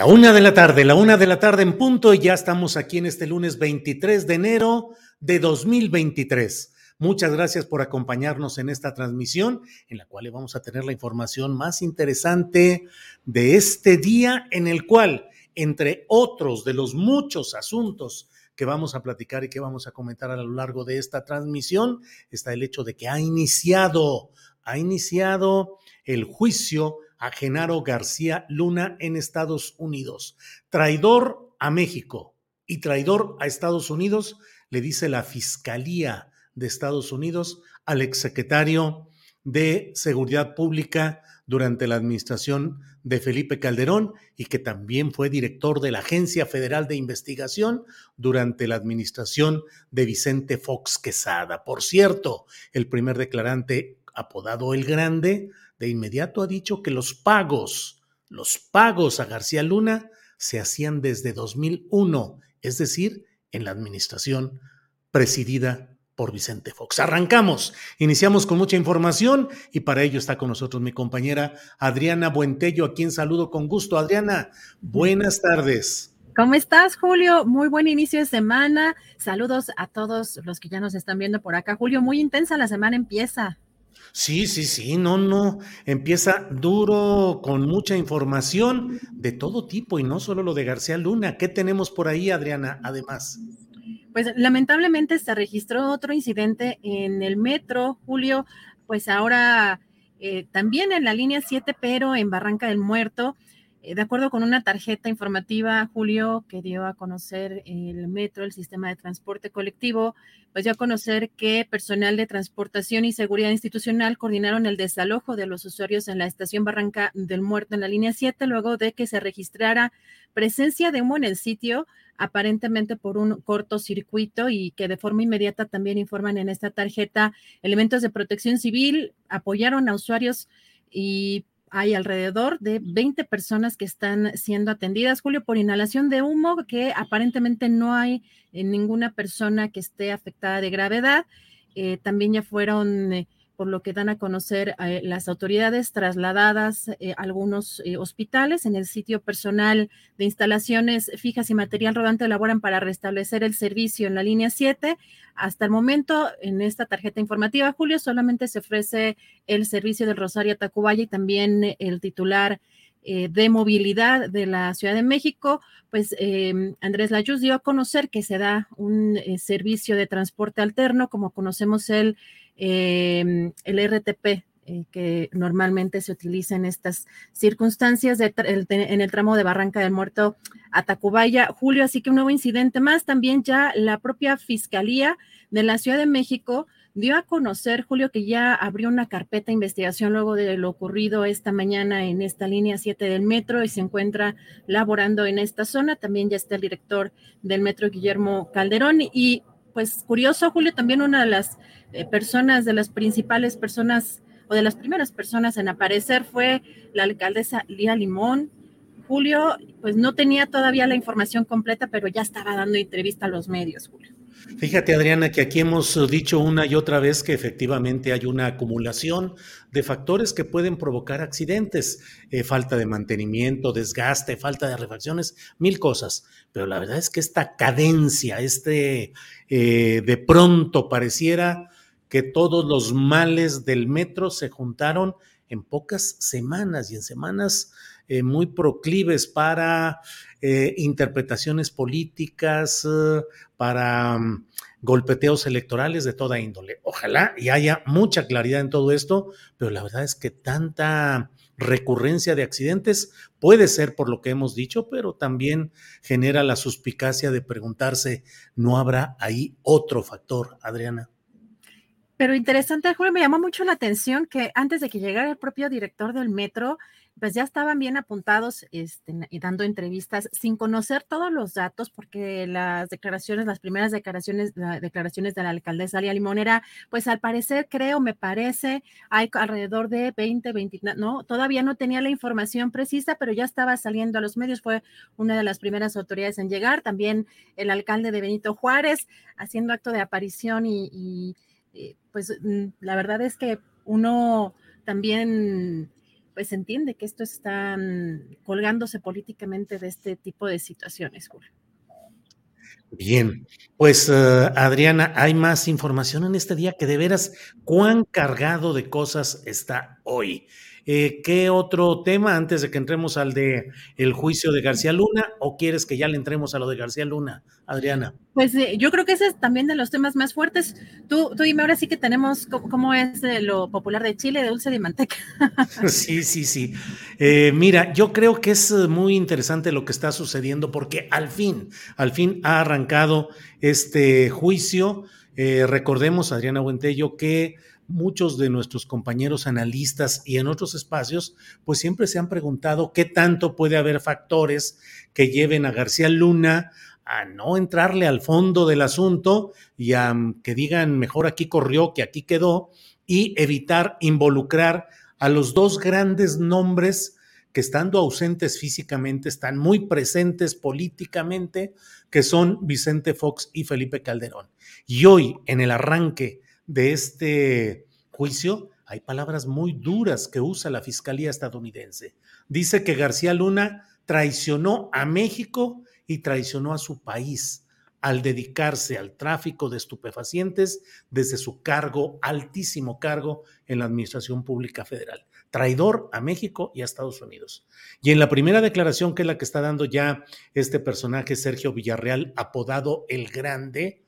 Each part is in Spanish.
La una de la tarde, la una de la tarde en punto y ya estamos aquí en este lunes 23 de enero de 2023. Muchas gracias por acompañarnos en esta transmisión en la cual vamos a tener la información más interesante de este día en el cual, entre otros de los muchos asuntos que vamos a platicar y que vamos a comentar a lo largo de esta transmisión, está el hecho de que ha iniciado, ha iniciado el juicio a Genaro García Luna en Estados Unidos. Traidor a México y traidor a Estados Unidos, le dice la Fiscalía de Estados Unidos al exsecretario de Seguridad Pública durante la administración de Felipe Calderón y que también fue director de la Agencia Federal de Investigación durante la administración de Vicente Fox Quesada. Por cierto, el primer declarante apodado El Grande de inmediato ha dicho que los pagos, los pagos a García Luna se hacían desde 2001, es decir, en la administración presidida por Vicente Fox. Arrancamos, iniciamos con mucha información y para ello está con nosotros mi compañera Adriana Buentello, a quien saludo con gusto. Adriana, buenas tardes. ¿Cómo estás, Julio? Muy buen inicio de semana. Saludos a todos los que ya nos están viendo por acá. Julio, muy intensa la semana empieza. Sí, sí, sí, no, no. Empieza duro, con mucha información de todo tipo y no solo lo de García Luna. ¿Qué tenemos por ahí, Adriana, además? Pues lamentablemente se registró otro incidente en el metro, Julio, pues ahora eh, también en la línea 7, pero en Barranca del Muerto. Eh, de acuerdo con una tarjeta informativa, Julio, que dio a conocer el metro, el sistema de transporte colectivo, pues dio a conocer que personal de transportación y seguridad institucional coordinaron el desalojo de los usuarios en la estación Barranca del Muerto en la línea 7, luego de que se registrara presencia de humo en el sitio, aparentemente por un cortocircuito y que de forma inmediata también informan en esta tarjeta elementos de protección civil apoyaron a usuarios y hay alrededor de 20 personas que están siendo atendidas, Julio, por inhalación de humo, que aparentemente no hay eh, ninguna persona que esté afectada de gravedad. Eh, también ya fueron eh, por lo que dan a conocer eh, las autoridades trasladadas eh, a algunos eh, hospitales. En el sitio personal de instalaciones fijas y material rodante elaboran para restablecer el servicio en la línea 7. Hasta el momento, en esta tarjeta informativa, Julio, solamente se ofrece el servicio del Rosario Tacubaya y también el titular de movilidad de la Ciudad de México, pues Andrés Layuz dio a conocer que se da un servicio de transporte alterno, como conocemos el Em, el RTP eh, que normalmente se utiliza en estas circunstancias en el tramo de Barranca del Muerto a Tacubaya. Julio, así que un nuevo incidente más. También ya la propia Fiscalía de la Ciudad de México dio a conocer, Julio, que ya abrió una carpeta de investigación luego de lo ocurrido esta mañana en esta línea 7 del metro y se encuentra laborando en esta zona. También ya está el director del metro, Guillermo Calderón. Y pues curioso, Julio, también una de las eh, personas, de las principales personas o de las primeras personas en aparecer fue la alcaldesa Lía Limón. Julio, pues no tenía todavía la información completa, pero ya estaba dando entrevista a los medios, Julio. Fíjate, Adriana, que aquí hemos dicho una y otra vez que efectivamente hay una acumulación de factores que pueden provocar accidentes, eh, falta de mantenimiento, desgaste, falta de refacciones, mil cosas. Pero la verdad es que esta cadencia, este eh, de pronto pareciera que todos los males del metro se juntaron en pocas semanas y en semanas eh, muy proclives para eh, interpretaciones políticas, para um, golpeteos electorales de toda índole. Ojalá y haya mucha claridad en todo esto, pero la verdad es que tanta recurrencia de accidentes puede ser por lo que hemos dicho, pero también genera la suspicacia de preguntarse, ¿no habrá ahí otro factor, Adriana? Pero interesante, Julio, me llamó mucho la atención que antes de que llegara el propio director del metro, pues ya estaban bien apuntados este, y dando entrevistas sin conocer todos los datos, porque las declaraciones, las primeras declaraciones, declaraciones de la alcaldesa Lía Limón era, pues al parecer, creo, me parece, hay alrededor de 20, 20, no, todavía no tenía la información precisa, pero ya estaba saliendo a los medios, fue una de las primeras autoridades en llegar, también el alcalde de Benito Juárez haciendo acto de aparición y pues mm, la verdad es que uno también pues entiende que esto está colgándose políticamente de este tipo de situaciones. Bien, pues eh, Adriana, hay más información en este día que de veras cuán cargado de cosas está hoy. Eh, ¿Qué otro tema antes de que entremos al de el juicio de García Luna o quieres que ya le entremos a lo de García Luna, Adriana? Pues eh, yo creo que ese es también de los temas más fuertes. Tú, tú dime ahora sí que tenemos cómo es lo popular de Chile, de dulce de manteca. sí, sí, sí. Eh, mira, yo creo que es muy interesante lo que está sucediendo porque al fin, al fin ha arrancado este juicio. recordemos, Adriana Buentello, que muchos de nuestros compañeros analistas y en otros espacios, pues siempre se han preguntado qué tanto puede haber factores que lleven a García Luna a no entrarle al fondo del asunto y a mm, que digan mejor aquí corrió que aquí quedó y evitar involucrar a los dos grandes nombres que estando ausentes físicamente están muy presentes políticamente, que son Vicente Fox y Felipe Calderón. Y hoy, en el arranque de este juicio hay palabras muy duras que usa la Fiscalía estadounidense. Dice que García Luna traicionó a México y traicionó a su país al dedicarse al tráfico de estupefacientes desde su cargo, altísimo cargo en la Administración Pública Federal. Traidor a México y a Estados Unidos. Y en la primera declaración, que es la que está dando ya este personaje, Sergio Villarreal, apodado El Grande,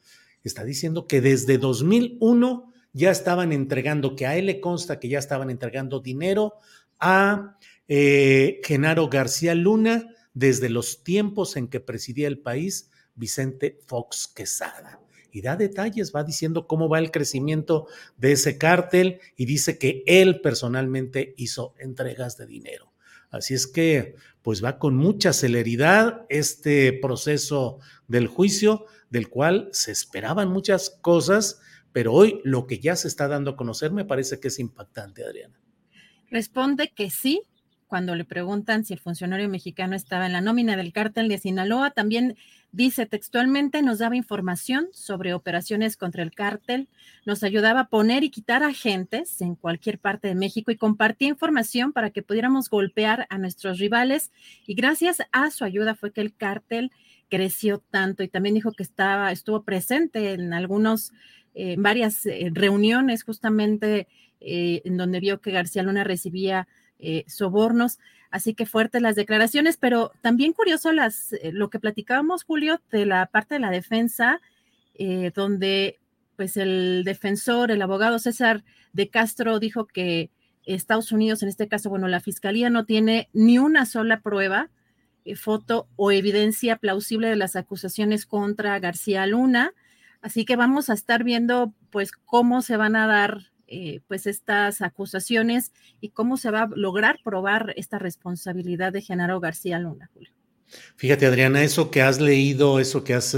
está diciendo que desde 2001 ya estaban entregando, que a él le consta que ya estaban entregando dinero a eh, Genaro García Luna desde los tiempos en que presidía el país Vicente Fox Quesada. Y da detalles, va diciendo cómo va el crecimiento de ese cártel y dice que él personalmente hizo entregas de dinero. Así es que, pues va con mucha celeridad este proceso del juicio del cual se esperaban muchas cosas, pero hoy lo que ya se está dando a conocer me parece que es impactante, Adriana. Responde que sí, cuando le preguntan si el funcionario mexicano estaba en la nómina del cártel de Sinaloa, también dice textualmente, nos daba información sobre operaciones contra el cártel, nos ayudaba a poner y quitar agentes en cualquier parte de México y compartía información para que pudiéramos golpear a nuestros rivales y gracias a su ayuda fue que el cártel creció tanto y también dijo que estaba, estuvo presente en algunos, eh, varias eh, reuniones justamente eh, en donde vio que García Luna recibía sobornos. Así que fuertes las declaraciones, pero también curioso las, lo que platicábamos, Julio, de la parte de la defensa, donde pues el defensor, el abogado César de Castro dijo que Estados Unidos, en este caso, bueno, la fiscalía no tiene ni una sola prueba eh, foto o evidencia plausible de las acusaciones contra García Luna. Así que vamos a estar viendo pues cómo se van a dar eh, pues estas acusaciones y cómo se va a lograr probar esta responsabilidad de Genaro García Luna, Julio. Fíjate, Adriana, eso que has leído, eso que has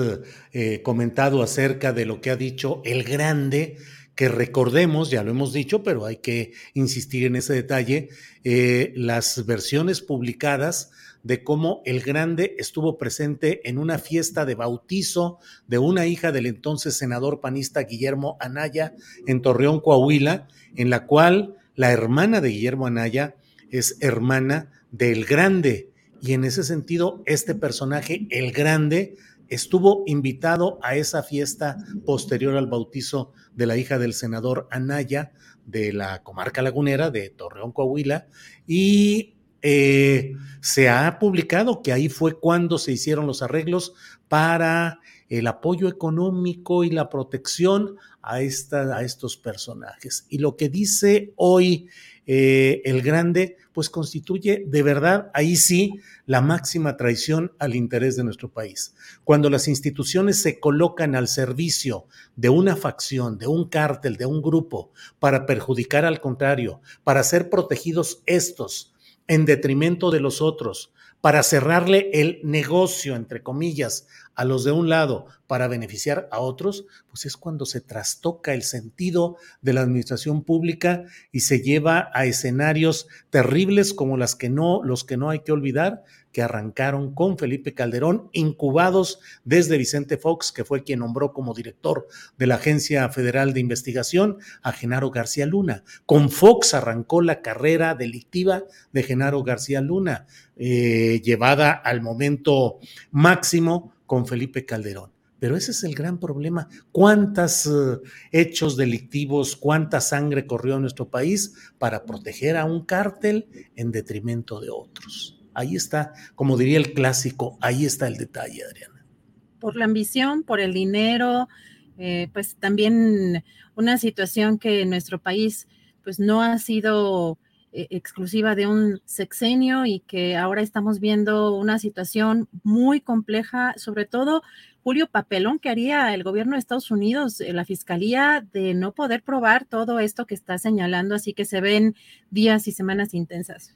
eh, comentado acerca de lo que ha dicho el grande, que recordemos, ya lo hemos dicho, pero hay que insistir en ese detalle, eh, las versiones publicadas de cómo el grande estuvo presente en una fiesta de bautizo de una hija del entonces senador panista Guillermo Anaya en Torreón, Coahuila, en la cual la hermana de Guillermo Anaya es hermana del grande. Y en ese sentido, este personaje, el grande, estuvo invitado a esa fiesta posterior al bautizo de la hija del senador Anaya de la comarca lagunera de Torreón, Coahuila, y eh, se ha publicado que ahí fue cuando se hicieron los arreglos para el apoyo económico y la protección a, esta, a estos personajes. Y lo que dice hoy eh, el grande, pues constituye de verdad, ahí sí, la máxima traición al interés de nuestro país. Cuando las instituciones se colocan al servicio de una facción, de un cártel, de un grupo, para perjudicar al contrario, para ser protegidos estos, en detrimento de los otros, para cerrarle el negocio, entre comillas, a los de un lado para beneficiar a otros, pues es cuando se trastoca el sentido de la administración pública y se lleva a escenarios terribles como las que no, los que no hay que olvidar, que arrancaron con Felipe Calderón, incubados desde Vicente Fox, que fue quien nombró como director de la Agencia Federal de Investigación a Genaro García Luna. Con Fox arrancó la carrera delictiva de Genaro García Luna, eh, llevada al momento máximo con Felipe Calderón. Pero ese es el gran problema. ¿Cuántos eh, hechos delictivos, cuánta sangre corrió en nuestro país para proteger a un cártel en detrimento de otros? Ahí está, como diría el clásico, ahí está el detalle, Adriana. Por la ambición, por el dinero, eh, pues también una situación que en nuestro país pues no ha sido eh, exclusiva de un sexenio y que ahora estamos viendo una situación muy compleja, sobre todo Julio Papelón que haría el gobierno de Estados Unidos, eh, la fiscalía, de no poder probar todo esto que está señalando, así que se ven días y semanas intensas.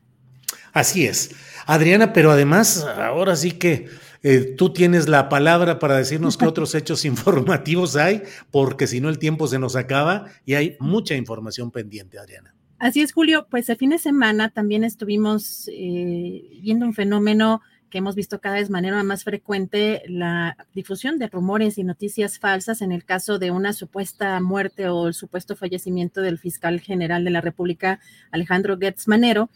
Así es. Adriana, pero además, ahora sí que eh, tú tienes la palabra para decirnos qué otros hechos informativos hay, porque si no el tiempo se nos acaba y hay mucha información pendiente, Adriana. Así es, Julio. Pues el fin de semana también estuvimos eh, viendo un fenómeno que hemos visto cada vez de manera más frecuente, la difusión de rumores y noticias falsas en el caso de una supuesta muerte o el supuesto fallecimiento del fiscal general de la República, Alejandro Gertz Manero.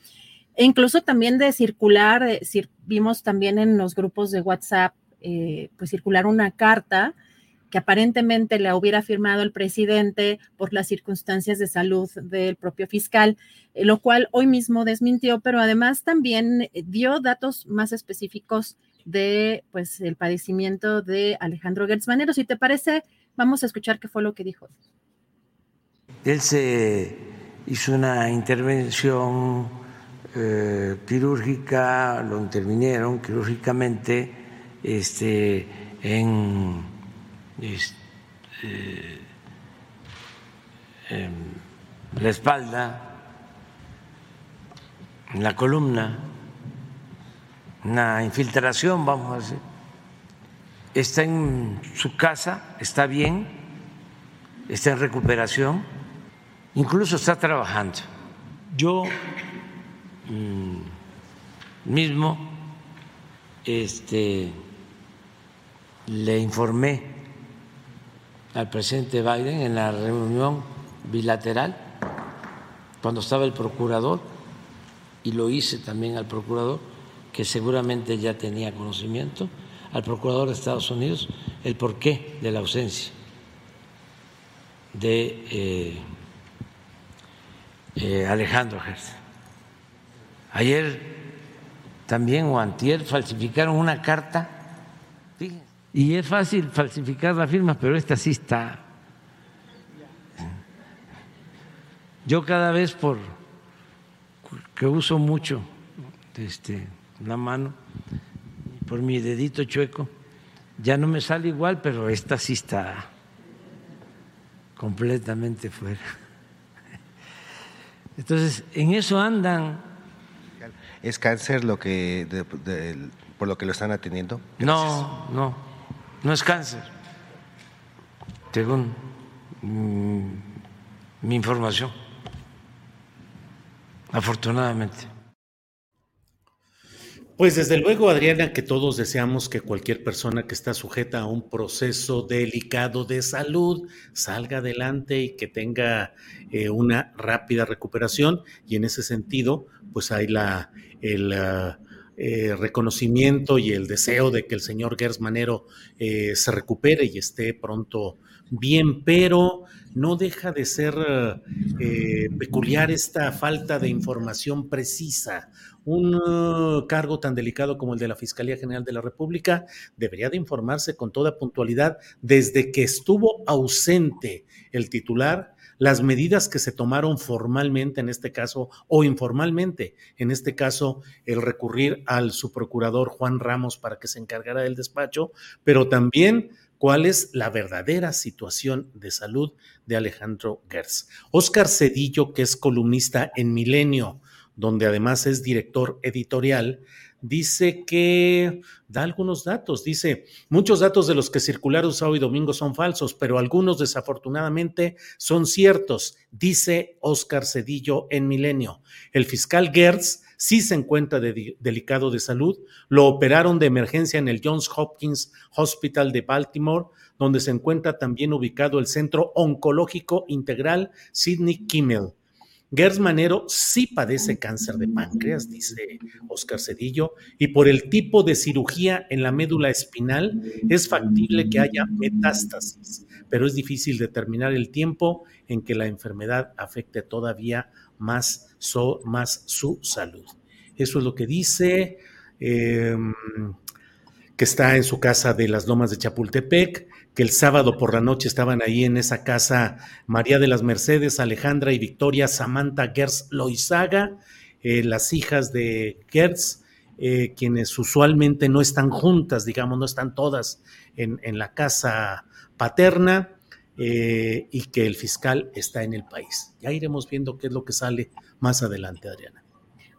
E incluso también de circular, eh, vimos también en los grupos de WhatsApp, eh, pues circular una carta que aparentemente la hubiera firmado el presidente por las circunstancias de salud del propio fiscal, eh, lo cual hoy mismo desmintió, pero además también dio datos más específicos de pues el padecimiento de Alejandro Gertz Manero. Si te parece, vamos a escuchar qué fue lo que dijo. Él se hizo una intervención eh, quirúrgica, lo intervinieron quirúrgicamente este, en, este, en la espalda, en la columna, una infiltración, vamos a decir. Está en su casa, está bien, está en recuperación, incluso está trabajando. Yo mismo este, le informé al presidente Biden en la reunión bilateral cuando estaba el procurador y lo hice también al procurador que seguramente ya tenía conocimiento al procurador de Estados Unidos el porqué de la ausencia de eh, eh, Alejandro Gertz. Ayer también o antier falsificaron una carta y es fácil falsificar las firmas, pero esta sí está. Yo cada vez por que uso mucho este, la mano, por mi dedito chueco, ya no me sale igual, pero esta sí está completamente fuera. Entonces, en eso andan. ¿Es cáncer lo que por lo que lo están atendiendo? No, no, no es cáncer. Según mi información, afortunadamente. Pues desde luego, Adriana, que todos deseamos que cualquier persona que está sujeta a un proceso delicado de salud salga adelante y que tenga eh, una rápida recuperación. Y en ese sentido, pues hay la, el ah, eh, reconocimiento y el deseo de que el señor Gers Manero eh, se recupere y esté pronto bien, pero no deja de ser peculiar esta falta de información precisa. Un uh, cargo tan delicado como el de la Fiscalía General de la República debería de informarse con toda puntualidad desde que estuvo ausente el titular las medidas que se tomaron formalmente en este caso o informalmente, en este caso el recurrir al subprocurador Juan Ramos para que se encargara del despacho, pero también cuál es la verdadera situación de salud de Alejandro Gers. Oscar Cedillo, que es columnista en Milenio, donde además es director editorial, dice que da algunos datos. Dice, muchos datos de los que circularon sábado y domingo son falsos, pero algunos desafortunadamente son ciertos, dice Oscar Cedillo en Milenio. El fiscal Gertz sí se encuentra delicado de salud. Lo operaron de emergencia en el Johns Hopkins Hospital de Baltimore, donde se encuentra también ubicado el Centro Oncológico Integral Sidney Kimmel. Gers Manero sí padece cáncer de páncreas, dice Oscar Cedillo, y por el tipo de cirugía en la médula espinal es factible que haya metástasis, pero es difícil determinar el tiempo en que la enfermedad afecte todavía más, más su salud. Eso es lo que dice, em, que está en su casa de las Lomas de Chapultepec que el sábado por la noche estaban ahí en esa casa María de las Mercedes, Alejandra y Victoria Samantha Gers Loizaga, eh, las hijas de Gers, eh, quienes usualmente no están juntas, digamos, no están todas en, la casa paterna, eh, y que el fiscal está en el país. Ya iremos viendo qué es lo que sale más adelante, Adriana.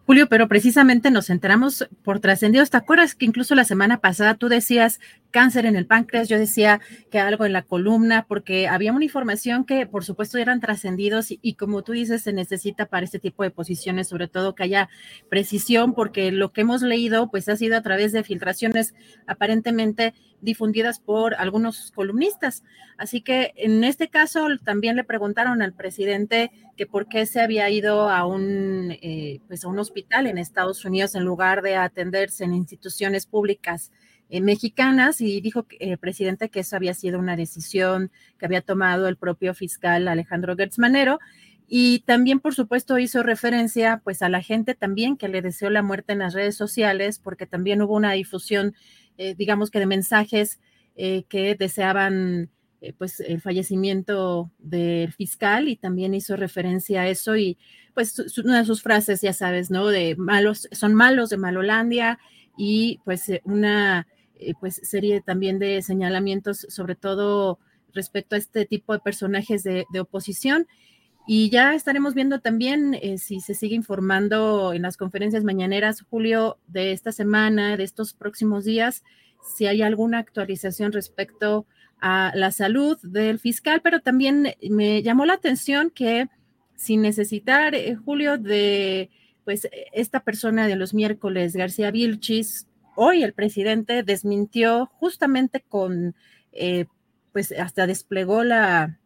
Julio, pero precisamente nos enteramos por trascendidos. ¿Te acuerdas que incluso la semana pasada tú decías cáncer en el páncreas? Yo decía que algo en la columna, porque había una información que por supuesto eran trascendidos y, como tú dices, se necesita para este tipo de posiciones, sobre todo que haya precisión, porque lo que hemos leído pues ha sido a través de filtraciones aparentemente difundidas por algunos columnistas. Así que en este caso también le preguntaron al presidente que por qué se había ido a un, eh, pues a un hospital en Estados Unidos en lugar de atenderse en instituciones públicas eh, mexicanas y dijo el eh, presidente que eso había sido una decisión que había tomado el propio fiscal Alejandro Gertz Manero. Y también, por supuesto, hizo referencia pues a la gente también que le deseó la muerte en las redes sociales, porque también hubo una difusión eh, digamos que de mensajes que deseaban pues el fallecimiento del fiscal y también hizo referencia a eso y pues una de sus frases, ya sabes, ¿no? De malos, son malos de Malolandia y pues una pues serie también de señalamientos, sobre todo respecto a este tipo de personajes de, oposición. Y ya estaremos viendo también si se sigue informando en las conferencias mañaneras, Julio, de esta semana, de estos próximos días, si hay alguna actualización respecto a la salud del fiscal, pero también me llamó la atención que sin necesitar, eh, Julio, de pues esta persona de los miércoles, García Vilchis, hoy el presidente desmintió justamente con, eh, pues hasta desplegó la,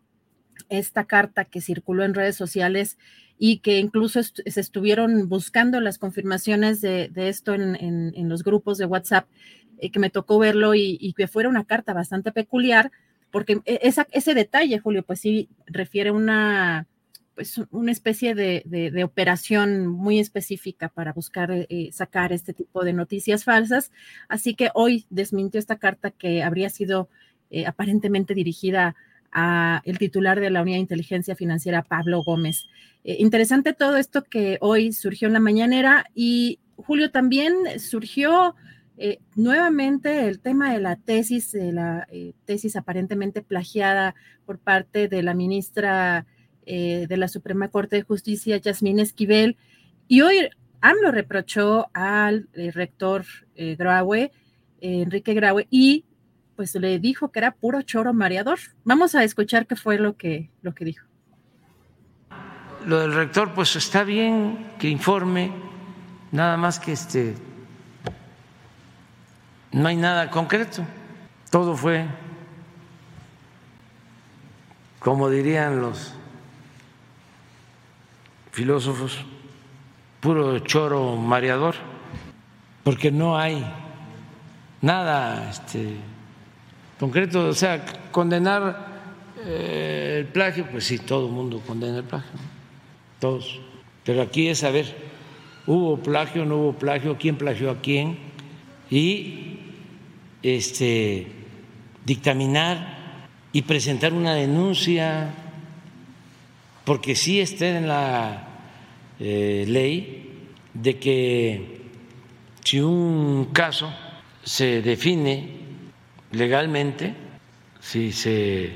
esta carta que circuló en redes sociales y que incluso se estuvieron buscando las confirmaciones de, esto en, los grupos de WhatsApp, eh, que me tocó verlo y, que fuera una carta bastante peculiar, porque e, esa, ese detalle, Julio, pues sí refiere una, pues una especie de, operación muy específica para buscar eh, sacar este tipo de noticias falsas. Así que hoy desmintió esta carta que habría sido eh, aparentemente dirigida a el titular de la Unidad de Inteligencia Financiera, Pablo Gómez. Eh, interesante todo esto que hoy surgió en la mañanera y Julio también surgió Eh, nuevamente el tema de la tesis, de la eh, tesis aparentemente plagiada por parte de la ministra eh, de la Suprema Corte de Justicia, Yasmín Esquivel, y hoy AMLO reprochó al rector Graue, Enrique Graue, y pues le dijo que era puro choro mareador. Vamos a escuchar qué fue lo que, lo que dijo. Lo del rector, pues está bien que informe, nada más que este no hay nada concreto. Todo fue, como dirían los filósofos, puro choro mareador, porque no hay nada este, concreto. O sea, condenar eh, el plagio, pues sí, todo el mundo condena el plagio, todos. Pero aquí es saber, ¿hubo plagio, no hubo plagio? ¿Quién plagió a quién? Y este, dictaminar y presentar una denuncia, porque sí está en la eh, ley de que si un caso se define legalmente, si se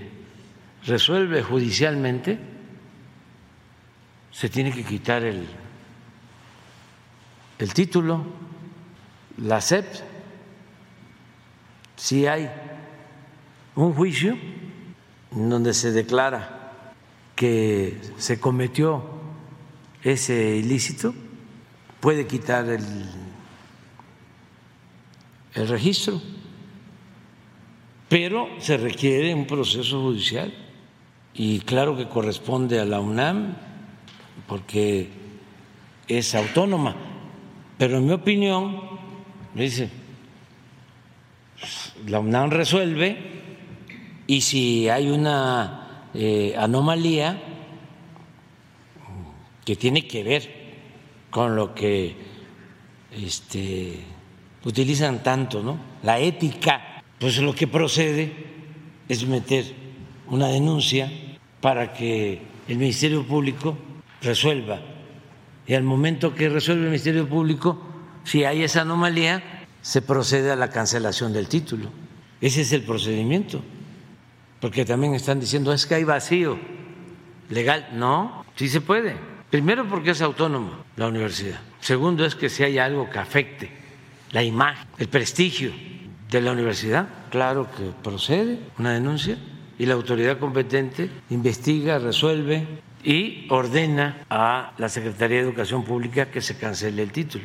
resuelve judicialmente, se tiene que quitar el, el título, la SEP si hay un juicio donde se declara que se cometió ese ilícito, puede quitar el, el registro, pero se requiere un proceso judicial y claro que corresponde a la UNAM porque es autónoma, pero en mi opinión, me dice, la UNAM resuelve y si hay una eh, anomalía que tiene que ver con lo que este, utilizan tanto, ¿no? La ética, pues lo que procede es meter una denuncia para que el Ministerio Público resuelva. Y al momento que resuelve el Ministerio Público, si hay esa anomalía, se procede a la cancelación del título. Ese es el procedimiento. Porque también están diciendo, es que hay vacío legal. No, sí se puede. Primero porque es autónomo la universidad. Segundo es que si hay algo que afecte la imagen, el prestigio de la universidad, claro que procede una denuncia y la autoridad competente investiga, resuelve y ordena a la Secretaría de Educación Pública que se cancele el título.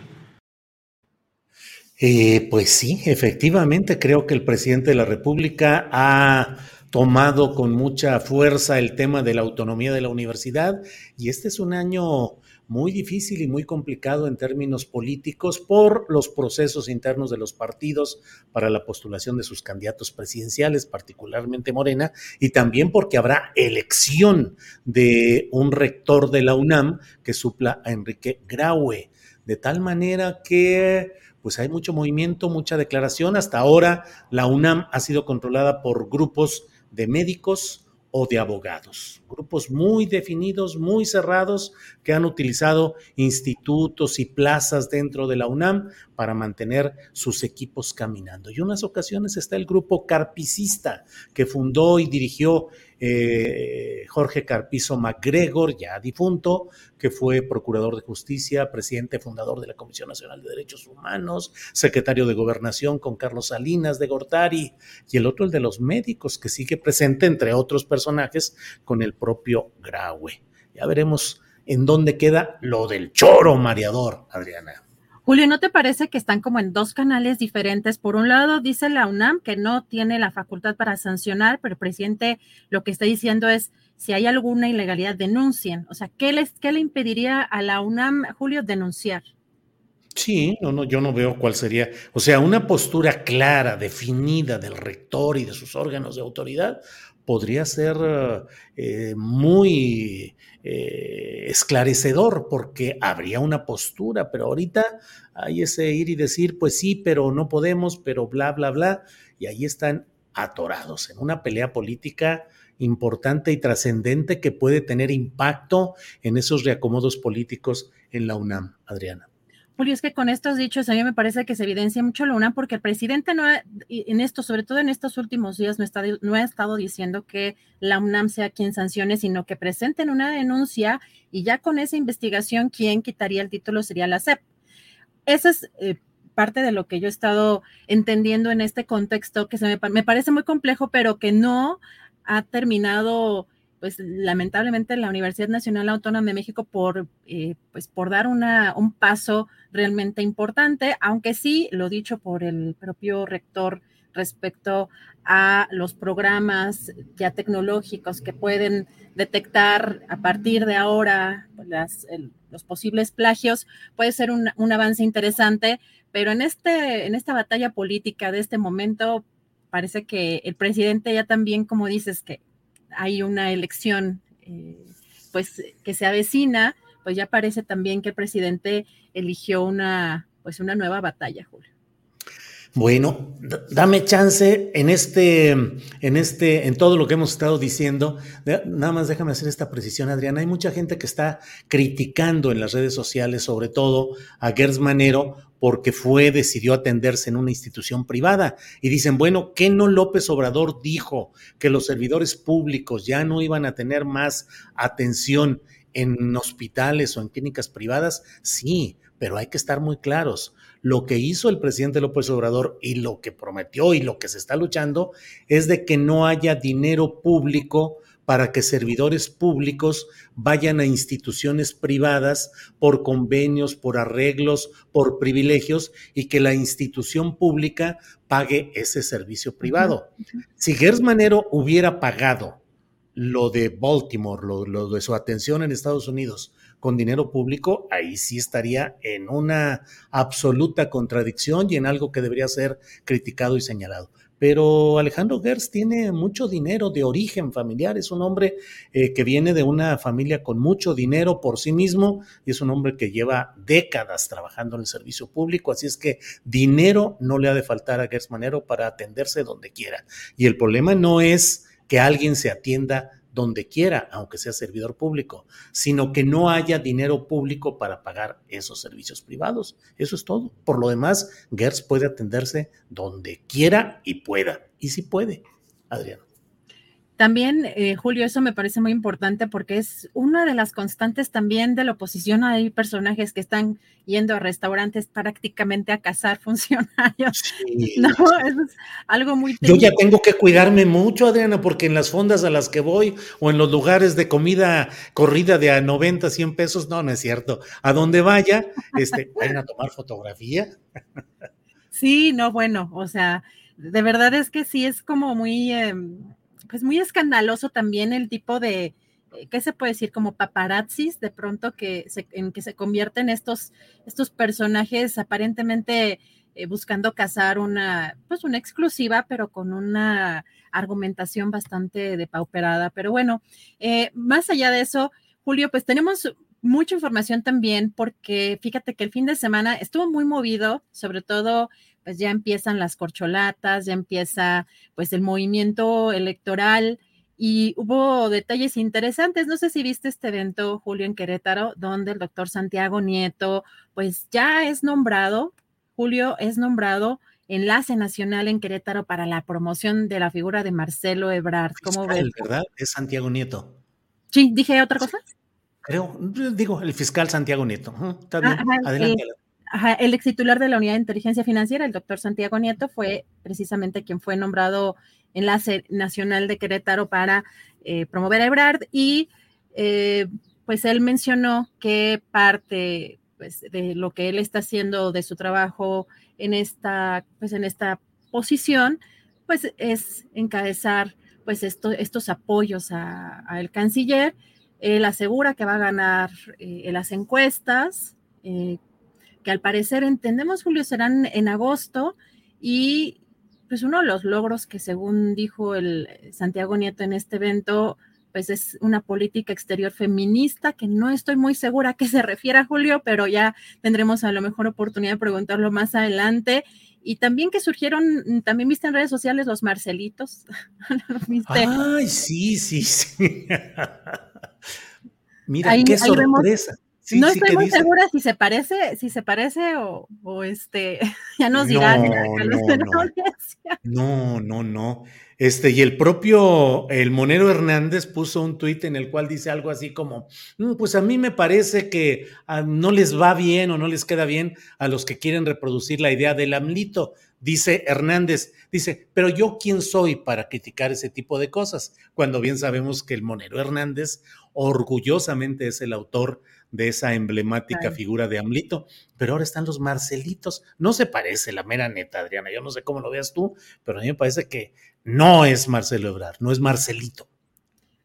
Eh, pues sí, efectivamente, creo que el presidente de la República ha tomado con mucha fuerza el tema de la autonomía de la universidad y este es un año muy difícil y muy complicado en términos políticos por los procesos internos de los partidos para la postulación de sus candidatos presidenciales, particularmente Morena, y también porque habrá elección de un rector de la UNAM que supla a Enrique Graue, de tal manera que pues hay mucho movimiento, mucha declaración. Hasta ahora la UNAM ha sido controlada por grupos de médicos o de abogados, grupos muy definidos, muy cerrados, que han utilizado institutos y plazas dentro de la UNAM para mantener sus equipos caminando. Y en unas ocasiones está el grupo carpicista que fundó y dirigió eh, Jorge Carpizo MacGregor, ya difunto, que fue procurador de justicia, presidente fundador de la Comisión Nacional de Derechos Humanos, secretario de Gobernación con Carlos Salinas de Gortari, y el otro el de los médicos, que sigue presente, entre otros personajes, con el propio Graue. Ya veremos en dónde queda lo del choro mareador, Adriana. Julio, ¿no te parece que están como en dos canales diferentes? Por un lado, dice la UNAM que no tiene la facultad para sancionar, pero el presidente lo que está diciendo es, si hay alguna ilegalidad, denuncien. O sea, ¿qué, les, qué le impediría a la UNAM, Julio, denunciar? Sí, no, no, yo no veo cuál sería. O sea, una postura clara, definida del rector y de sus órganos de autoridad podría ser eh, muy eh, esclarecedor porque habría una postura, pero ahorita hay ese ir y decir, pues sí, pero no podemos, pero bla, bla, bla, y ahí están atorados en una pelea política importante y trascendente que puede tener impacto en esos reacomodos políticos en la UNAM, Adriana. Julio, es que con estos dichos a mí me parece que se evidencia mucho la UNAM porque el presidente no ha, en esto, sobre todo en estos últimos días, no, está, no ha estado diciendo que la UNAM sea quien sancione, sino que presenten una denuncia y ya con esa investigación quien quitaría el título sería la SEP. Esa es eh, parte de lo que yo he estado entendiendo en este contexto que se me, me parece muy complejo, pero que no ha terminado pues lamentablemente la Universidad Nacional Autónoma de México por, eh, pues, por dar una, un paso realmente importante, aunque sí, lo dicho por el propio rector respecto a los programas ya tecnológicos que pueden detectar a partir de ahora las, los posibles plagios, puede ser un, un, avance interesante, pero en, este, en esta batalla política de este momento parece que el presidente ya también, como dices, que hay una elección eh, pues que se avecina, pues ya parece también que el presidente eligió una pues una nueva batalla, Julio. Bueno, dame chance en este, en este, en todo lo que hemos estado diciendo. Nada más déjame hacer esta precisión, Adriana. Hay mucha gente que está criticando en las redes sociales, sobre todo a Gers Manero, porque fue, decidió atenderse en una institución privada. Y dicen, bueno, ¿qué no López Obrador dijo? Que los servidores públicos ya no iban a tener más atención en hospitales o en clínicas privadas. Sí, pero hay que estar muy claros lo que hizo el presidente López Obrador y lo que prometió y lo que se está luchando es de que no haya dinero público para que servidores públicos vayan a instituciones privadas por convenios, por arreglos, por privilegios y que la institución pública pague ese servicio privado. Si Gers Manero hubiera pagado lo de Baltimore, lo, de su atención en Estados Unidos, con dinero público, ahí sí estaría en una absoluta contradicción y en algo que debería ser criticado y señalado. Pero Alejandro Gers tiene mucho dinero de origen familiar, es un hombre eh, que viene de una familia con mucho dinero por sí mismo y es un hombre que lleva décadas trabajando en el servicio público, así es que dinero no le ha de faltar a Gers Manero para atenderse donde quiera. Y el problema no es que alguien se atienda donde quiera, aunque sea servidor público, sino que no haya dinero público para pagar esos servicios privados. Eso es todo. Por lo demás, GERS puede atenderse donde quiera y pueda. Y si puede, Adriano. También, eh, Julio, eso me parece muy importante porque es una de las constantes también de la oposición. Hay personajes que están yendo a restaurantes prácticamente a cazar funcionarios. No, eso es algo muy... Yo ya tengo que cuidarme mucho, Adriana, porque en las fondas a las que voy o en los lugares de comida corrida de a 90, 100 pesos, no, no es cierto. A donde vaya, este, vayan a tomar fotografía. Sí, no, bueno, o sea, de verdad es que sí es como muy... Em, pues muy escandaloso también el tipo de, eh, ¿qué se puede decir? Como paparazzis, de pronto que se, en que se convierten estos, estos personajes aparentemente eh, buscando cazar una, pues una exclusiva, pero con una argumentación bastante depauperada. Pero bueno, eh, más allá de eso, Julio, pues tenemos mucha información también porque fíjate que el fin de semana estuvo muy movido, sobre todo pues ya empiezan las corcholatas, ya empieza pues el movimiento electoral y hubo detalles interesantes. No sé si viste este evento, Julio, en Querétaro, donde el doctor Santiago Nieto pues ya es nombrado, Julio es nombrado enlace nacional en Querétaro para la promoción de la figura de Marcelo Ebrard. ¿Cómo ves? ¿verdad? Es Santiago Nieto. Sí, dije otra cosa. Creo, digo, el fiscal Santiago Nieto. Está bien, adelante el ex titular de la Unidad de Inteligencia Financiera, el doctor Santiago Nieto, fue precisamente quien fue nombrado enlace nacional de Querétaro para eh, promover a Ebrard y eh, pues él mencionó que parte pues, de lo que él está haciendo de su trabajo en esta, pues, en esta posición, pues es encabezar pues estos apoyos al canciller. Él asegura que va a ganar eh, las encuestas, que al parecer entendemos, Julio, serán en agosto y pues uno de los logros que según dijo el Santiago Nieto en este evento, pues es una política exterior feminista, que no estoy muy segura a qué se refiere, Julio, pero ya tendremos a lo mejor oportunidad de preguntarlo más adelante. Y también que surgieron, también viste en redes sociales los Marcelitos. Ay, sí, sí, sí. Mira, qué sorpresa. No estoy muy segura si se parece, si se parece o, este, ya nos dirán. No, no, no, Este, y el propio, el Monero Hernández puso un tuit en el cual dice algo así como, mm, pues a mí me parece que ah, no les va bien o no les queda bien a los que quieren reproducir la idea del AMLITO. Dice Hernández, dice, pero yo quién soy para criticar ese tipo de cosas, cuando bien sabemos que el Monero Hernández orgullosamente es el autor de esa emblemática figura de Amlito, pero ahora están los Marcelitos. No se parece, la mera neta, Adriana. Yo no sé cómo lo veas tú, pero a mí me parece que no es Marcelo Ebrard, no es Marcelito.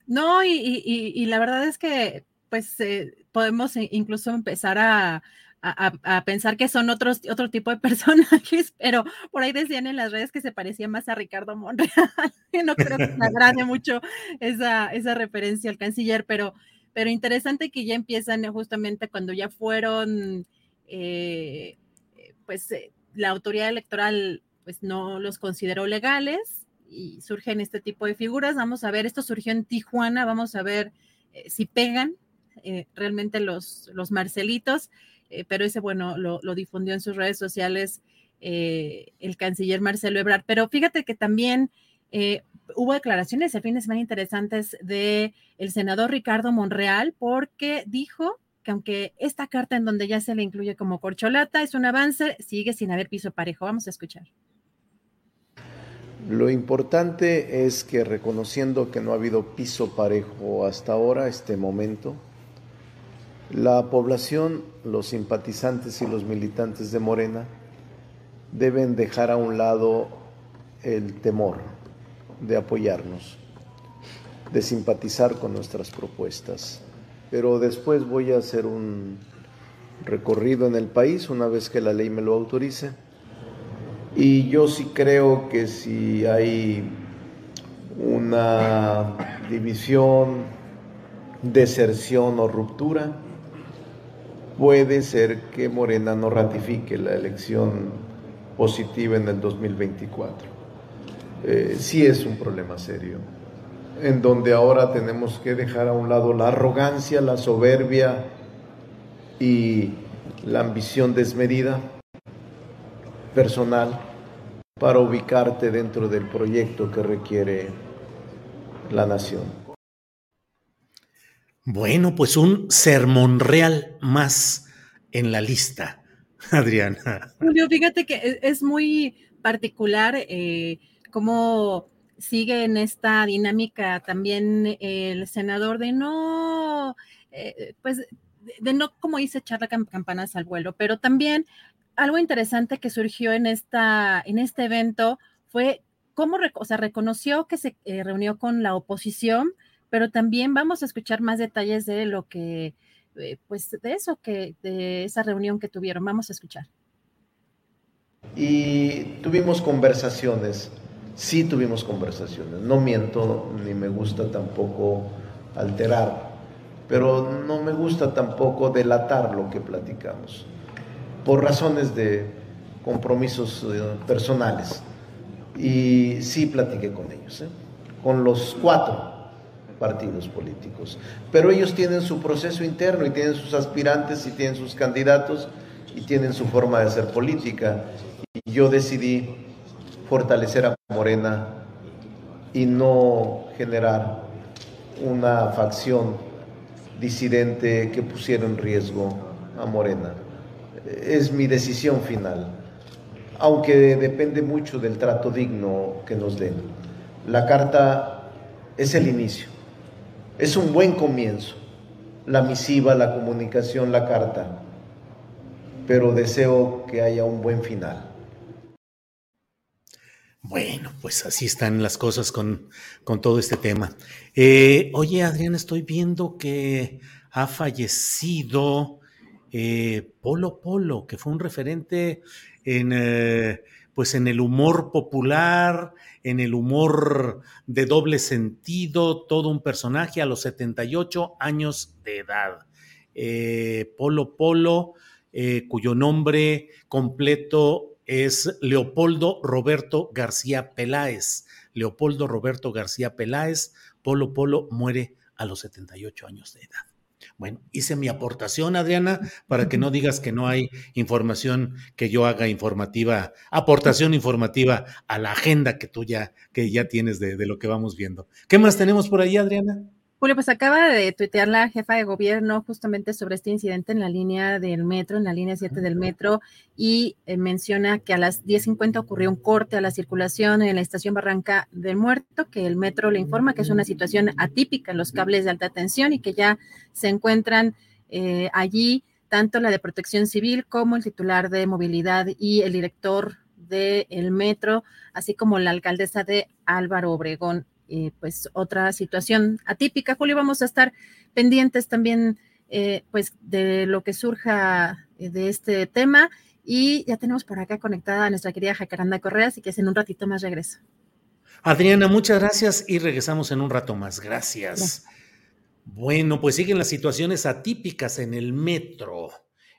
No, y, la verdad es que, pues, eh, podemos incluso empezar a, pensar que son otros, otro tipo de personajes, pero por ahí decían en las redes que se parecía más a Ricardo Monreal. no creo que me agrade mucho esa, esa referencia al canciller, pero pero interesante que ya empiezan justamente cuando ya fueron, eh, pues eh, la autoridad electoral pues no los consideró legales y surgen este tipo de figuras. Vamos a ver, esto surgió en Tijuana, vamos a ver eh, si pegan realmente los, los Marcelitos, pero ese, bueno, lo, lo, difundió en sus redes sociales el canciller Marcelo Ebrard. Pero fíjate que también hubo declaraciones el fin de semana interesantes de el senador Ricardo Monreal porque dijo que aunque esta carta en donde ya se le incluye como corcholata es un avance, sigue sin haber piso parejo. Vamos a escuchar. Lo importante es que reconociendo que no ha habido piso parejo hasta ahora, este momento, la población, los simpatizantes y los militantes de Morena deben dejar a un lado el temor, de apoyarnos, de simpatizar con nuestras propuestas. Pero después voy a hacer un recorrido en el país una vez que la ley me lo autorice. Y yo sí creo que si hay una división, deserción o ruptura, puede ser que Morena no ratifique la elección positiva en el 2024 eh, sí es un problema serio, en donde ahora tenemos que dejar a un lado la arrogancia, la soberbia y la ambición desmedida personal para ubicarte dentro del proyecto que requiere la nación. Bueno, pues un sermón real más en la lista, Adriana. Julio, fíjate que es muy particular. Eh, cómo sigue en esta dinámica también el senador de no, eh, pues, de no, como dice, echarle campanas al vuelo, pero también algo interesante que surgió en, esta, en este evento fue cómo, o sea, reconoció que se eh, reunió con la oposición, pero también vamos a escuchar más detalles de lo que, eh, pues, de eso, que, de esa reunión que tuvieron. Vamos a escuchar. Y tuvimos conversaciones Sí tuvimos conversaciones, no miento ni me gusta tampoco alterar, pero no me gusta tampoco delatar lo que platicamos, por razones de compromisos eh, personales. Y sí platiqué con ellos, ¿eh? con los cuatro partidos políticos, pero ellos tienen su proceso interno y tienen sus aspirantes y tienen sus candidatos y tienen su forma de hacer política. Y yo decidí fortalecer a Morena y no generar una facción disidente que pusiera en riesgo a Morena. Es mi decisión final, aunque depende mucho del trato digno que nos den. La carta es el inicio, es un buen comienzo, la misiva, la comunicación, la carta, pero deseo que haya un buen final. Bueno, pues así están las cosas con, con todo este tema. Eh, oye, Adrián, estoy viendo que ha fallecido eh, Polo Polo, que fue un referente en, eh, pues en el humor popular, en el humor de doble sentido, todo un personaje a los 78 años de edad. Polo Polo, cuyo nombre completo es Leopoldo Roberto García Peláez. Leopoldo Roberto García Peláez, Polo Polo muere a los 78 años de edad. Bueno, hice mi aportación, Adriana, para que no digas que no hay información que yo haga informativa, aportación informativa a la agenda que tú ya, que ya tienes de, de lo que vamos viendo. ¿Qué más tenemos por ahí, Adriana? Julio, pues acaba de tuitear la jefa de gobierno justamente sobre este incidente en la línea del metro, en la línea 7 del metro, y eh, menciona que a las 10.50 ocurrió un corte a la circulación en la estación Barranca del Muerto, que el metro le informa que es una situación atípica en los cables de alta tensión y que ya se encuentran eh, allí tanto la de protección civil como el titular de movilidad y el director del metro, así como la alcaldesa de Álvaro Obregón. Eh, pues otra situación atípica. Julio, vamos a estar pendientes también eh, pues de lo que surja eh, de este tema y ya tenemos por acá conectada a nuestra querida Jacaranda Correa, así que en un ratito más regreso. Adriana, muchas gracias y regresamos en un rato más. Gracias. Bueno, pues siguen las situaciones atípicas en el metro.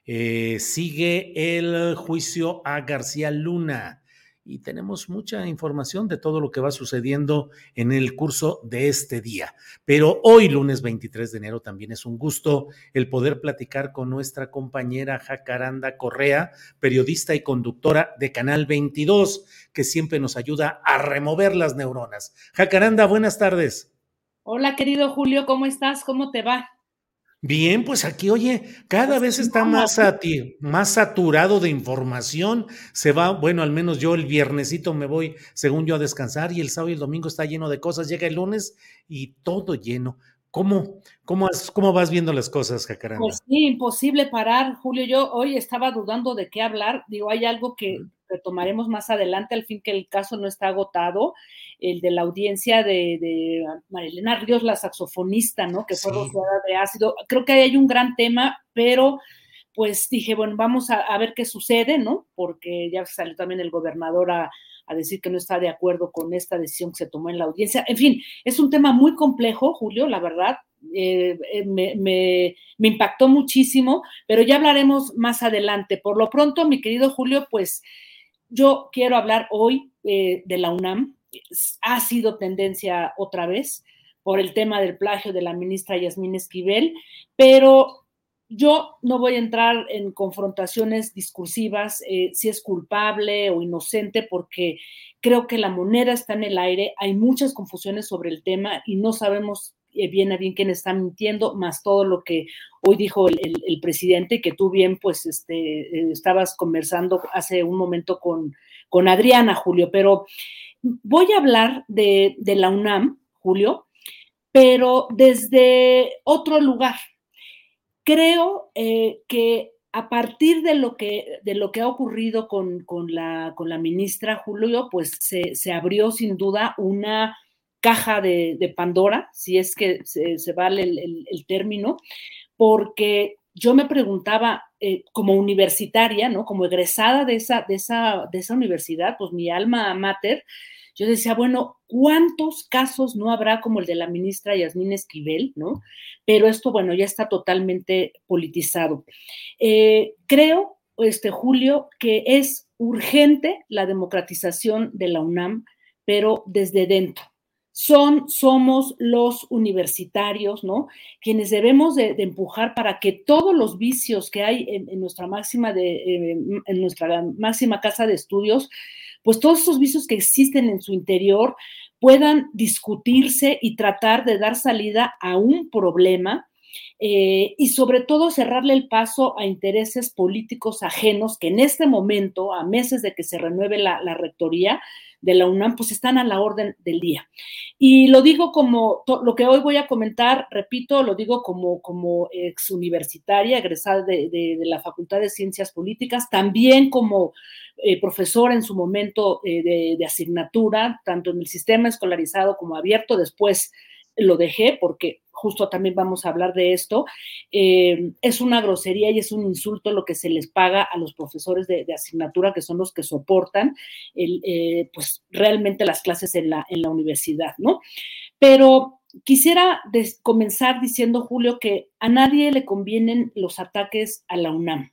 sigue el juicio a García Luna y tenemos mucha información de todo lo que va sucediendo en el curso de este día. Pero hoy, lunes 23 de enero, también es un gusto el poder platicar con nuestra compañera Jacaranda Correa, periodista y conductora de Canal 22, que siempre nos ayuda a remover las neuronas. Jacaranda, buenas tardes. Hola, querido Julio, ¿cómo estás? ¿Cómo te va? Bien, pues aquí, oye, cada vez está más, más saturado de información. Se va, bueno, al menos yo el viernesito me voy, según yo, a descansar y el sábado y el domingo está lleno de cosas. Llega el lunes y todo lleno. ¿Cómo, cómo, cómo vas viendo las cosas, Jacaranda? Pues sí, imposible parar, Julio. Yo hoy estaba dudando de qué hablar. Digo, hay algo que, tomaremos más adelante, al fin que el caso no está agotado, el de la audiencia de, de Marilena Ríos, la saxofonista, ¿no? Que fue rociada de ácido. Creo que ahí hay un gran tema, pero pues dije, bueno, vamos a, ver qué sucede, ¿no? Porque ya salió también el gobernador a, a, decir que no está de acuerdo con esta decisión que se tomó en la audiencia. En fin, es un tema muy complejo, Julio, la verdad. Eh, eh, me, me, me, impactó muchísimo, pero ya hablaremos más adelante. Por lo pronto, mi querido Julio, pues yo quiero hablar hoy eh, de la UNAM. Ha sido tendencia otra vez por el tema del plagio de la ministra Yasmín Esquivel, pero yo no voy a entrar en confrontaciones discursivas eh, si es culpable o inocente, porque creo que la moneda está en el aire, hay muchas confusiones sobre el tema y no sabemos bien a bien quién está mintiendo, más todo lo que hoy dijo el, presidente, que tú bien pues este, eh, estabas conversando hace un momento con, con Adriana, Julio, pero voy a hablar de, la UNAM, Julio, pero desde otro lugar. Creo eh, que a partir de lo que, de lo que ha ocurrido con, la, con la ministra Julio, pues se, se abrió sin duda una caja de, Pandora, si es que se, vale el, término, porque yo me preguntaba, eh, como universitaria, ¿no? Como egresada de esa, de, esa, de esa universidad, pues mi alma mater, yo decía, bueno, ¿cuántos casos no habrá como el de la ministra Yasmín Esquivel, ¿no? Pero esto, bueno, ya está totalmente politizado. Eh, creo, este Julio, que es urgente la democratización de la UNAM, pero desde dentro son, somos los universitarios, ¿no? Quienes debemos de, empujar para que todos los vicios que hay en, nuestra máxima de, eh, en nuestra máxima casa de estudios, pues todos esos vicios que existen en su interior puedan discutirse y tratar de dar salida a un problema eh, y sobre todo cerrarle el paso a intereses políticos ajenos que en este momento, a meses de que se renueve la, rectoría de la UNAM, pues están a la orden del día. Y lo digo como, lo que hoy voy a comentar, repito, lo digo como, como ex universitaria, egresada de, la Facultad de Ciencias Políticas, también como eh, profesora en su momento eh, de, asignatura, tanto en el sistema escolarizado como abierto, después lo dejé porque justo también vamos a hablar de esto, eh, es una grosería y es un insulto lo que se les paga a los profesores de, asignatura, que son los que soportan eh, pues realmente las clases en la, en la universidad, ¿no? Pero quisiera comenzar diciendo, Julio, que a nadie le convienen los ataques a la UNAM.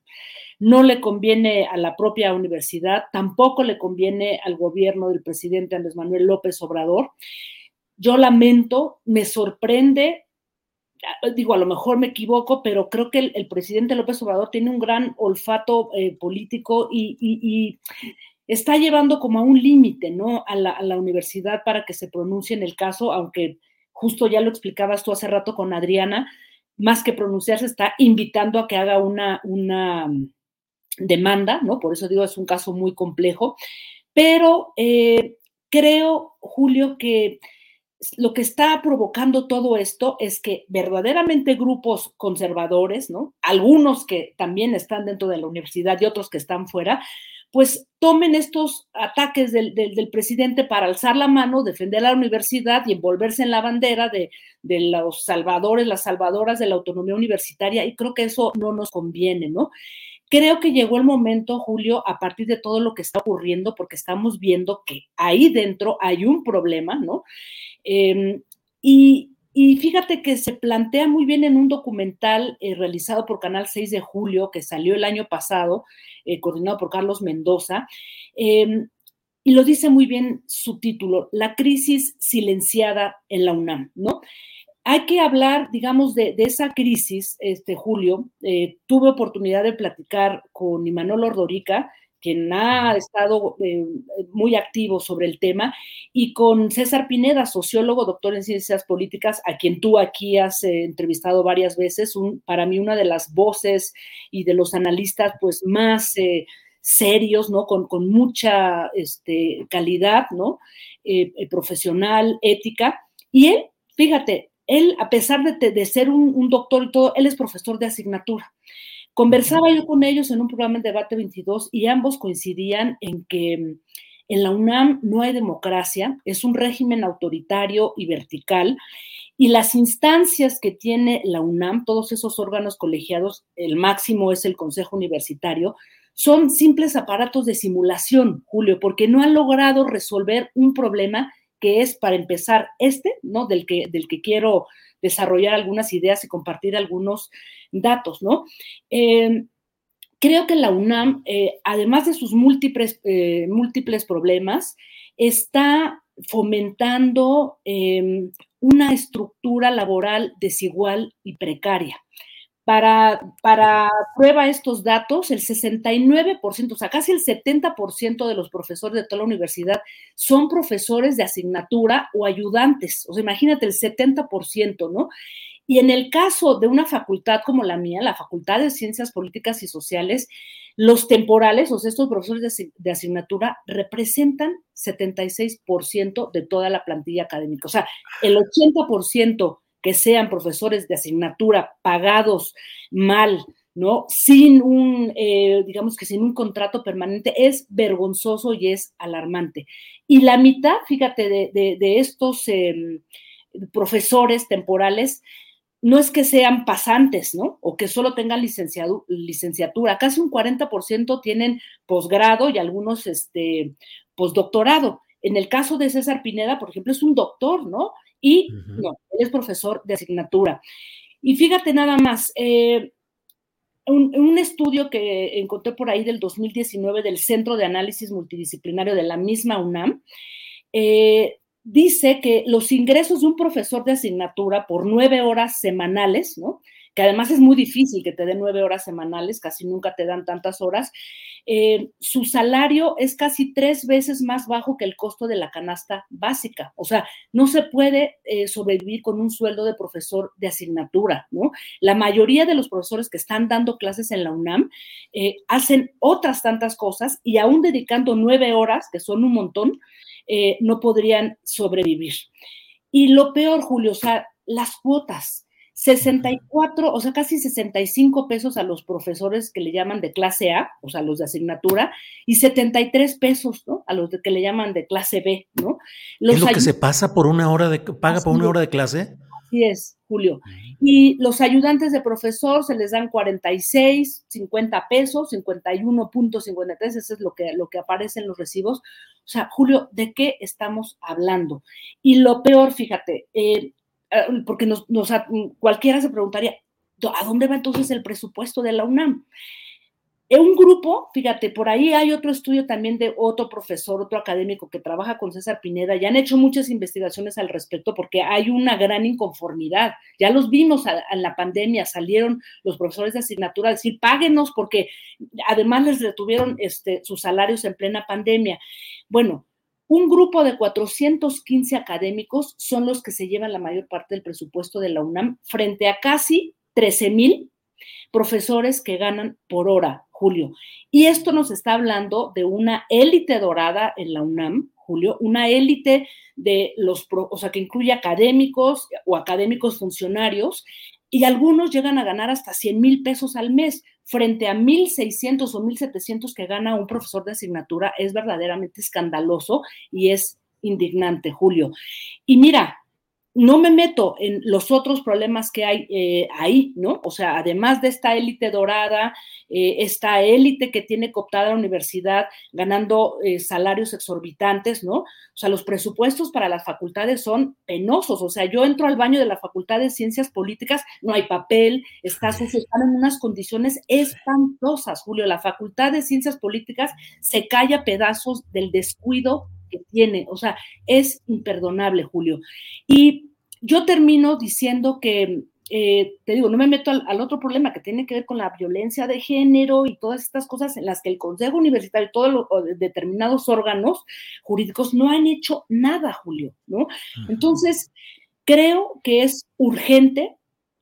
No le conviene a la propia universidad, tampoco le conviene al gobierno del presidente Andrés Manuel López Obrador. Yo lamento, me sorprende digo, a lo mejor me equivoco, pero creo que el, presidente López Obrador tiene un gran olfato eh, político y, está llevando como a un límite, ¿no? A la, universidad para que se pronuncie en el caso, aunque justo ya lo explicabas tú hace rato con Adriana, más que pronunciarse, está invitando a que haga una, una mm, demanda, ¿no? Por eso digo, es un caso muy complejo, pero eh, creo, Julio, que lo que está provocando todo esto es que verdaderamente grupos conservadores, ¿no? Algunos que también están dentro de la universidad y otros que están fuera, pues tomen estos ataques del, presidente para alzar la mano, defender a la universidad y envolverse en la bandera de, de, los salvadores, las salvadoras de la autonomía universitaria, y creo que eso no nos conviene, ¿no? Creo que llegó el momento, Julio, a partir de todo lo que está ocurriendo, porque estamos viendo que ahí dentro hay un problema, ¿no? Em, y, fíjate que se plantea muy bien en un documental eh, realizado por Canal 6 de Julio, que salió el año pasado, eh, coordinado por Carlos Mendoza, em, y lo dice muy bien su título, La crisis silenciada en la UNAM, ¿no? Hay que hablar, digamos, de, esa crisis, este Julio. Eh, tuve oportunidad de platicar con Imanol Ordorica, quien ha estado eh, muy activo sobre el tema, y con César Pineda, sociólogo, doctor en ciencias políticas, a quien tú aquí has eh, entrevistado varias veces, para mí una de las voces y de los analistas pues más eh, serios, ¿no? Con, con mucha este, calidad, ¿no? profesional, ética. Y él, fíjate, él, a pesar de, de ser un doctor y todo, él es profesor de asignatura. Conversaba yo con ellos en un programa en Debate 22 y ambos coincidían en que en la UNAM no hay democracia, es un régimen autoritario y vertical, y las instancias que tiene la UNAM, todos esos órganos colegiados, el máximo es el Consejo Universitario, son simples aparatos de simulación, Julio, porque no han logrado resolver un problema que es, para empezar, este, ¿no? Del que, del que quiero desarrollar algunas ideas y compartir algunos datos, ¿no? Em, creo que la UNAM, eh, además de sus múltiples, eh, múltiples problemas, está fomentando em, una estructura laboral desigual y precaria. Para, para, prueba estos datos, el 69%, o sea, casi el 70% de los profesores de toda la universidad son profesores de asignatura o ayudantes. O sea, imagínate el 70%, ¿no? Y en el caso de una facultad como la mía, la Facultad de Ciencias Políticas y Sociales, los temporales, o sea, estos profesores de, asignatura, representan 76% de toda la plantilla académica. O sea, el 80% que sean profesores de asignatura pagados mal, ¿no? Sin un, eh, digamos que sin un contrato permanente, es vergonzoso y es alarmante. Y la mitad, fíjate, de, estos em, profesores temporales, no es que sean pasantes, ¿no? O que solo tengan licenciatura. Casi un 40% tienen posgrado y algunos, este, postdoctorado. En el caso de César Pineda, por ejemplo, es un doctor, ¿no? Y no, es profesor de asignatura. Y fíjate nada más, eh, un, estudio que encontré por ahí del 2019 del Centro de Análisis Multidisciplinario de la misma UNAM, eh, dice que los ingresos de un profesor de asignatura por nueve horas semanales, ¿no? que además es muy difícil que te den nueve horas semanales, casi nunca te dan tantas horas, eh, su salario es casi tres veces más bajo que el costo de la canasta básica. O sea, no se puede eh, sobrevivir con un sueldo de profesor de asignatura, ¿no? La mayoría de los profesores que están dando clases en la UNAM eh, hacen otras tantas cosas y aún dedicando nueve horas, que son un montón, no podrían sobrevivir. Y lo peor, Julio, o sea, las cuotas. 64, o sea, casi 65 pesos a los profesores que le llaman de clase A, o sea, los de asignatura, y 73 pesos, ¿no? A los de que le llaman de clase B, ¿no? ¿Es lo que se pasa por una hora de, paga por una hora de clase? Así es, Julio. Y los ayudantes de profesor se les dan 46, 50 pesos, 51.53, eso es lo que, lo que aparece en los recibos. O sea, Julio, ¿de qué estamos hablando? Y lo peor, fíjate, eh, porque nos, cualquiera se preguntaría, ¿a dónde va entonces el presupuesto de la UNAM? en un grupo, fíjate, por ahí hay otro estudio también de otro profesor, otro académico que trabaja con César Pineda, y han hecho muchas investigaciones al respecto porque hay una gran inconformidad. Ya los vimos en la pandemia, salieron los profesores de asignatura decir, páguenos porque además les retuvieron este, sus salarios en plena pandemia. Bueno, un grupo de 415 académicos son los que se llevan la mayor parte del presupuesto de la UNAM frente a casi 13 mil profesores que ganan por hora, Julio. Y esto nos está hablando de una élite dorada en la UNAM, Julio, una élite de los, o sea, que incluye académicos o académicos funcionarios, y algunos llegan a ganar hasta 100 mil pesos al mes frente a 1.600 o 1.700 que gana un profesor de asignatura, es verdaderamente escandaloso y es indignante, Julio. Y mira, no me meto en los otros problemas que hay eh, ahí, ¿no? O sea, además de esta élite dorada, eh, esta élite que tiene cooptada la universidad ganando eh, salarios exorbitantes, ¿no? O sea, los presupuestos para las facultades son penosos. O sea, yo entro al baño de la Facultad de Ciencias Políticas, no hay papel, está sucio, están en unas condiciones espantosas, Julio. La Facultad de Ciencias Políticas se calla pedazos del descuido que tiene. O sea, es imperdonable, Julio. Y yo termino diciendo que, eh, te digo, no me meto al, otro problema que tiene que ver con la violencia de género y todas estas cosas en las que el Consejo Universitario y todos los determinados órganos jurídicos no han hecho nada, Julio, ¿no? Entonces, creo que es urgente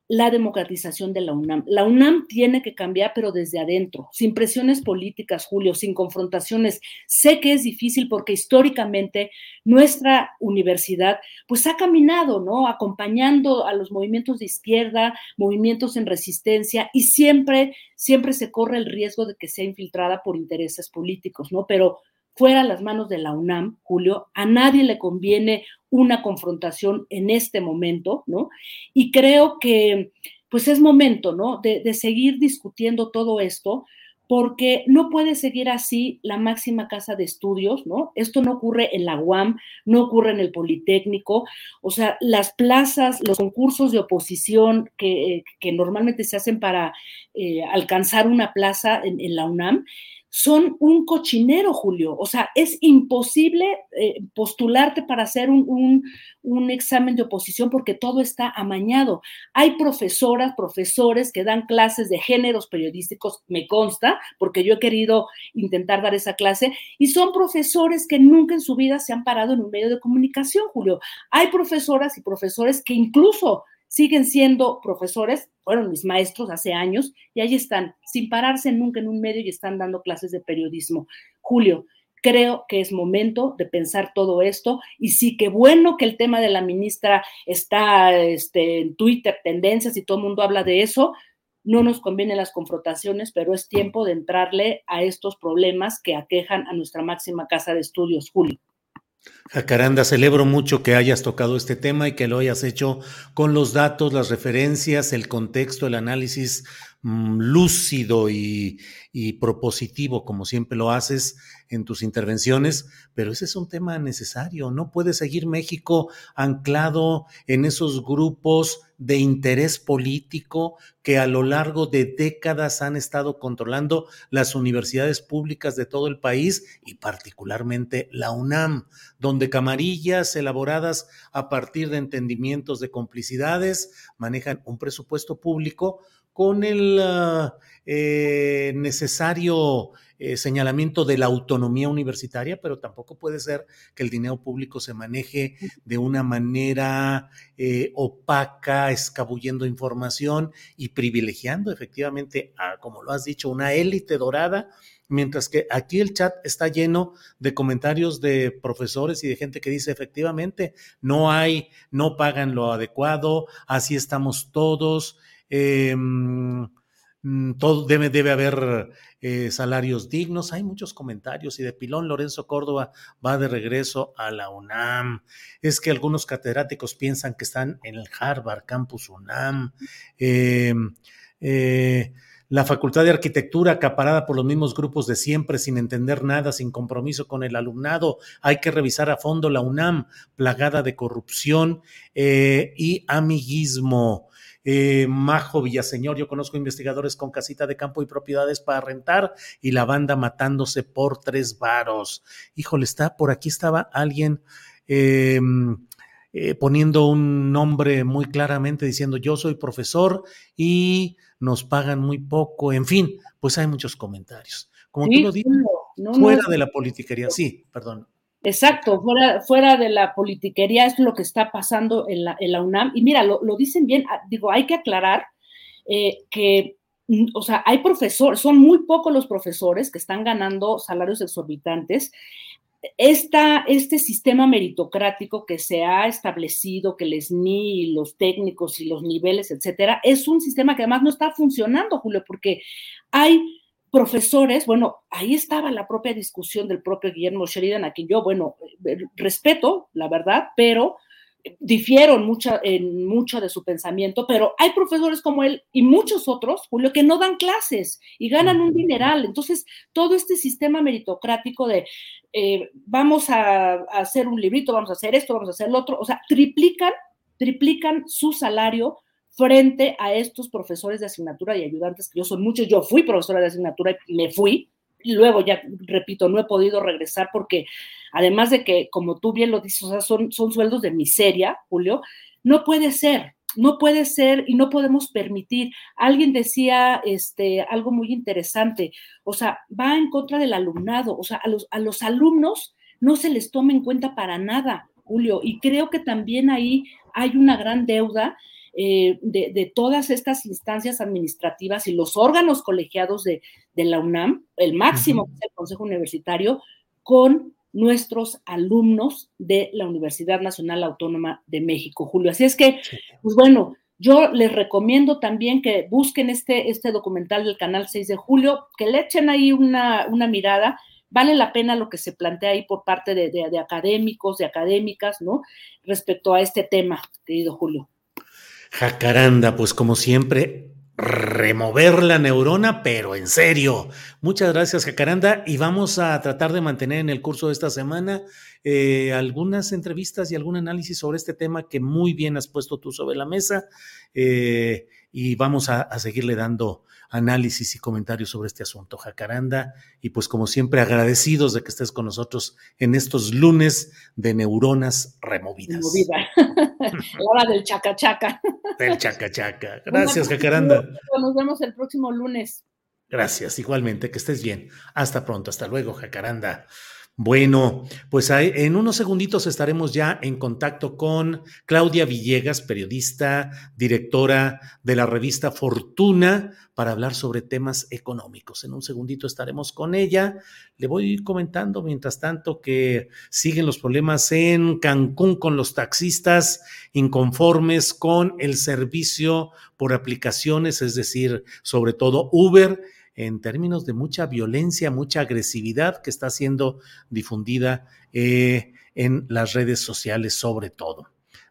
la democratización de la UNAM. La UNAM tiene que cambiar, pero desde adentro, sin presiones políticas, Julio, sin confrontaciones. Sé que es difícil porque históricamente nuestra universidad pues ha caminado, ¿no? Acompañando a los movimientos de izquierda, movimientos en resistencia y siempre, siempre se corre el riesgo de que sea infiltrada por intereses políticos, ¿no? Pero fuera las manos de la UNAM, Julio, a nadie le conviene una confrontación en este momento, ¿no? Y creo que pues es momento, ¿no? De, seguir discutiendo todo esto, porque no puede seguir así la máxima casa de estudios, ¿no? Esto no ocurre en la UAM, no ocurre en el Politécnico, o sea, las plazas, los concursos de oposición que, normalmente se hacen para eh, alcanzar una plaza en la UNAM, son un cochinero, Julio. O sea, es imposible eh, postularte para hacer un, examen de oposición porque todo está amañado. Hay profesoras, profesores que dan clases de géneros periodísticos, me consta, porque yo he querido intentar dar esa clase, y son profesores que nunca en su vida se han parado en un medio de comunicación, Julio. Hay profesoras y profesores que incluso siguen siendo profesores, fueron mis maestros hace años y ahí están, sin pararse nunca en un medio y están dando clases de periodismo. Julio, creo que es momento de pensar todo esto y sí que bueno que el tema de la ministra está este, en Twitter, tendencias y todo el mundo habla de eso. No nos convienen las confrontaciones, pero es tiempo de entrarle a estos problemas que aquejan a nuestra máxima casa de estudios, Julio. Jacaranda, celebro mucho que hayas tocado este tema y que lo hayas hecho con los datos, las referencias, el contexto, el análisis mm, lúcido y, y, propositivo, como siempre lo haces en tus intervenciones, pero ese es un tema necesario. No puede seguir México anclado en esos grupos de interés político que a lo largo de décadas han estado controlando las universidades públicas de todo el país y particularmente la UNAM, donde camarillas elaboradas a partir de entendimientos de complicidades manejan un presupuesto público con el ah, eh, necesario eh, señalamiento de la autonomía universitaria, pero tampoco puede ser que el dinero público se maneje de una manera eh, opaca, escabullendo información y privilegiando efectivamente, como lo has dicho, una élite dorada mientras que aquí el chat está lleno de comentarios de profesores y de gente que dice efectivamente no hay, no pagan lo adecuado, así estamos todos, eh, Mm, todo debe, haber eh, salarios dignos. Hay muchos comentarios y de pilón Lorenzo Córdoba va de regreso a la UNAM. Es que algunos catedráticos piensan que están en el Harvard Campus UNAM. Eh, eh, la Facultad de Arquitectura acaparada por los mismos grupos de siempre, sin entender nada, sin compromiso con el alumnado. Hay que revisar a fondo la UNAM, plagada de corrupción y amiguismo. Eh, Majo Villaseñor, yo conozco investigadores con casita de campo y propiedades para rentar y la banda matándose por tres varos. Híjole, está, por aquí estaba alguien. Eh, eh, poniendo un nombre muy claramente diciendo yo soy profesor y nos pagan muy poco, en fin, pues hay muchos comentarios. Como tú lo dices, fuera de la politiquería, sí, perdón. Exacto, fuera, de la politiquería es lo que está pasando en la, UNAM. Y mira, lo, dicen bien, ah, digo, hay que aclarar eh, que, mm, o sea, hay profesores, son muy pocos los profesores que están ganando salarios exorbitantes esta, este sistema meritocrático que se ha establecido, que el SNI, los técnicos y los niveles, etcétera, es un sistema que además no está funcionando, Julio, porque hay profesores, bueno, ahí estaba la propia discusión del propio Guillermo Sheridan, a quien yo, bueno, eh, respeto, la verdad, pero difiero en mucho, en mucho de su pensamiento, pero hay profesores como él y muchos otros, Julio, que no dan clases y ganan un dineral. Entonces, todo este sistema meritocrático de eh, vamos a, a, hacer un librito, vamos a hacer esto, vamos a hacer lo otro, o sea, triplican, triplican su salario frente a estos profesores de asignatura y ayudantes, que yo soy muchos, yo fui profesora de asignatura y me fui, luego ya, repito, no he podido regresar porque además de que, como tú bien lo dices, son, son sueldos de miseria, Julio, no puede ser, no puede ser y no podemos permitir. Alguien decía este, algo muy interesante, o sea, va en contra del alumnado, o sea, a los, a los alumnos no se les toma en cuenta para nada, Julio, y creo que también ahí hay una gran deuda eh, de, de, todas estas instancias administrativas y los órganos colegiados de, de la UNAM, el máximo, uh -huh. el Consejo Universitario, con nuestros alumnos de la Universidad Nacional Autónoma de México, Julio. Así es que, pues bueno, yo les recomiendo también que busquen este, este documental del canal 6 de julio, que le echen ahí una, una mirada. Vale la pena lo que se plantea ahí por parte de, de, de académicos, de académicas, ¿no? Respecto a este tema, querido Julio. Jacaranda, pues como siempre, remover la neurona, pero en serio. Muchas gracias, Jacaranda, y vamos a tratar de mantener en el curso de esta semana eh, algunas entrevistas y algún análisis sobre este tema que muy bien has puesto tú sobre la mesa, eh, y vamos a, a seguirle dando análisis y comentarios sobre este asunto, Jacaranda, y pues como siempre agradecidos de que estés con nosotros en estos lunes de neuronas removidas. Removida. La hora del chacachaca. Del chacachaca. Gracias, Jacaranda. Nos vemos el próximo lunes. Gracias, igualmente, que estés bien. Hasta pronto, hasta luego, Jacaranda. Bueno, pues en unos segunditos estaremos ya en contacto con Claudia Villegas, periodista, directora de la revista Fortuna, para hablar sobre temas económicos. En un segundito estaremos con ella. Le voy comentando, mientras tanto, que siguen los problemas en Cancún con los taxistas inconformes con el servicio por aplicaciones, es decir, sobre todo Uber en términos de mucha violencia, mucha agresividad que está siendo difundida eh, en las redes sociales sobre todo.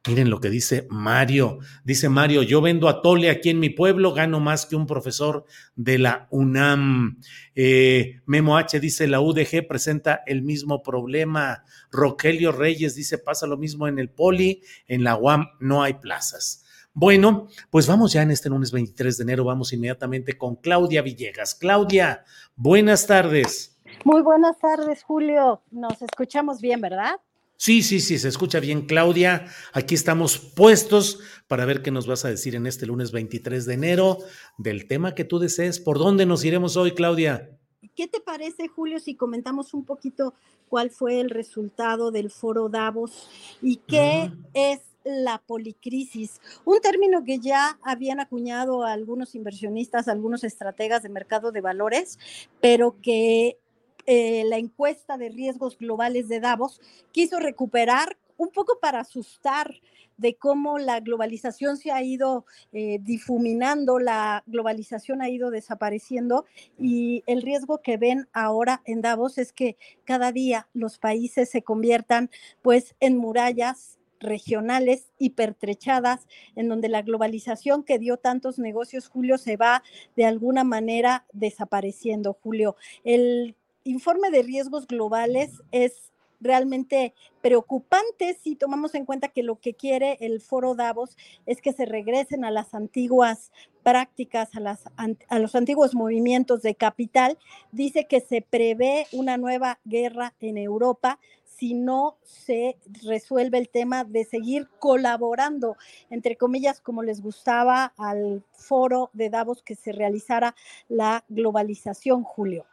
Miren lo que dice Mario. Dice Mario, yo vendo a Tole aquí en mi pueblo, gano más que un profesor de la UNAM. Eh, Memo H dice, la UDG presenta el mismo problema. Rogelio Reyes dice, pasa lo mismo en el Poli, en la UAM no hay plazas. Bueno, pues vamos ya en este lunes 23 de enero, vamos inmediatamente con Claudia Villegas. Claudia, buenas tardes. Muy buenas tardes, Julio. Nos escuchamos bien, ¿verdad? Sí, sí, sí, se escucha bien, Claudia. Aquí estamos puestos para ver qué nos vas a decir en este lunes 23 de enero del tema que tú desees. ¿Por dónde nos iremos hoy, Claudia? ¿Qué te parece, Julio, si comentamos un poquito cuál fue el resultado del foro Davos y qué uh -huh. es la policrisis, un término que ya habían acuñado algunos inversionistas, algunos estrategas de mercado de valores, pero que eh, la encuesta de riesgos globales de Davos quiso recuperar un poco para asustar de cómo la globalización se ha ido eh, difuminando, la globalización ha ido desapareciendo y el riesgo que ven ahora en Davos es que cada día los países se conviertan pues en murallas regionales hipertrechadas, en donde la globalización que dio tantos negocios, Julio, se va de alguna manera desapareciendo, Julio. El informe de riesgos globales es realmente preocupantes si tomamos en cuenta que lo que quiere el foro Davos es que se regresen a las antiguas prácticas, a, las, a los antiguos movimientos de capital. Dice que se prevé una nueva guerra en Europa si no se resuelve el tema de seguir colaborando, entre comillas, como les gustaba al foro de Davos que se realizara la globalización, Julio.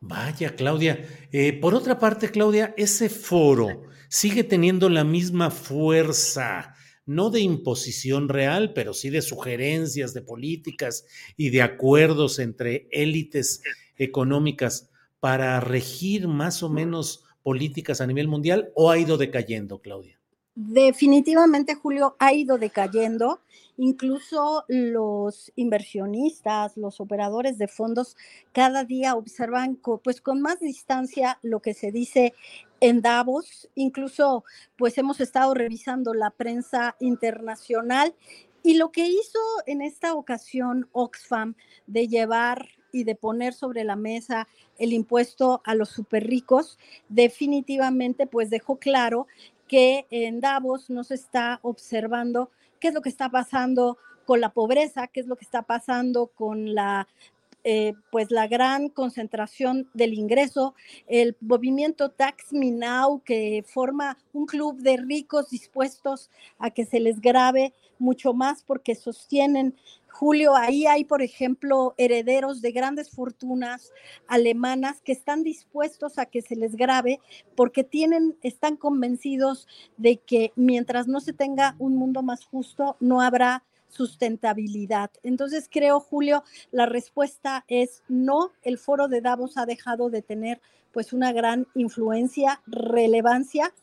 Vaya, Claudia. Eh, por otra parte, Claudia, ese foro sigue teniendo la misma fuerza, no de imposición real, pero sí de sugerencias, de políticas y de acuerdos entre élites económicas para regir más o menos políticas a nivel mundial o ha ido decayendo, Claudia? Definitivamente, Julio, ha ido decayendo. Incluso los inversionistas, los operadores de fondos, cada día observan pues con más distancia lo que se dice en Davos. Incluso pues hemos estado revisando la prensa internacional y lo que hizo en esta ocasión Oxfam de llevar y de poner sobre la mesa el impuesto a los super ricos, definitivamente pues dejó claro que en Davos no se está observando qué es lo que está pasando con la pobreza, qué es lo que está pasando con la eh, pues la gran concentración del ingreso, el movimiento Tax Me Now, que forma un club de ricos dispuestos a que se les grabe mucho más porque sostienen Julio, ahí hay, por ejemplo, herederos de grandes fortunas alemanas que están dispuestos a que se les grabe porque tienen, están convencidos de que mientras no se tenga un mundo más justo, no habrá sustentabilidad. Entonces creo, Julio, la respuesta es no, el foro de Davos ha dejado de tener pues una gran influencia, relevancia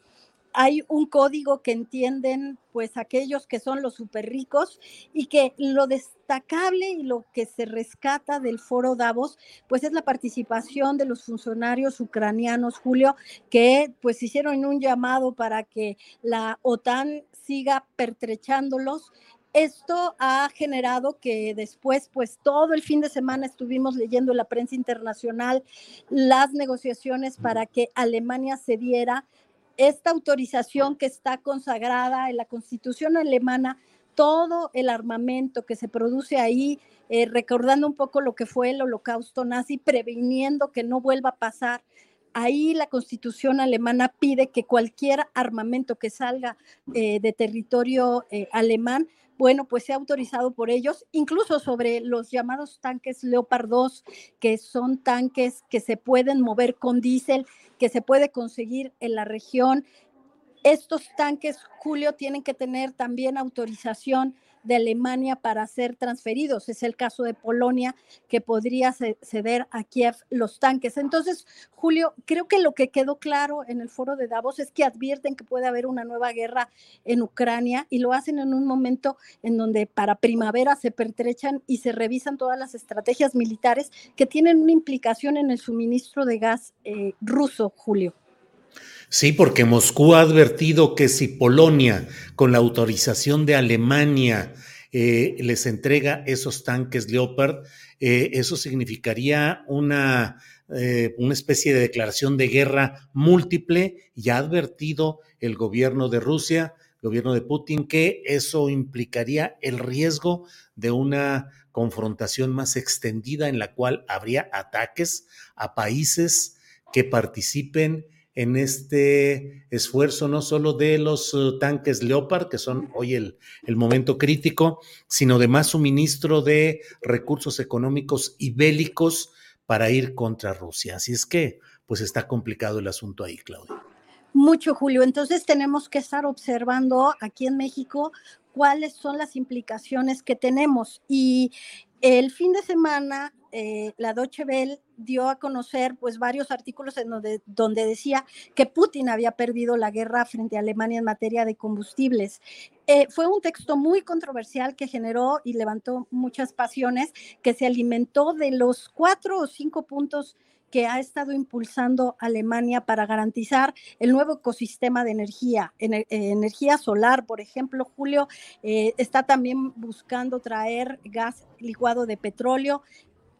hay un código que entienden pues aquellos que son los súper ricos y que lo destacable y lo que se rescata del foro Davos pues es la participación de los funcionarios ucranianos, Julio, que pues hicieron un llamado para que la OTAN siga pertrechándolos. Esto ha generado que después, pues todo el fin de semana estuvimos leyendo en la prensa internacional las negociaciones para que Alemania cediera esta autorización que está consagrada en la constitución alemana, todo el armamento que se produce ahí, eh, recordando un poco lo que fue el holocausto nazi, previniendo que no vuelva a pasar. Ahí la constitución alemana pide que cualquier armamento que salga eh, de territorio eh, alemán bueno, pues se ha autorizado por ellos, incluso sobre los llamados tanques Leopard 2, que son tanques que se pueden mover con diésel, que se puede conseguir en la región. Estos tanques, Julio, tienen que tener también autorización de Alemania para ser transferidos. Es el caso de Polonia, que podría ceder a Kiev los tanques. Entonces, Julio, creo que lo que quedó claro en el foro de Davos es que advierten que puede haber una nueva guerra en Ucrania y lo hacen en un momento en donde para primavera se pertrechan y se revisan todas las estrategias militares que tienen una implicación en el suministro de gas eh, ruso, Julio. Sí, porque Moscú ha advertido que si Polonia, con la autorización de Alemania, eh, les entrega esos tanques Leopard, eh, eso significaría una, eh, una especie de declaración de guerra múltiple y ha advertido el gobierno de Rusia, el gobierno de Putin, que eso implicaría el riesgo de una confrontación más extendida en la cual habría ataques a países que participen en este esfuerzo no solo de los uh, tanques Leopard, que son hoy el, el, momento crítico, sino de más suministro de recursos económicos y bélicos para ir contra Rusia. Así es que, pues está complicado el asunto ahí, Claudia. Mucho, Julio. Entonces tenemos que estar observando aquí en México cuáles son las implicaciones que tenemos. Y el fin de semana eh, la Deutsche Welle dio a conocer pues varios artículos en donde, decía que Putin había perdido la guerra frente a Alemania en materia de combustibles. Eh, fue un texto muy controversial que generó y levantó muchas pasiones, que se alimentó de los cuatro o cinco puntos que ha estado impulsando Alemania para garantizar el nuevo ecosistema de energía, eh, energía solar, por ejemplo, Julio está también buscando traer gas licuado de petróleo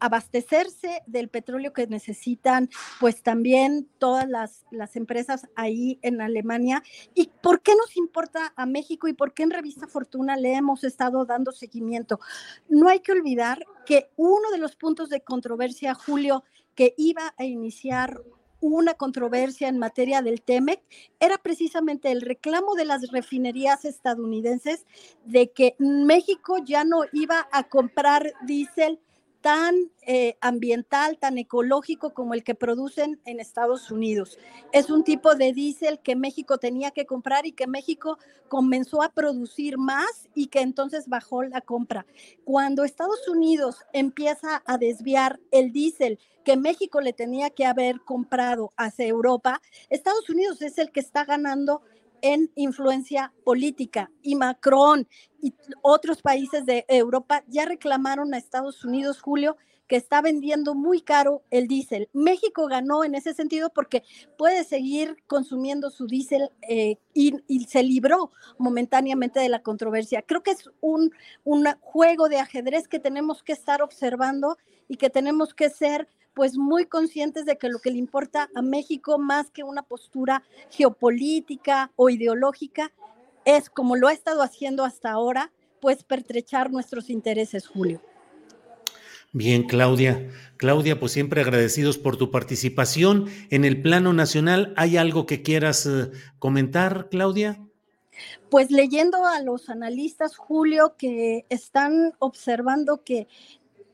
abastecerse del petróleo que necesitan, pues también todas las, las, empresas ahí en Alemania. ¿Y por qué nos importa a México y por qué en Revista Fortuna le hemos estado dando seguimiento? No hay que olvidar que uno de los puntos de controversia, Julio, que iba a iniciar una controversia en materia del TEMEC era precisamente el reclamo de las refinerías estadounidenses de que México ya no iba a comprar diésel tan eh, ambiental, tan ecológico como el que producen en Estados Unidos. Es un tipo de diésel que México tenía que comprar y que México comenzó a producir más y que entonces bajó la compra. Cuando Estados Unidos empieza a desviar el diésel que México le tenía que haber comprado hacia Europa, Estados Unidos es el que está ganando en influencia política y Macron y otros países de Europa ya reclamaron a Estados Unidos, Julio, que está vendiendo muy caro el diésel. México ganó en ese sentido porque puede seguir consumiendo su diésel eh, y, se libró momentáneamente de la controversia. Creo que es un, un juego de ajedrez que tenemos que estar observando y que tenemos que ser pues muy conscientes de que lo que le importa a México más que una postura geopolítica o ideológica es, como lo ha estado haciendo hasta ahora, pues pertrechar nuestros intereses, Julio. Bien, Claudia. Claudia, pues siempre agradecidos por tu participación. En el plano nacional, ¿hay algo que quieras eh, comentar, Claudia? Pues leyendo a los analistas, Julio, que están observando que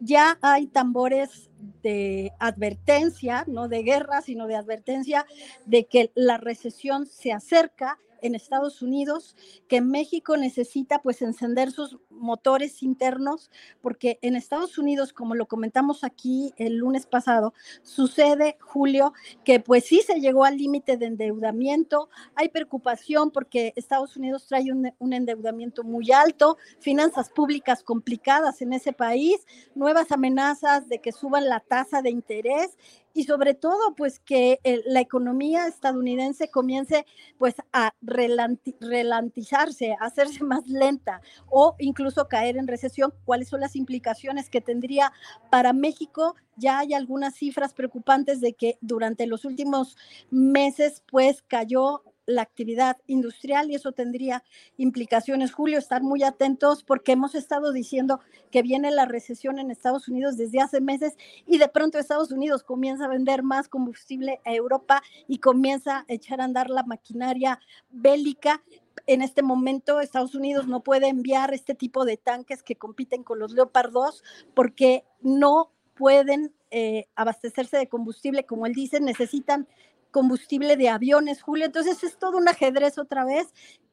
ya hay tambores de advertencia, no de guerra, sino de advertencia de que la recesión se acerca en Estados Unidos, que México necesita pues encender sus motores internos, porque en Estados Unidos, como lo comentamos aquí el lunes pasado, sucede, Julio, que pues sí se llegó al límite de endeudamiento, hay preocupación porque Estados Unidos trae un, un endeudamiento muy alto, finanzas públicas complicadas en ese país, nuevas amenazas de que suban la tasa de interés y sobre todo pues que la economía estadounidense comience pues a relantizarse, a hacerse más lenta o incluso caer en recesión, cuáles son las implicaciones que tendría para México. Ya hay algunas cifras preocupantes de que durante los últimos meses pues cayó la actividad industrial y eso tendría implicaciones. Julio, estar muy atentos porque hemos estado diciendo que viene la recesión en Estados Unidos desde hace meses y de pronto Estados Unidos comienza a vender más combustible a Europa y comienza a echar a andar la maquinaria bélica. En este momento Estados Unidos no puede enviar este tipo de tanques que compiten con los Leopard 2 porque no pueden eh, abastecerse de combustible, como él dice, necesitan combustible de aviones, Julio. Entonces es todo un ajedrez otra vez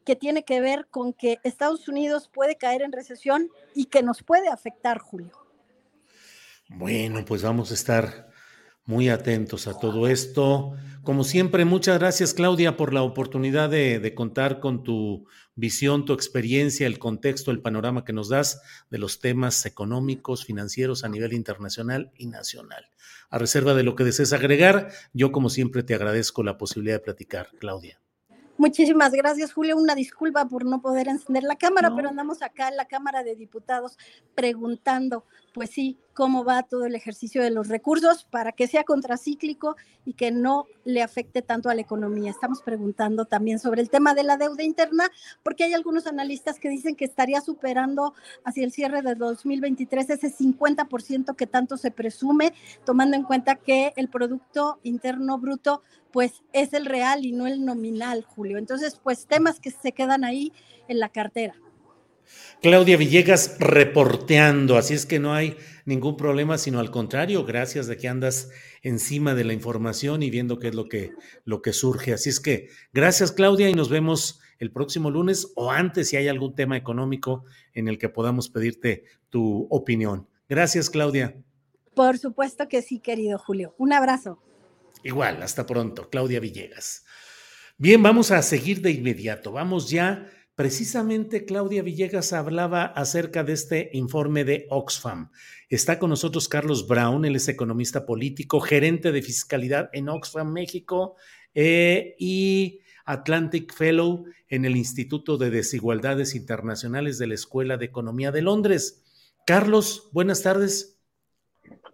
que tiene que ver con que Estados Unidos puede caer en recesión y que nos puede afectar, Julio. Bueno, pues vamos a estar muy atentos a todo esto. Como siempre, muchas gracias Claudia por la oportunidad de, de, contar con tu visión, tu experiencia, el contexto, el panorama que nos das de los temas económicos, financieros a nivel internacional y nacional. A reserva de lo que desees agregar, yo como siempre te agradezco la posibilidad de platicar, Claudia. Muchísimas gracias, Julio. Una disculpa por no poder encender la cámara, pero andamos acá en la Cámara de Diputados preguntando, pues sí, cómo va todo el ejercicio de los recursos para que sea contracíclico y que no le afecte tanto a la economía. Estamos preguntando también sobre el tema de la deuda interna, porque hay algunos analistas que dicen que estaría superando hacia el cierre de 2023 ese 50% que tanto se presume, tomando en cuenta que el Producto Interno Bruto pues es el real y no el nominal, Julio. Entonces, pues temas que se quedan ahí en la cartera. Claudia Villegas reporteando, así es que no hay ningún problema, sino al contrario, gracias de que andas encima de la información y viendo qué es lo que, lo que surge. Así es que gracias Claudia y nos vemos el próximo lunes o antes si hay algún tema económico en el que podamos pedirte tu opinión. Gracias Claudia. Por supuesto que sí, querido Julio. Un abrazo. Igual, hasta pronto, Claudia Villegas. Bien, vamos a seguir de inmediato. Vamos ya Precisamente Claudia Villegas hablaba acerca de este informe de Oxfam. Está con nosotros Carlos Brown, él es economista político, gerente de fiscalidad en Oxfam, México, eh, y Atlantic Fellow en el Instituto de Desigualdades Internacionales de la Escuela de Economía de Londres. Carlos, buenas tardes.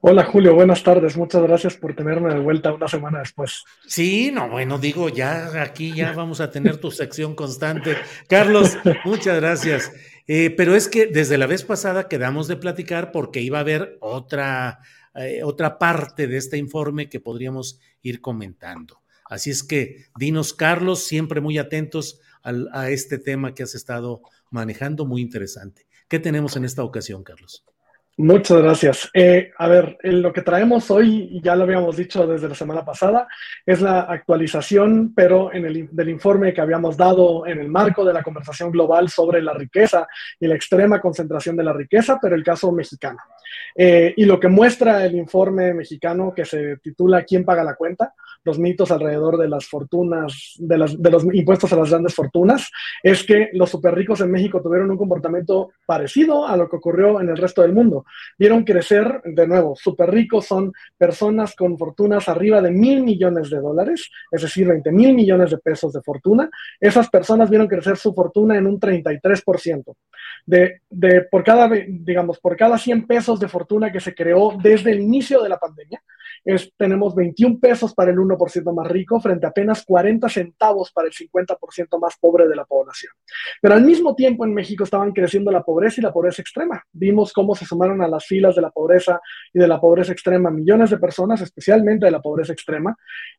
Hola Julio, buenas tardes. Muchas gracias por tenerme de vuelta una semana después. Sí, no, bueno, digo, ya aquí ya vamos a tener tu sección constante. Carlos, muchas gracias. Eh, pero es que desde la vez pasada quedamos de platicar porque iba a haber otra, eh, otra parte de este informe que podríamos ir comentando. Así es que dinos, Carlos, siempre muy atentos a este tema que has estado manejando, muy interesante. ¿Qué tenemos en esta ocasión, Carlos? Muchas gracias. Eh, a ver, lo que traemos hoy, ya lo habíamos dicho desde la semana pasada, es la actualización, pero en el, del informe que habíamos dado en el marco de la conversación global sobre la riqueza y la extrema concentración de la riqueza, pero el caso mexicano. Eh, y lo que muestra el informe mexicano que se titula ¿Quién paga la cuenta? los mitos alrededor de las fortunas, de, las, los impuestos a las grandes fortunas, es que los super ricos en México tuvieron un comportamiento parecido a lo que ocurrió en el resto del mundo. Vieron crecer, de nuevo, super ricos son personas con fortunas arriba de mil millones de dólares, es decir, 20 mil millones de pesos de fortuna. Esas personas vieron crecer su fortuna en un 33%. De, de, por cada, digamos, por cada 100 pesos de fortuna que se creó desde el inicio de la pandemia, es, tenemos 21 pesos para el 1% más rico frente a apenas 40 centavos para el 50% más pobre de la población. Pero al mismo tiempo en México estaban creciendo la pobreza y la pobreza extrema. Vimos cómo se sumaron a las filas de la pobreza y de la pobreza extrema millones de personas, especialmente de la pobreza extrema.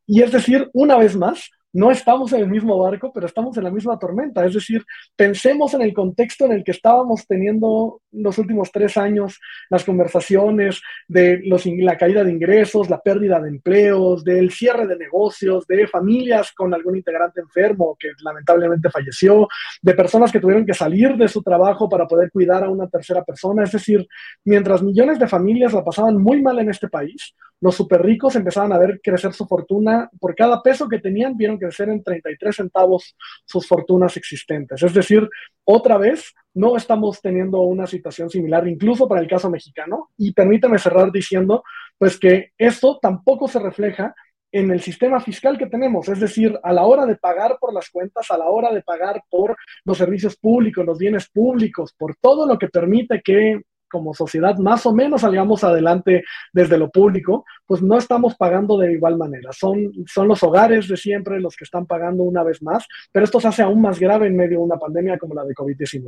Y es decir, una vez más, no estamos en el mismo barco, pero estamos en la misma tormenta. Es decir, pensemos en el contexto en el que estábamos teniendo los últimos tres años las conversaciones de los, la caída de ingresos, la pérdida de empleos, del cierre de negocios, de familias con algún integrante enfermo que lamentablemente falleció, de personas que tuvieron que salir de su trabajo para poder cuidar a una tercera persona. Es decir, mientras millones de familias la pasaban muy mal en este país, los super ricos empezaban a ver crecer su fortuna. Por cada peso que tenían, vieron crecer en 33 centavos sus fortunas existentes. Es decir, otra vez, no estamos teniendo una situación similar, incluso para el caso mexicano. Y permítame cerrar diciendo, pues que esto tampoco se refleja en el sistema fiscal que tenemos, es decir, a la hora de pagar por las cuentas, a la hora de pagar por los servicios públicos, los bienes públicos, por todo lo que permite que como sociedad más o menos salgamos adelante desde lo público, pues no estamos pagando de igual manera. Son, son los hogares de siempre los que están pagando una vez más, pero esto se hace aún más grave en medio de una pandemia como la de COVID-19.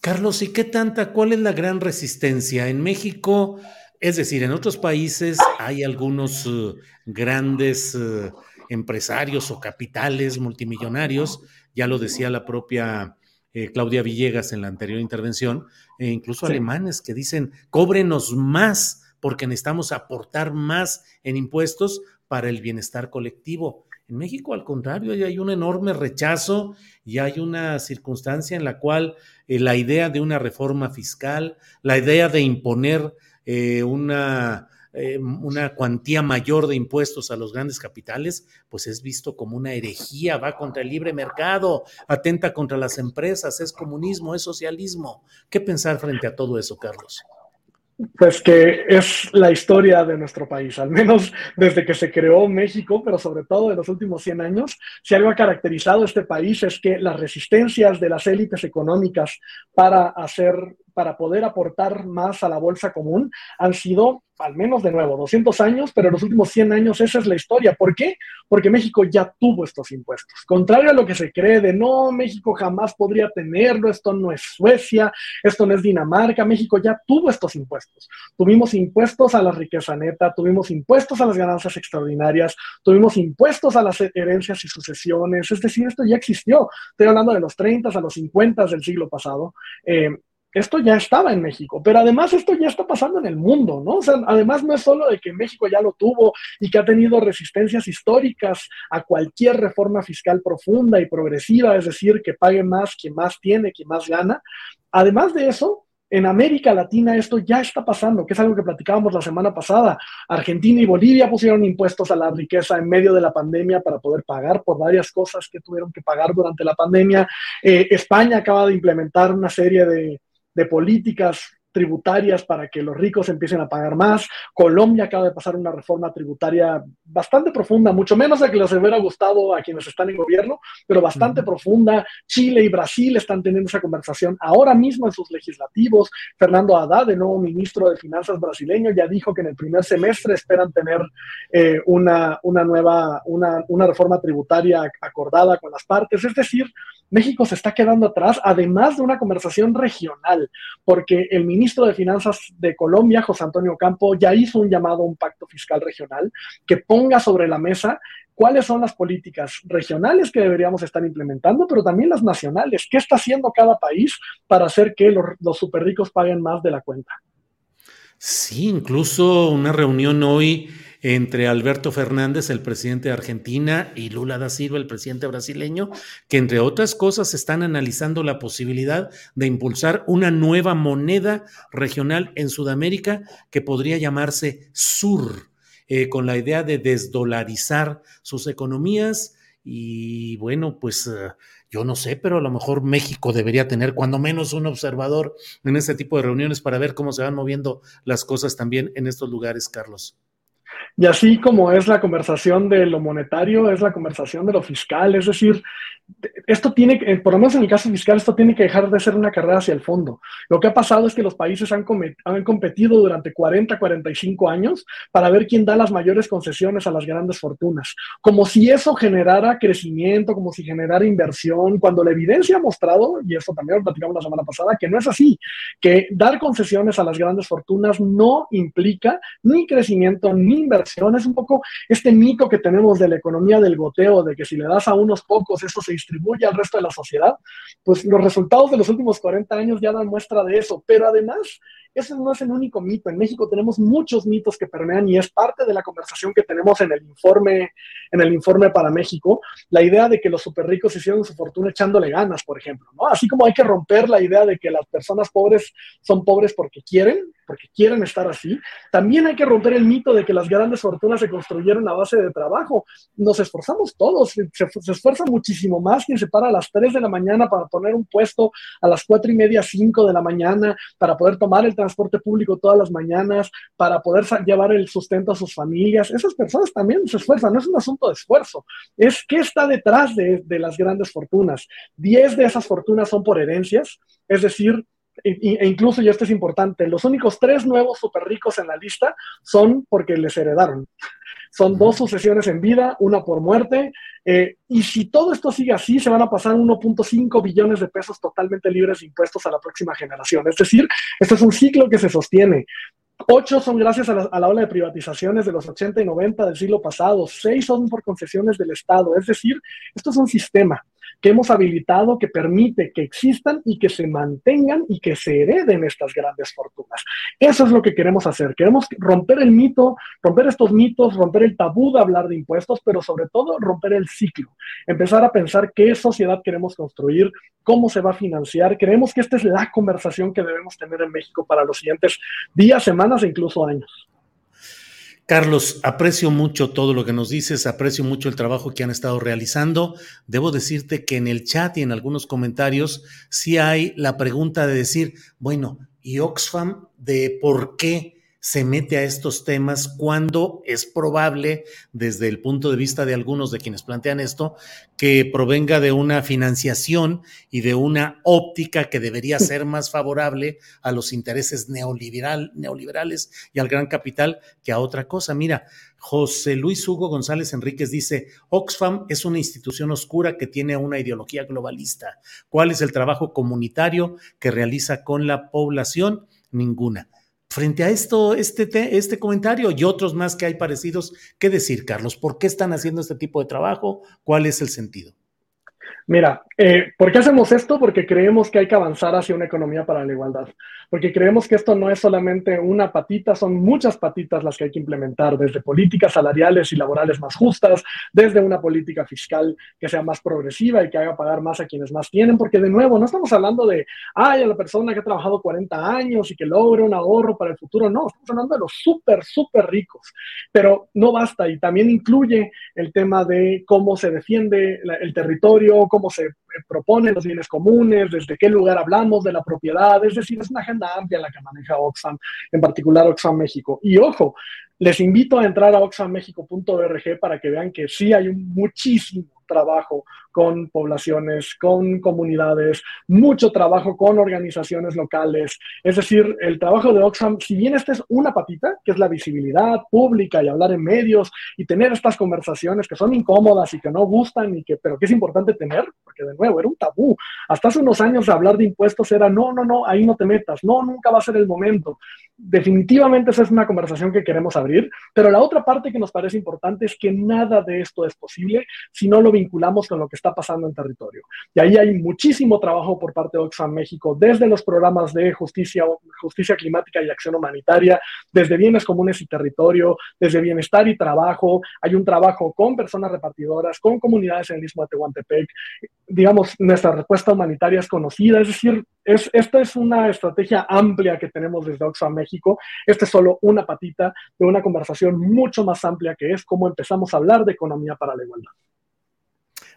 Carlos, ¿y qué tanta, cuál es la gran resistencia? En México, es decir, en otros países hay algunos uh, grandes uh, empresarios o capitales multimillonarios, ya lo decía la propia eh, Claudia Villegas en la anterior intervención, e incluso alemanes que dicen, cóbrenos más porque necesitamos aportar más en impuestos para el bienestar colectivo. En México, al contrario, hay un enorme rechazo y hay una circunstancia en la cual eh, la idea de una reforma fiscal, la idea de imponer eh, una eh, una cuantía mayor de impuestos a los grandes capitales, pues es visto como una herejía, va contra el libre mercado, atenta contra las empresas, es comunismo, es socialismo. ¿Qué pensar frente a todo eso, Carlos? Pues que es la historia de nuestro país, al menos desde que se creó México, pero sobre todo en los últimos 100 años, si algo ha caracterizado este país es que las resistencias de las élites económicas para hacer para poder aportar más a la bolsa común han sido al menos de nuevo 200 años, pero en los últimos 100 años esa es la historia. ¿Por qué? Porque México ya tuvo estos impuestos. Contrario a lo que se cree de no, México jamás podría tenerlo, esto no es Suecia, esto no es Dinamarca, México ya tuvo estos impuestos. Tuvimos impuestos a la riqueza neta, tuvimos impuestos a las ganancias extraordinarias, tuvimos impuestos a las herencias y sucesiones, es decir, esto ya existió. Estoy hablando de los 30 a los 50 del siglo pasado. Eh, esto ya estaba en México, pero además esto ya está pasando en el mundo, ¿no? O sea, además no es solo de que México ya lo tuvo y que ha tenido resistencias históricas a cualquier reforma fiscal profunda y progresiva, es decir, que pague más quien más tiene, quien más gana. Además de eso, en América Latina esto ya está pasando, que es algo que platicábamos la semana pasada. Argentina y Bolivia pusieron impuestos a la riqueza en medio de la pandemia para poder pagar por varias cosas que tuvieron que pagar durante la pandemia. Eh, España acaba de implementar una serie de, de políticas tributarias para que los ricos empiecen a pagar más. Colombia acaba de pasar una reforma tributaria bastante profunda, mucho menos de que les hubiera gustado a quienes están en gobierno, pero bastante profunda. Chile y Brasil están teniendo esa conversación ahora mismo en sus legislativos. Fernando Haddad, el nuevo ministro de Finanzas brasileño, ya dijo que en el primer semestre esperan tener eh, una, una, nueva, una, una reforma tributaria acordada con las partes. Es decir, México se está quedando atrás, además de una conversación regional, porque el ministro de Finanzas de Colombia, José Antonio Campo, ya hizo un llamado a un pacto fiscal regional que ponga sobre la mesa cuáles son las políticas regionales que deberíamos estar implementando, pero también las nacionales. ¿Qué está haciendo cada país para hacer que los, los super ricos paguen más de la cuenta? Sí, incluso una reunión hoy entre Alberto Fernández, el presidente de Argentina, y Lula da Silva, el presidente brasileño, que entre otras cosas están analizando la posibilidad de impulsar una nueva moneda regional en Sudamérica que podría llamarse SUR, eh, con la idea de desdolarizar sus economías. Y bueno, pues eh, yo no sé, pero a lo mejor México debería tener cuando menos un observador en este tipo de reuniones para ver cómo se van moviendo las cosas también en estos lugares, Carlos. Y así como es la conversación de lo monetario, es la conversación de lo fiscal. Es decir, esto tiene, que, por lo menos en el caso fiscal, esto tiene que dejar de ser una carrera hacia el fondo. Lo que ha pasado es que los países han, han competido durante 40, 45 años para ver quién da las mayores concesiones a las grandes fortunas. Como si eso generara crecimiento, como si generara inversión, cuando la evidencia ha mostrado, y eso también lo platicamos la semana pasada, que no es así, que dar concesiones a las grandes fortunas no implica ni crecimiento ni inversión. Es un poco este mito que tenemos de la economía del goteo, de que si le das a unos pocos, eso se distribuye al resto de la sociedad, pues los resultados de los últimos 40 años ya dan muestra de eso. Pero además, ese no es el único mito. En México tenemos muchos mitos que permean y es parte de la conversación que tenemos en el informe, en el informe para México. La idea de que los super ricos hicieron su fortuna echándole ganas, por ejemplo. Así como hay que romper la idea de que las personas pobres son pobres porque quieren, porque quieren estar así, también hay que romper el mito de que las grandes fortunas se construyeron a base de trabajo. Nos esforzamos todos, se, se esfuerza muchísimo más quien se para a las 3 de la mañana para poner un puesto a las 4 y media, 5 de la mañana, para poder tomar el transporte público todas las mañanas, para poder llevar el sustento a sus familias. Esas personas también se esfuerzan, no es un asunto de esfuerzo, es qué está detrás de, de las grandes fortunas. 10 de esas fortunas son por herencias, es decir, e incluso, y esto es importante, los únicos tres nuevos super ricos en la lista son porque les heredaron. Son dos sucesiones en vida, una por muerte, eh, y si todo esto sigue así, se van a pasar 1.5 billones de pesos totalmente libres de impuestos a la próxima generación. Es decir, esto es un ciclo que se sostiene. Ocho son gracias a la, a la, ola de privatizaciones de los 80 y 90 del siglo pasado. Seis son por concesiones del Estado. Es decir, esto es un sistema que hemos habilitado que permite que existan y que se mantengan y que se hereden estas grandes fortunas. Eso es lo que queremos hacer. Queremos romper el mito, romper estos mitos, romper el tabú de hablar de impuestos, pero sobre todo romper el ciclo. Empezar a pensar qué sociedad queremos construir, cómo se va a financiar. Creemos que esta es la conversación que debemos tener en México para los siguientes días, semanas e incluso años. Carlos, aprecio mucho todo lo que nos dices, aprecio mucho el trabajo que han estado realizando. Debo decirte que en el chat y en algunos comentarios sí hay la pregunta de decir, bueno, ¿y Oxfam de por qué? Se mete a estos temas cuando es probable, desde el punto de vista de algunos de quienes plantean esto, que provenga de una financiación y de una óptica que debería ser más favorable a los intereses neoliberal, neoliberales y al gran capital que a otra cosa. Mira, José Luis Hugo González Enríquez dice, Oxfam es una institución oscura que tiene una ideología globalista. ¿Cuál es el trabajo comunitario que realiza con la población? Ninguna. Frente a esto, este, este comentario y otros más que hay parecidos, ¿qué decir, Carlos? ¿Por qué están haciendo este tipo de trabajo? ¿Cuál es el sentido? Mira, eh, ¿por qué hacemos esto? Porque creemos que hay que avanzar hacia una economía para la igualdad. Porque creemos que esto no es solamente una patita, son muchas patitas las que hay que implementar, desde políticas salariales y laborales más justas, desde una política fiscal que sea más progresiva y que haga pagar más a quienes más tienen. Porque de nuevo, no estamos hablando de, ay, a la persona que ha trabajado 40 años y que logre un ahorro para el futuro. No, estamos hablando de los súper, súper ricos. Pero no basta y también incluye el tema de cómo se defiende el territorio, cómo se propone los bienes comunes, desde qué lugar hablamos de la propiedad, es decir, es una agenda amplia la que maneja Oxfam, en particular Oxfam México. Y ojo, les invito a entrar a oxfammexico.org para que vean que sí hay un muchísimo trabajo con poblaciones, con comunidades, mucho trabajo con organizaciones locales. Es decir, el trabajo de Oxfam, si bien esta es una patita, que es la visibilidad pública y hablar en medios y tener estas conversaciones que son incómodas y que no gustan, y que, pero que es importante tener, porque de nuevo era un tabú. Hasta hace unos años hablar de impuestos era, no, no, no, ahí no te metas, no, nunca va a ser el momento. Definitivamente esa es una conversación que queremos abrir, pero la otra parte que nos parece importante es que nada de esto es posible si no lo vinculamos con lo que está pasando en territorio. Y ahí hay muchísimo trabajo por parte de Oxfam México, desde los programas de justicia, justicia climática y acción humanitaria, desde bienes comunes y territorio, desde bienestar y trabajo. Hay un trabajo con personas repartidoras, con comunidades en el Istmo de Tehuantepec. Digamos, nuestra respuesta humanitaria es conocida, es decir, es, esta es una estrategia amplia que tenemos desde Oxfam México. Esta es solo una patita de una conversación mucho más amplia que es cómo empezamos a hablar de economía para la igualdad.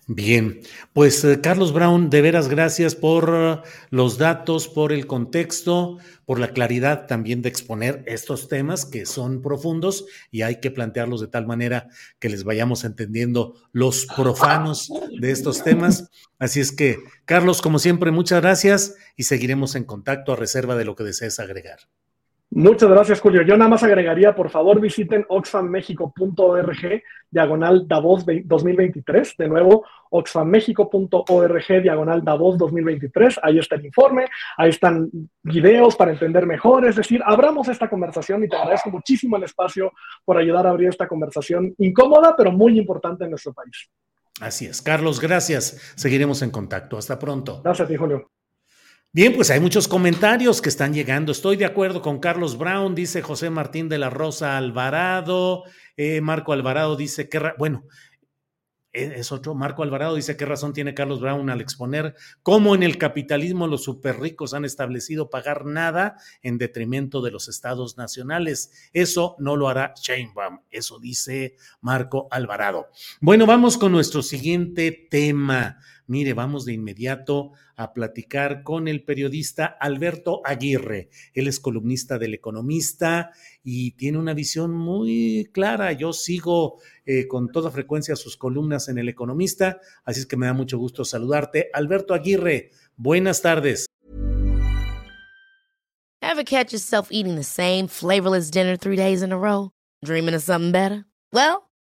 Bien, pues eh, Carlos Brown, de veras gracias por uh, los datos, por el contexto, por la claridad también de exponer estos temas que son profundos y hay que plantearlos de tal manera que les vayamos entendiendo los profanos de estos temas. Así es que, Carlos, como siempre, muchas gracias y seguiremos en contacto a reserva de lo que desees agregar. Muchas gracias, Julio. Yo nada más agregaría, por favor, visiten oxfammexico.org, diagonal Davos 2023. De nuevo, oxfammexico.org, diagonal Davos 2023. Ahí está el informe, ahí están videos para entender mejor. Es decir, abramos esta conversación y te agradezco muchísimo el espacio por ayudar a abrir esta conversación incómoda, pero muy importante en nuestro país. Así es. Carlos, gracias. Seguiremos en contacto. Hasta pronto. Gracias a ti, Julio. Bien, pues hay muchos comentarios que están llegando. Estoy de acuerdo con Carlos Brown, dice José Martín de la Rosa Alvarado. Eh, Marco Alvarado dice que, bueno, e, es otro. Marco Alvarado dice qué razón tiene Carlos Brown al exponer cómo en el capitalismo los super ricos han establecido pagar nada en detrimento de los estados nacionales. Eso no lo hará Sheinbaum. Eso dice Marco Alvarado. Bueno, vamos con nuestro siguiente tema. Mire, vamos de inmediato a platicar con el periodista Alberto Aguirre. Él es columnista del Economista y tiene una visión muy clara. Yo sigo eh, con toda frecuencia sus columnas en el Economista, así es que me da mucho gusto saludarte. Alberto Aguirre, buenas tardes. Ever catch yourself eating the same flavorless dinner three days in a row? Dreaming of something better? Well,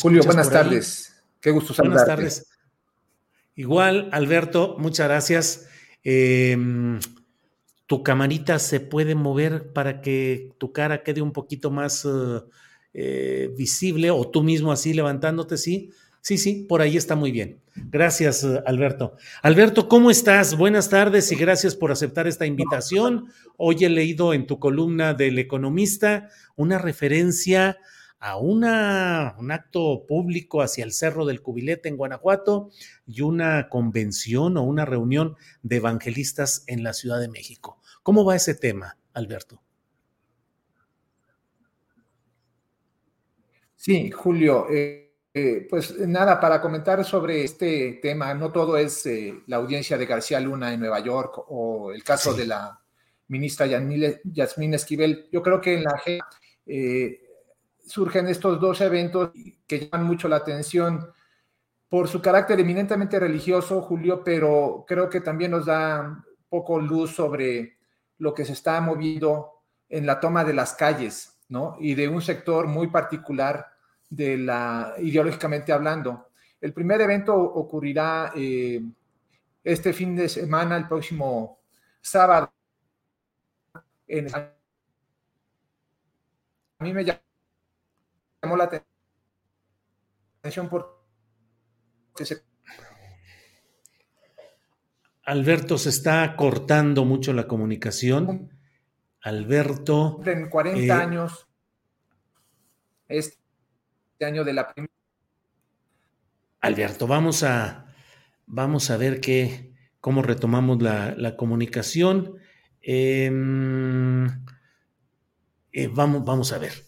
Julio, buenas tardes. Qué gusto saludarte. Buenas tardes. Igual, Alberto, muchas gracias. Em, tu camarita se puede mover para que tu cara quede un poquito más eh, eh, visible o tú mismo así levantándote, ¿sí? Sí, sí, por ahí está muy bien. Gracias, eh, Alberto. Alberto, ¿cómo estás? Buenas tardes y gracias por aceptar esta invitación. Hoy he leído en tu columna del Economista una referencia a una, un acto público hacia el Cerro del Cubilete en Guanajuato y una convención o una reunión de evangelistas en la Ciudad de México. ¿Cómo va ese tema, Alberto? Sí, Julio. Eh, eh, pues nada, para comentar sobre este tema, no todo es eh, la audiencia de García Luna en Nueva York o el caso de la ministra Yasmín Esquivel. Yo creo que en la surgen estos dos eventos que llaman mucho la atención. por su carácter eminentemente religioso, Julio, pero creo que también nos da poco luz sobre lo que se está moviendo en la toma de las calles, ¿no? Y de un sector muy particular de la ideológicamente hablando. El primer evento ocurrirá eh, este fin de semana, el próximo sábado. a mí me llamó la atención porque se Alberto, se está cortando mucho la comunicación. Alberto. En 40 eh, años, este año de la primera. Alberto, vamos a, vamos a ver qué, cómo retomamos la, comunicación. Em, eh, vamos, vamos a ver.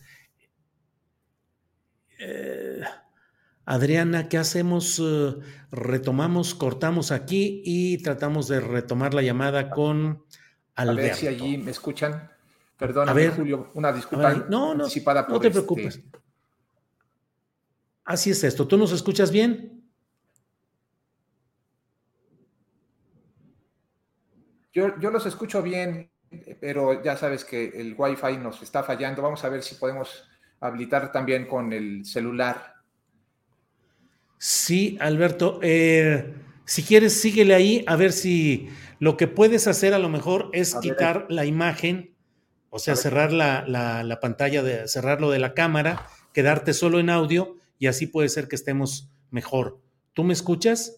Eh, Adriana, ¿qué hacemos? retomamos, cortamos aquí y tratamos de retomar la llamada con a ver si allí me escuchan. Perdón, Julio, una disculpa no, no, no te preocupes. Este Así es esto. ¿Tú nos escuchas bien? Yo, yo los escucho bien, pero ya sabes que el Wi-Fi nos está fallando. Vamos a ver si podemos habilitar también con el celular. Sí, Alberto. Eh, si quieres, síguele ahí a ver si lo que puedes hacer a lo mejor es quitar la imagen, o sea, cerrar la, pantalla, de, cerrarlo de la cámara, quedarte solo en audio y así puede ser que estemos mejor. ¿Tú me escuchas?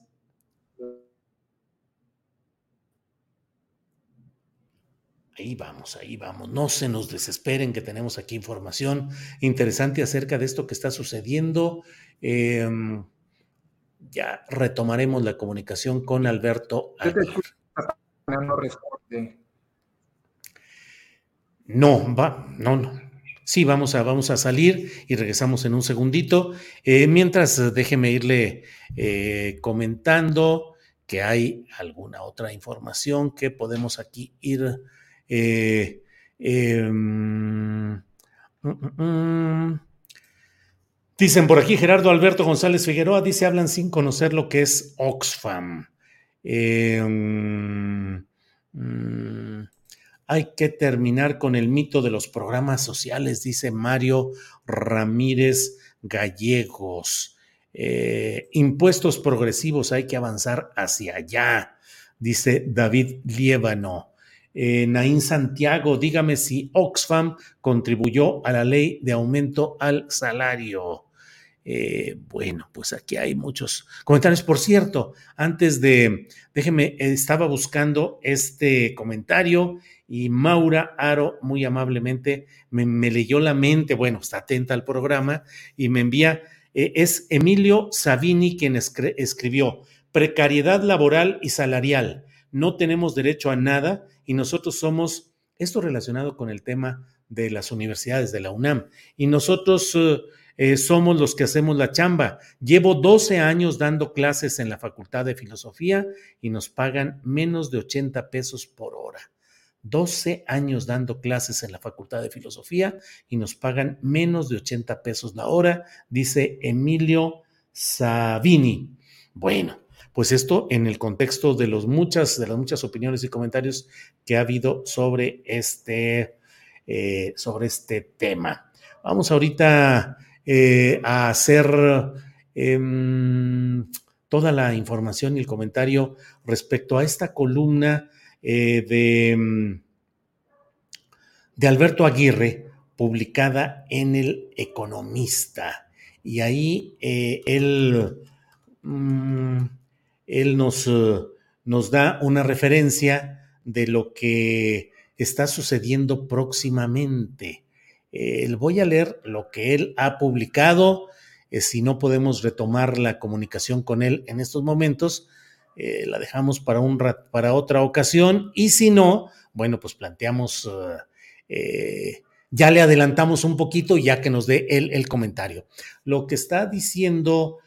Ahí vamos, ahí vamos. No se nos desesperen que tenemos aquí información interesante acerca de esto que está sucediendo. Em, ya retomaremos la comunicación con Alberto. No, va, no, no. Sí, vamos a, vamos a salir y regresamos en un segundito. Eh, mientras, déjeme irle eh, comentando que hay alguna otra información que podemos aquí ir. Eh, em, mm, mm, mm. Dicen por aquí Gerardo Alberto González Figueroa, dice, hablan sin conocer lo que es Oxfam. Em, hay que terminar con el mito de los programas sociales, dice Mario Ramírez Gallegos. Eh, impuestos progresivos, hay que avanzar hacia allá, dice David Liébano. Eh, Naín Santiago, dígame si Oxfam contribuyó a la ley de aumento al salario. Eh, bueno, pues aquí hay muchos comentarios. Por cierto, antes de, déjeme, estaba buscando este comentario y Maura Aro muy amablemente me, leyó la mente, bueno, está atenta al programa y me envía, eh, es Emilio Savini quien escribió, precariedad laboral y salarial, no tenemos derecho a nada y nosotros somos, esto relacionado con el tema de las universidades de la UNAM, y nosotros... Eh, eh, somos los que hacemos la chamba. Llevo 12 años dando clases en la Facultad de Filosofía y nos pagan menos de 80 pesos por hora. 12 años dando clases en la Facultad de Filosofía y nos pagan menos de 80 pesos la hora, dice Emilio Savini. Bueno, pues esto en el contexto de, los muchas, de las muchas opiniones y comentarios que ha habido sobre este, eh, sobre este tema. Vamos ahorita eh, a hacer em, toda la información y el comentario respecto a esta columna eh, de, em, de Alberto Aguirre, publicada en El Economista. Y ahí él, mm, él nos, nos da una referencia de lo que está sucediendo próximamente. Eh, voy a leer lo que él ha publicado. Eh, si no podemos retomar la comunicación con él en estos momentos, eh, la dejamos para, un para otra ocasión. Y si no, bueno, pues planteamos, ya le adelantamos un poquito ya que nos dé él el comentario. Lo que está diciendo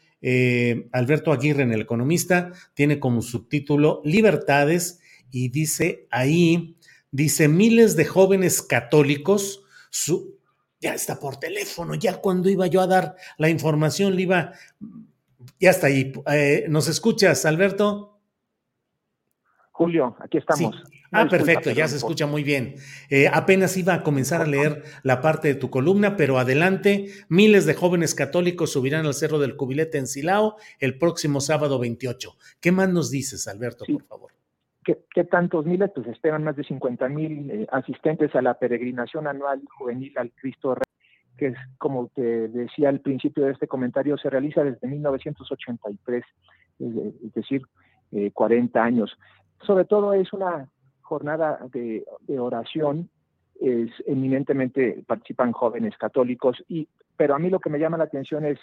Alberto Aguirre en El Economista tiene como subtítulo Libertades y dice ahí, dice miles de jóvenes católicos su, ya está por teléfono, ya cuando iba yo a dar la información le iba Ya está ahí. Eh, ¿Nos escuchas, Alberto? Julio, aquí estamos. Ah, perfecto, ya se escucha muy bien. Eh, apenas iba a comenzar a leer la parte de tu columna, pero adelante, miles de jóvenes católicos subirán al Cerro del Cubilete en Silao el próximo sábado 28. ¿Qué más nos dices, Alberto, por favor? ¿Qué, tantos miles? Pues esperan más de 50 mil eh, asistentes a la peregrinación anual juvenil al Cristo Rey, que es, como te decía al principio de este comentario, se realiza desde 1983, es decir, 40 eh, años. Sobre todo es una jornada de, oración, es eminentemente participan jóvenes católicos, y, pero a mí lo que me llama la atención es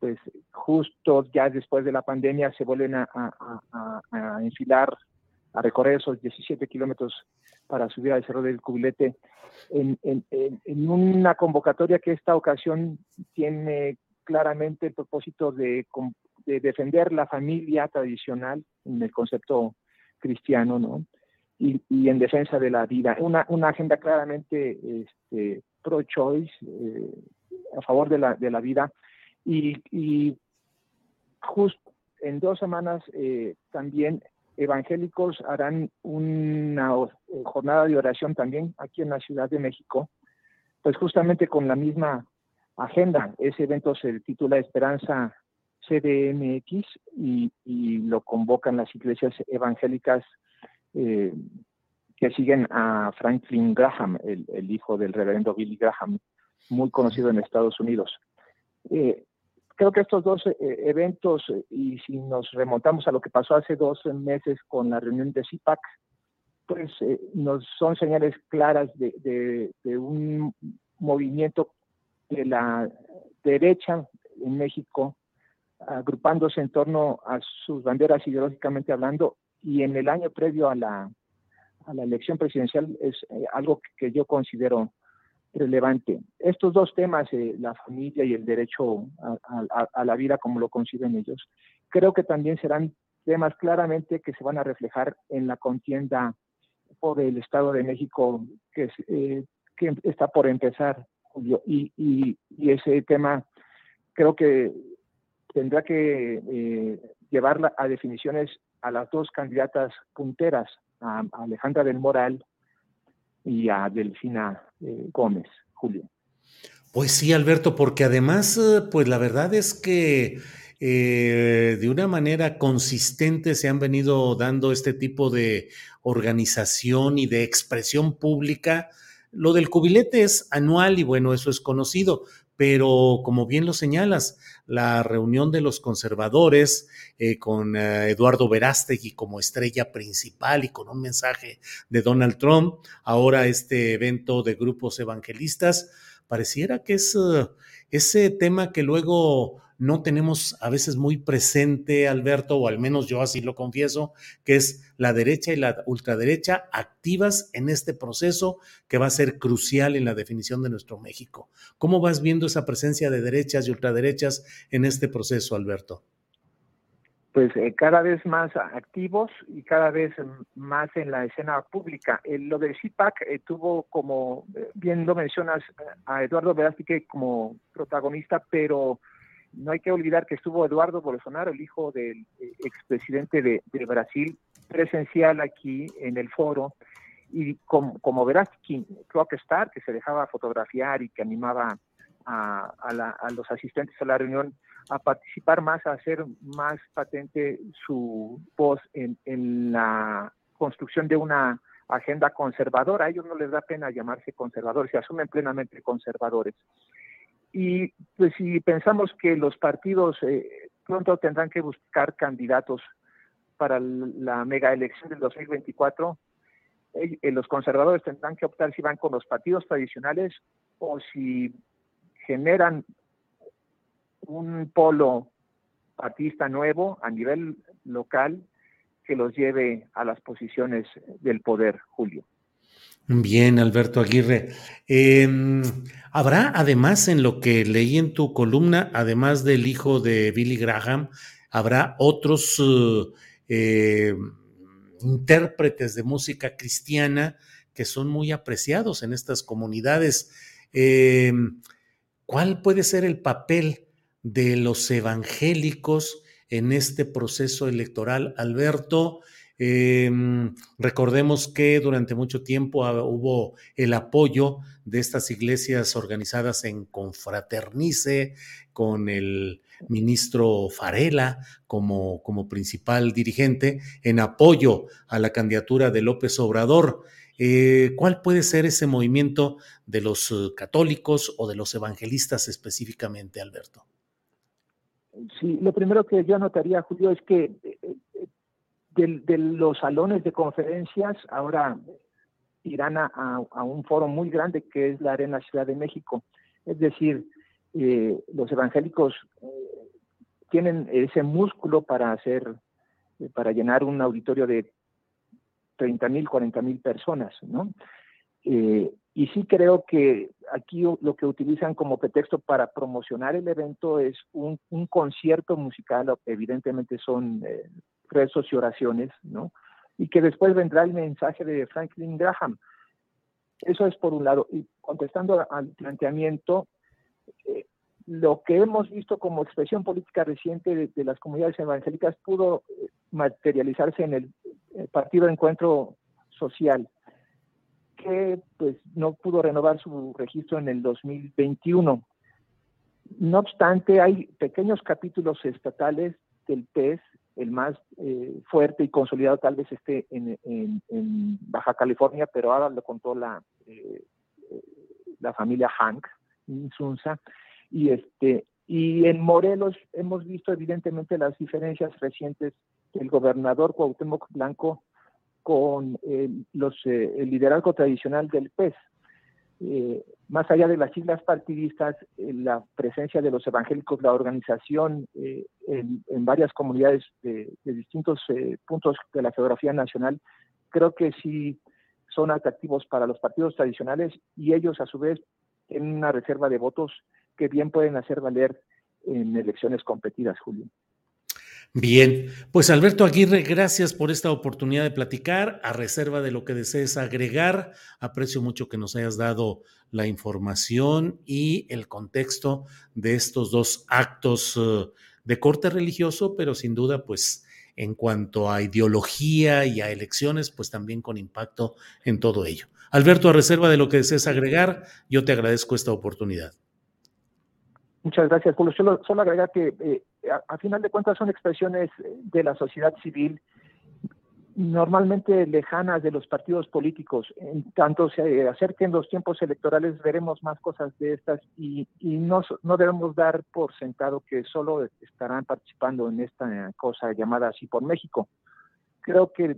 pues justo ya después de la pandemia se vuelven a, a enfilar a recorrer esos 17 kilómetros para subir al Cerro del Cubilete en, una convocatoria que esta ocasión tiene claramente el propósito de, defender la familia tradicional en el concepto cristiano, ¿no? Y, en defensa de la vida. Una, agenda claramente este, pro-choice, eh, a favor de la, de la vida. Y, y justo en dos semanas eh, también evangélicos harán una eh, jornada de oración también aquí en la Ciudad de México, pues justamente con la misma agenda. Ese evento se titula Esperanza CDMX y, lo convocan las iglesias evangélicas eh, que siguen a Franklin Graham, el, hijo del reverendo Billy Graham, muy conocido en Estados Unidos. Eh, creo que estos dos eh, eventos, y si nos remontamos a lo que pasó hace dos meses con la reunión de CIPAC, pues eh, nos son señales claras de, un movimiento de la derecha en México, agrupándose en torno a sus banderas ideológicamente hablando, y en el año previo a la, a la elección presidencial es algo que yo considero relevante. Estos dos temas, eh, la familia y el derecho a, la vida como lo conciben ellos, creo que también serán temas claramente que se van a reflejar en la contienda por el Estado de México que, eh, está por empezar, Julio. Y, ese tema creo que tendrá que eh, llevar a definiciones a las dos candidatas punteras, a Alejandra del Moral y a Delfina eh, Gómez, Julio. Pues sí, Alberto, porque además, eh, pues la verdad es que eh, de una manera consistente se han venido dando este tipo de organización y de expresión pública. Lo del cubilete es anual y bueno, eso es conocido, pero como bien lo señalas, la reunión de los conservadores eh, con eh, Eduardo Verástegui como estrella principal y con un mensaje de Donald Trump, ahora este evento de grupos evangelistas, pareciera que es eh, ese tema que luego no tenemos a veces muy presente, Alberto, o al menos yo así lo confieso, que es la derecha y la ultraderecha activas en este proceso que va a ser crucial en la definición de nuestro México. ¿Cómo vas viendo esa presencia de derechas y ultraderechas en este proceso, Alberto? Pues eh, cada vez más activos y cada vez más en la escena pública. lo del CIPAC eh, tuvo como, eh, bien lo mencionas, a Eduardo Verástegui como protagonista, pero no hay que olvidar que estuvo Eduardo Bolsonaro, el hijo del eh, expresidente de, Brasil, presencial aquí en el foro. Y como, como verás, Rockstar, que se dejaba fotografiar y que animaba a, los asistentes a la reunión a participar más, a hacer más patente su voz en, en la construcción de una agenda conservadora. A ellos no les da pena llamarse conservadores, se asumen plenamente conservadores. Y pues si pensamos que los partidos eh, pronto tendrán que buscar candidatos para la mega elección del 2024, eh, eh, los conservadores tendrán que optar si van con los partidos tradicionales o si generan un polo partista nuevo a nivel local que los lleve a las posiciones del poder, Julio. Bien, Alberto Aguirre. Em, habrá además en lo que leí en tu columna, además del hijo de Billy Graham, habrá otros eh, intérpretes de música cristiana que son muy apreciados en estas comunidades. Em, ¿Cuál puede ser el papel de los evangélicos en este proceso electoral. Alberto, em, recordemos que durante mucho tiempo hubo el apoyo de estas iglesias organizadas en Confraternice, con el ministro Farela como, como principal dirigente, en apoyo a la candidatura de López Obrador. Eh, ¿Cuál puede ser ese movimiento de los eh, católicos o de los evangelistas específicamente, Alberto? Sí, lo primero que yo anotaría, Julio, es que eh, de, los salones de conferencias ahora irán a, un foro muy grande que es la Arena Ciudad de México. Es decir, los evangélicos tienen ese músculo para hacer, para llenar un auditorio de 30 mil, 40 mil personas, ¿no? Eh, y sí creo que aquí lo que utilizan como pretexto para promocionar el evento es un, concierto musical, evidentemente son eh, rezos y oraciones, ¿no? Y que después vendrá el mensaje de Franklin Graham. Eso es por un lado. Y contestando al planteamiento, eh, lo que hemos visto como expresión política reciente de, las comunidades evangélicas pudo materializarse en el, Partido Encuentro Social, que pues no pudo renovar su registro en el 2021. No obstante, hay pequeños capítulos estatales del PES, el más eh, fuerte y consolidado tal vez esté en, Baja California, pero ahora lo contó la, eh, la familia Hank Insunza, y este y en Morelos hemos visto evidentemente las diferencias recientes del gobernador Cuauhtémoc Blanco con el, los, eh, el liderazgo tradicional del PES. Eh, más allá de las siglas partidistas, eh, la presencia de los evangélicos, la organización en, varias comunidades de, distintos puntos de la geografía nacional, creo que sí son atractivos para los partidos tradicionales y ellos a su vez tienen una reserva de votos que bien pueden hacer valer en elecciones competidas, Julio. Bien, pues Alberto Aguirre, gracias por esta oportunidad de platicar. A reserva de lo que desees agregar, aprecio mucho que nos hayas dado la información y el contexto de estos dos actos eh, de corte religioso, pero sin duda, pues en cuanto a ideología y a elecciones, pues también con impacto en todo ello. Alberto, a reserva de lo que desees agregar, yo te agradezco esta oportunidad. Muchas gracias, Julio. Solo, solo agregar que eh, a, final de cuentas son expresiones de la sociedad civil normalmente lejanas de los partidos políticos. En tanto se acerquen los tiempos electorales, veremos más cosas de estas y, no, no debemos dar por sentado que solo estarán participando en esta cosa llamada así por México. Creo que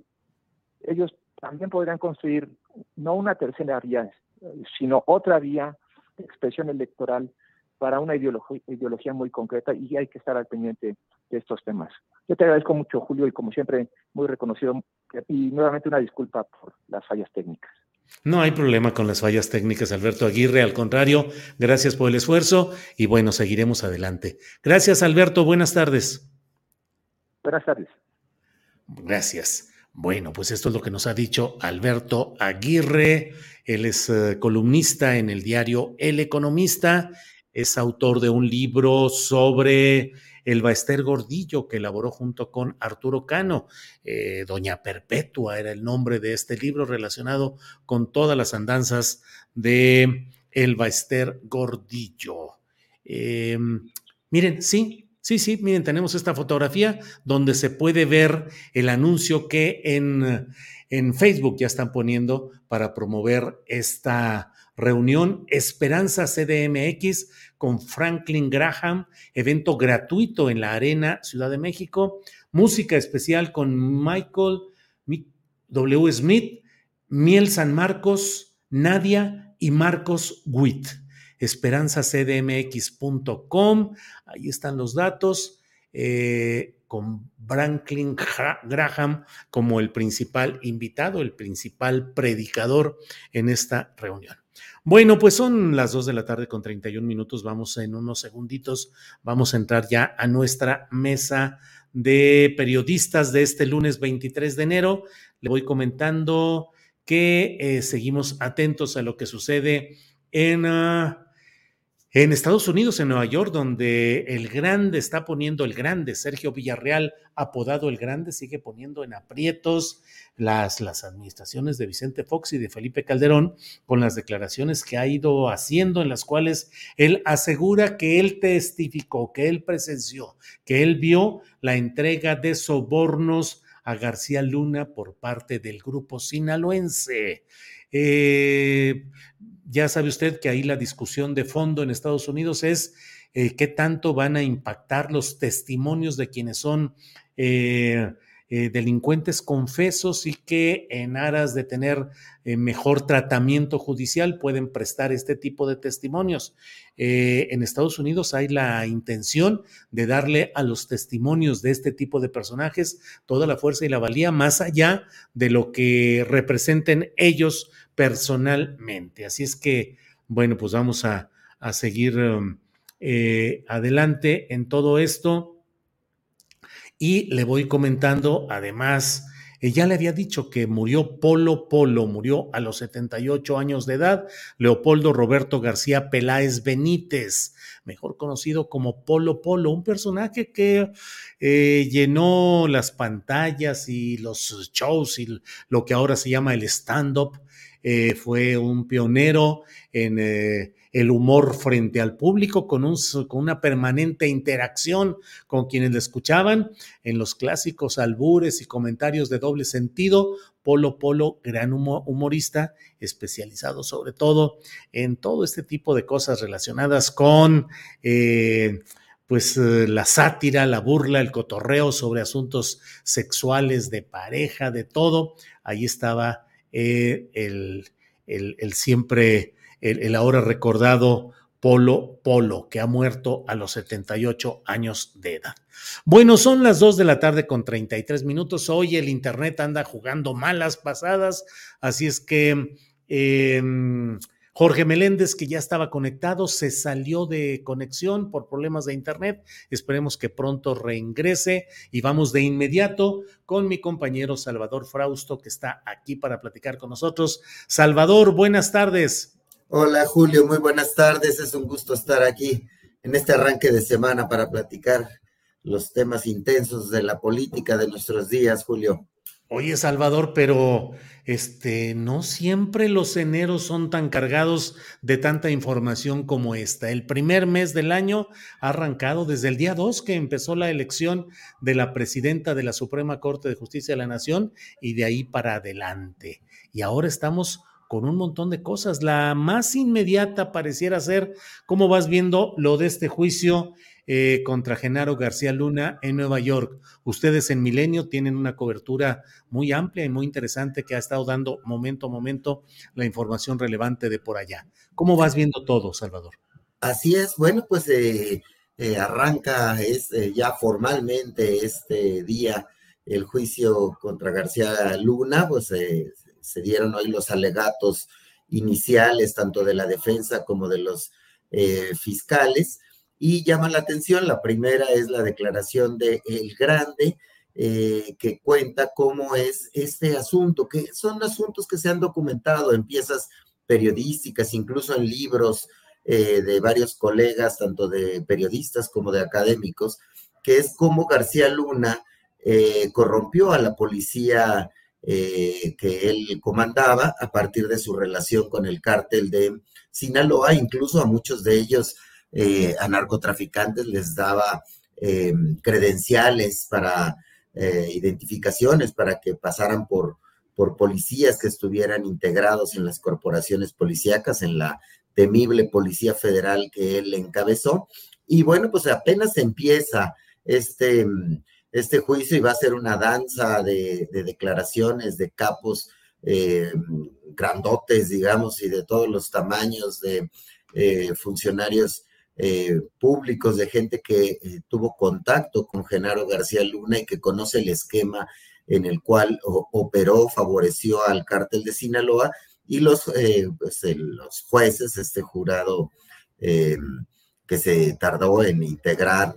ellos también podrían construir no una tercera vía, sino otra vía de expresión electoral para una ideología, muy concreta y hay que estar al pendiente de estos temas. Yo te agradezco mucho, Julio, y como siempre, muy reconocido. Y nuevamente una disculpa por las fallas técnicas. No hay problema con las fallas técnicas, Alberto Aguirre. Al contrario, gracias por el esfuerzo y bueno, seguiremos adelante. Gracias, Alberto. Buenas tardes. Buenas tardes. Gracias. Bueno, pues esto es lo que nos ha dicho Alberto Aguirre. Él es eh, columnista en el diario El Economista es autor de un libro sobre el Baester Gordillo que elaboró junto con Arturo Cano. Eh, Doña Perpetua era el nombre de este libro relacionado con todas las andanzas de el Baester Gordillo. Em, miren, sí, sí, sí, miren, tenemos esta fotografía donde se puede ver el anuncio que en, en Facebook ya están poniendo para promover esta reunión Esperanza CDMX con Franklin Graham, evento gratuito en la Arena Ciudad de México, música especial con Michael W. Smith, Miel San Marcos, Nadia y Marcos Witt. Esperanzacdmx.com, ahí están los datos. Eh, con Franklin Graham como el principal invitado, el principal predicador en esta reunión. Bueno, pues son las 2 de la tarde con 31 minutos. Vamos en unos segunditos, vamos a entrar ya a nuestra mesa de periodistas de este lunes 23 de enero. Le voy comentando que eh, seguimos atentos a lo que sucede en, ah, En Estados Unidos, en Nueva York, donde el grande está poniendo, el grande, Sergio Villarreal, apodado el grande, sigue poniendo en aprietos las, las administraciones de Vicente Fox y de Felipe Calderón con las declaraciones que ha ido haciendo, en las cuales él asegura que él testificó, que él presenció, que él vio la entrega de sobornos a García Luna por parte del grupo sinaloense. Eh, ya sabe usted que ahí la discusión de fondo en Estados Unidos es eh, qué tanto van a impactar los testimonios de quienes son eh, eh, delincuentes confesos y que en aras de tener mejor tratamiento judicial pueden prestar este tipo de testimonios. en Estados Unidos hay la intención de darle a los testimonios de este tipo de personajes toda la fuerza y la valía más allá de lo que representen ellos personalmente. Así es que, bueno, pues vamos a, seguir um, eh, adelante en todo esto. Y le voy comentando, además, ella le había dicho que murió Polo Polo, murió a los 78 años de edad, Leopoldo Roberto García Peláez Benítez, mejor conocido como Polo Polo, un personaje que eh, llenó las pantallas y los shows y lo que ahora se llama el stand-up eh, fue un pionero en eh, el humor frente al público, con, un, con, una permanente interacción con quienes le escuchaban, en los clásicos albures y comentarios de doble sentido. Polo Polo, gran humorista, especializado sobre todo en todo este tipo de cosas relacionadas con... Eh, pues la sátira, la burla, el cotorreo sobre asuntos sexuales de pareja, de todo. Ahí estaba eh, el, el, siempre, el, ahora recordado Polo Polo, que ha muerto a los 78 años de edad. Bueno, son las 2 de la tarde con 33 minutos. Hoy el Internet anda jugando malas pasadas, así es que eh, Jorge Meléndez, que ya estaba conectado, se salió de conexión por problemas de internet. Esperemos que pronto reingrese y vamos de inmediato con mi compañero Salvador Frausto, que está aquí para platicar con nosotros. Salvador, buenas tardes. Hola Julio, muy buenas tardes. Es un gusto estar aquí en este arranque de semana para platicar los temas intensos de la política de nuestros días, Julio. Oye, Salvador, pero este, no siempre los eneros son tan cargados de tanta información como esta. El primer mes del año ha arrancado desde el día 2 que empezó la elección de la presidenta de la Suprema Corte de Justicia de la Nación y de ahí para adelante. Y ahora estamos con un montón de cosas. La más inmediata pareciera ser cómo vas viendo lo de este juicio eh, contra Genaro García Luna en Nueva York. Ustedes en Milenio tienen una cobertura muy amplia y muy interesante que ha estado dando momento a momento la información relevante de por allá. ¿Cómo vas viendo todo, Salvador? Así es, bueno, pues eh, eh, arranca ya formalmente este día el juicio contra García Luna, pues se dieron hoy los alegatos iniciales tanto de la defensa como de los fiscales y llama la atención. La primera es la declaración de El Grande, eh, que cuenta cómo es este asunto, que son asuntos que se han documentado en piezas periodísticas, incluso en libros eh, de varios colegas, tanto de periodistas como de académicos, que es cómo García Luna eh, corrompió a la policía que él comandaba a partir de su relación con el cártel de Sinaloa, incluso a muchos de ellos eh, a narcotraficantes les daba eh, credenciales para eh, identificaciones, para que pasaran por, por policías que estuvieran integrados en las corporaciones policíacas, en la temible Policía Federal que él encabezó. Y bueno, pues apenas empieza este, este juicio y va a ser una danza de, declaraciones de capos grandotes, digamos, y de todos los tamaños de funcionarios eh, públicos, de gente que eh, tuvo contacto con Genaro García Luna y que conoce el esquema en el cual operó, favoreció al cártel de Sinaloa y los, eh, pues, los jueces, este jurado que se tardó en integrar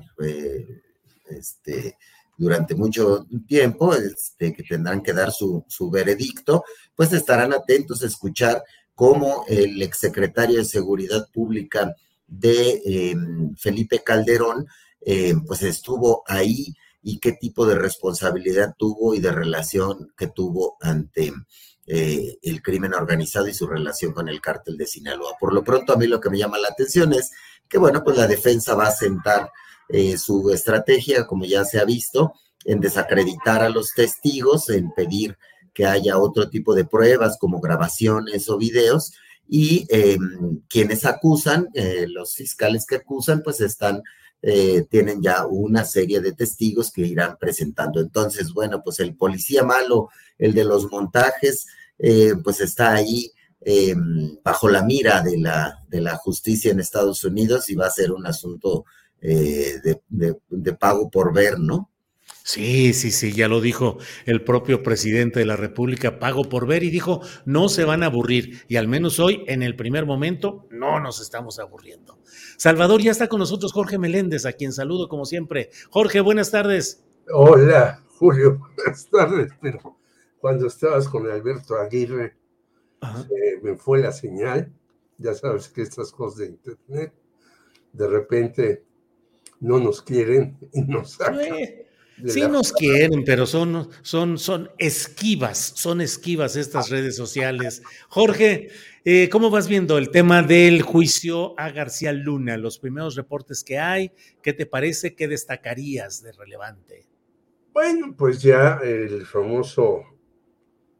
este, durante mucho tiempo, este, que tendrán que dar su, su veredicto, pues estarán atentos a escuchar cómo el exsecretario de Seguridad Pública de em, Felipe Calderón, em, pues estuvo ahí y qué tipo de responsabilidad tuvo y de relación que tuvo ante eh, el crimen organizado y su relación con el cártel de Sinaloa. Por lo pronto, a mí lo que me llama la atención es que, bueno, pues la defensa va a sentar eh, su estrategia, como ya se ha visto, en desacreditar a los testigos, en pedir que haya otro tipo de pruebas como grabaciones o videos y em, quienes acusan, eh, los fiscales que acusan, pues están, eh, tienen ya una serie de testigos que irán presentando. Entonces, bueno, pues el policía malo, el de los montajes, eh, pues está ahí em, bajo la mira de la, de la justicia en Estados Unidos y va a ser un asunto de pago por ver, ¿no? Sí, sí, sí, ya lo dijo el propio presidente de la República, pago por ver, y dijo, no se van a aburrir. Y al menos hoy, en el primer momento, no nos estamos aburriendo. Salvador, ya está con nosotros Jorge Meléndez, a quien saludo como siempre. Jorge, buenas tardes. Hola, Julio, buenas tardes, pero cuando estabas con Alberto Aguirre, me fue la señal, ya sabes que estas cosas de Internet, de repente no nos quieren y nos sacan. Sí nos quieren, pero son, son, son esquivas, son esquivas estas redes sociales. Jorge, eh, ¿cómo vas viendo el tema del juicio a García Luna? Los primeros reportes que hay, ¿qué te parece? ¿Qué destacarías de relevante? Bueno, pues ya el famoso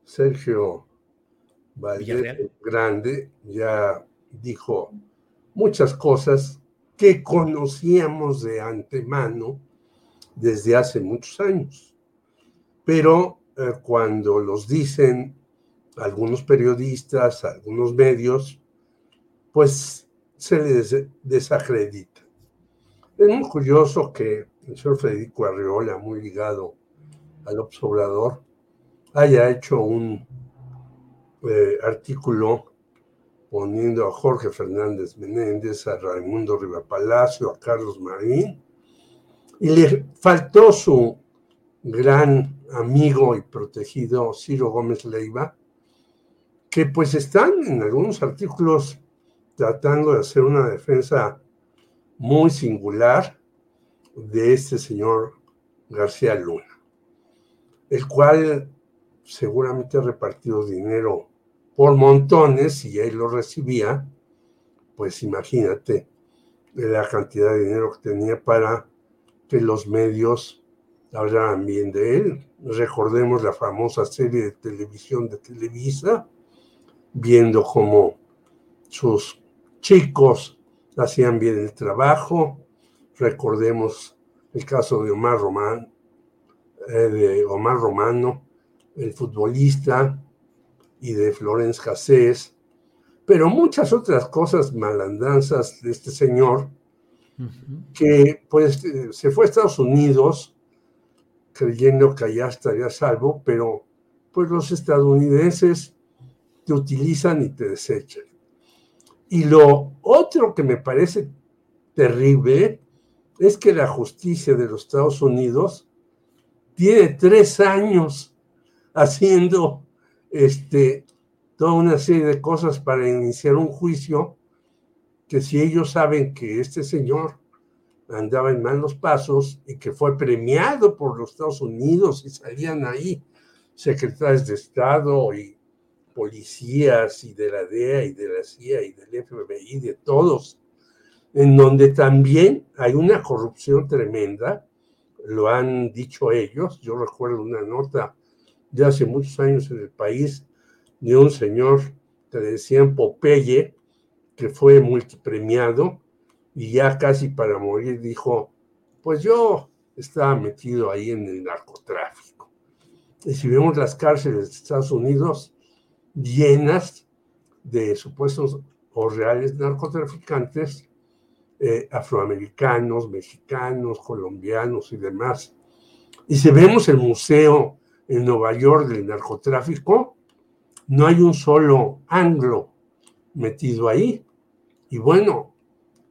Sergio Valdez Grande ya dijo muchas cosas que conocíamos de antemano desde hace muchos años. Pero eh, cuando los dicen algunos periodistas, algunos medios, pues se les desacredita. Es muy curioso que el señor Federico Arriola, muy ligado al observador, haya hecho un eh, artículo poniendo a Jorge Fernández Menéndez, a Raimundo Palacio, a Carlos Marín, y le faltó su gran amigo y protegido Ciro Gómez Leiva, que pues están en algunos artículos tratando de hacer una defensa muy singular de este señor García Luna, el cual seguramente ha repartido dinero por montones y él lo recibía, pues imagínate la cantidad de dinero que tenía para que los medios hablaran bien de él. Recordemos la famosa serie de televisión de Televisa, viendo cómo sus chicos hacían bien el trabajo. Recordemos el caso de Omar Román, eh, de Omar Romano, el futbolista, y de Florence Cassés, pero muchas otras cosas malandanzas de este señor que pues eh, se fue a Estados Unidos creyendo que allá estaría salvo, pero pues los estadounidenses te utilizan y te desechan. Y lo otro que me parece terrible es que la justicia de los Estados Unidos tiene tres años haciendo este, toda una serie de cosas para iniciar un juicio que si ellos saben que este señor andaba en malos pasos y que fue premiado por los Estados Unidos y salían ahí secretarios de Estado y policías y de la DEA y de la CIA y del FBI, de todos, en donde también hay una corrupción tremenda, lo han dicho ellos, yo recuerdo una nota de hace muchos años en el país de un señor que le decían Popeye, que fue multipremiado y ya casi para morir dijo, pues yo estaba metido ahí en el narcotráfico. Y si vemos las cárceles de Estados Unidos llenas de supuestos o reales narcotraficantes eh, afroamericanos, mexicanos, colombianos y demás. Y si vemos el museo en Nueva York del narcotráfico, no hay un solo anglo metido ahí. Y bueno,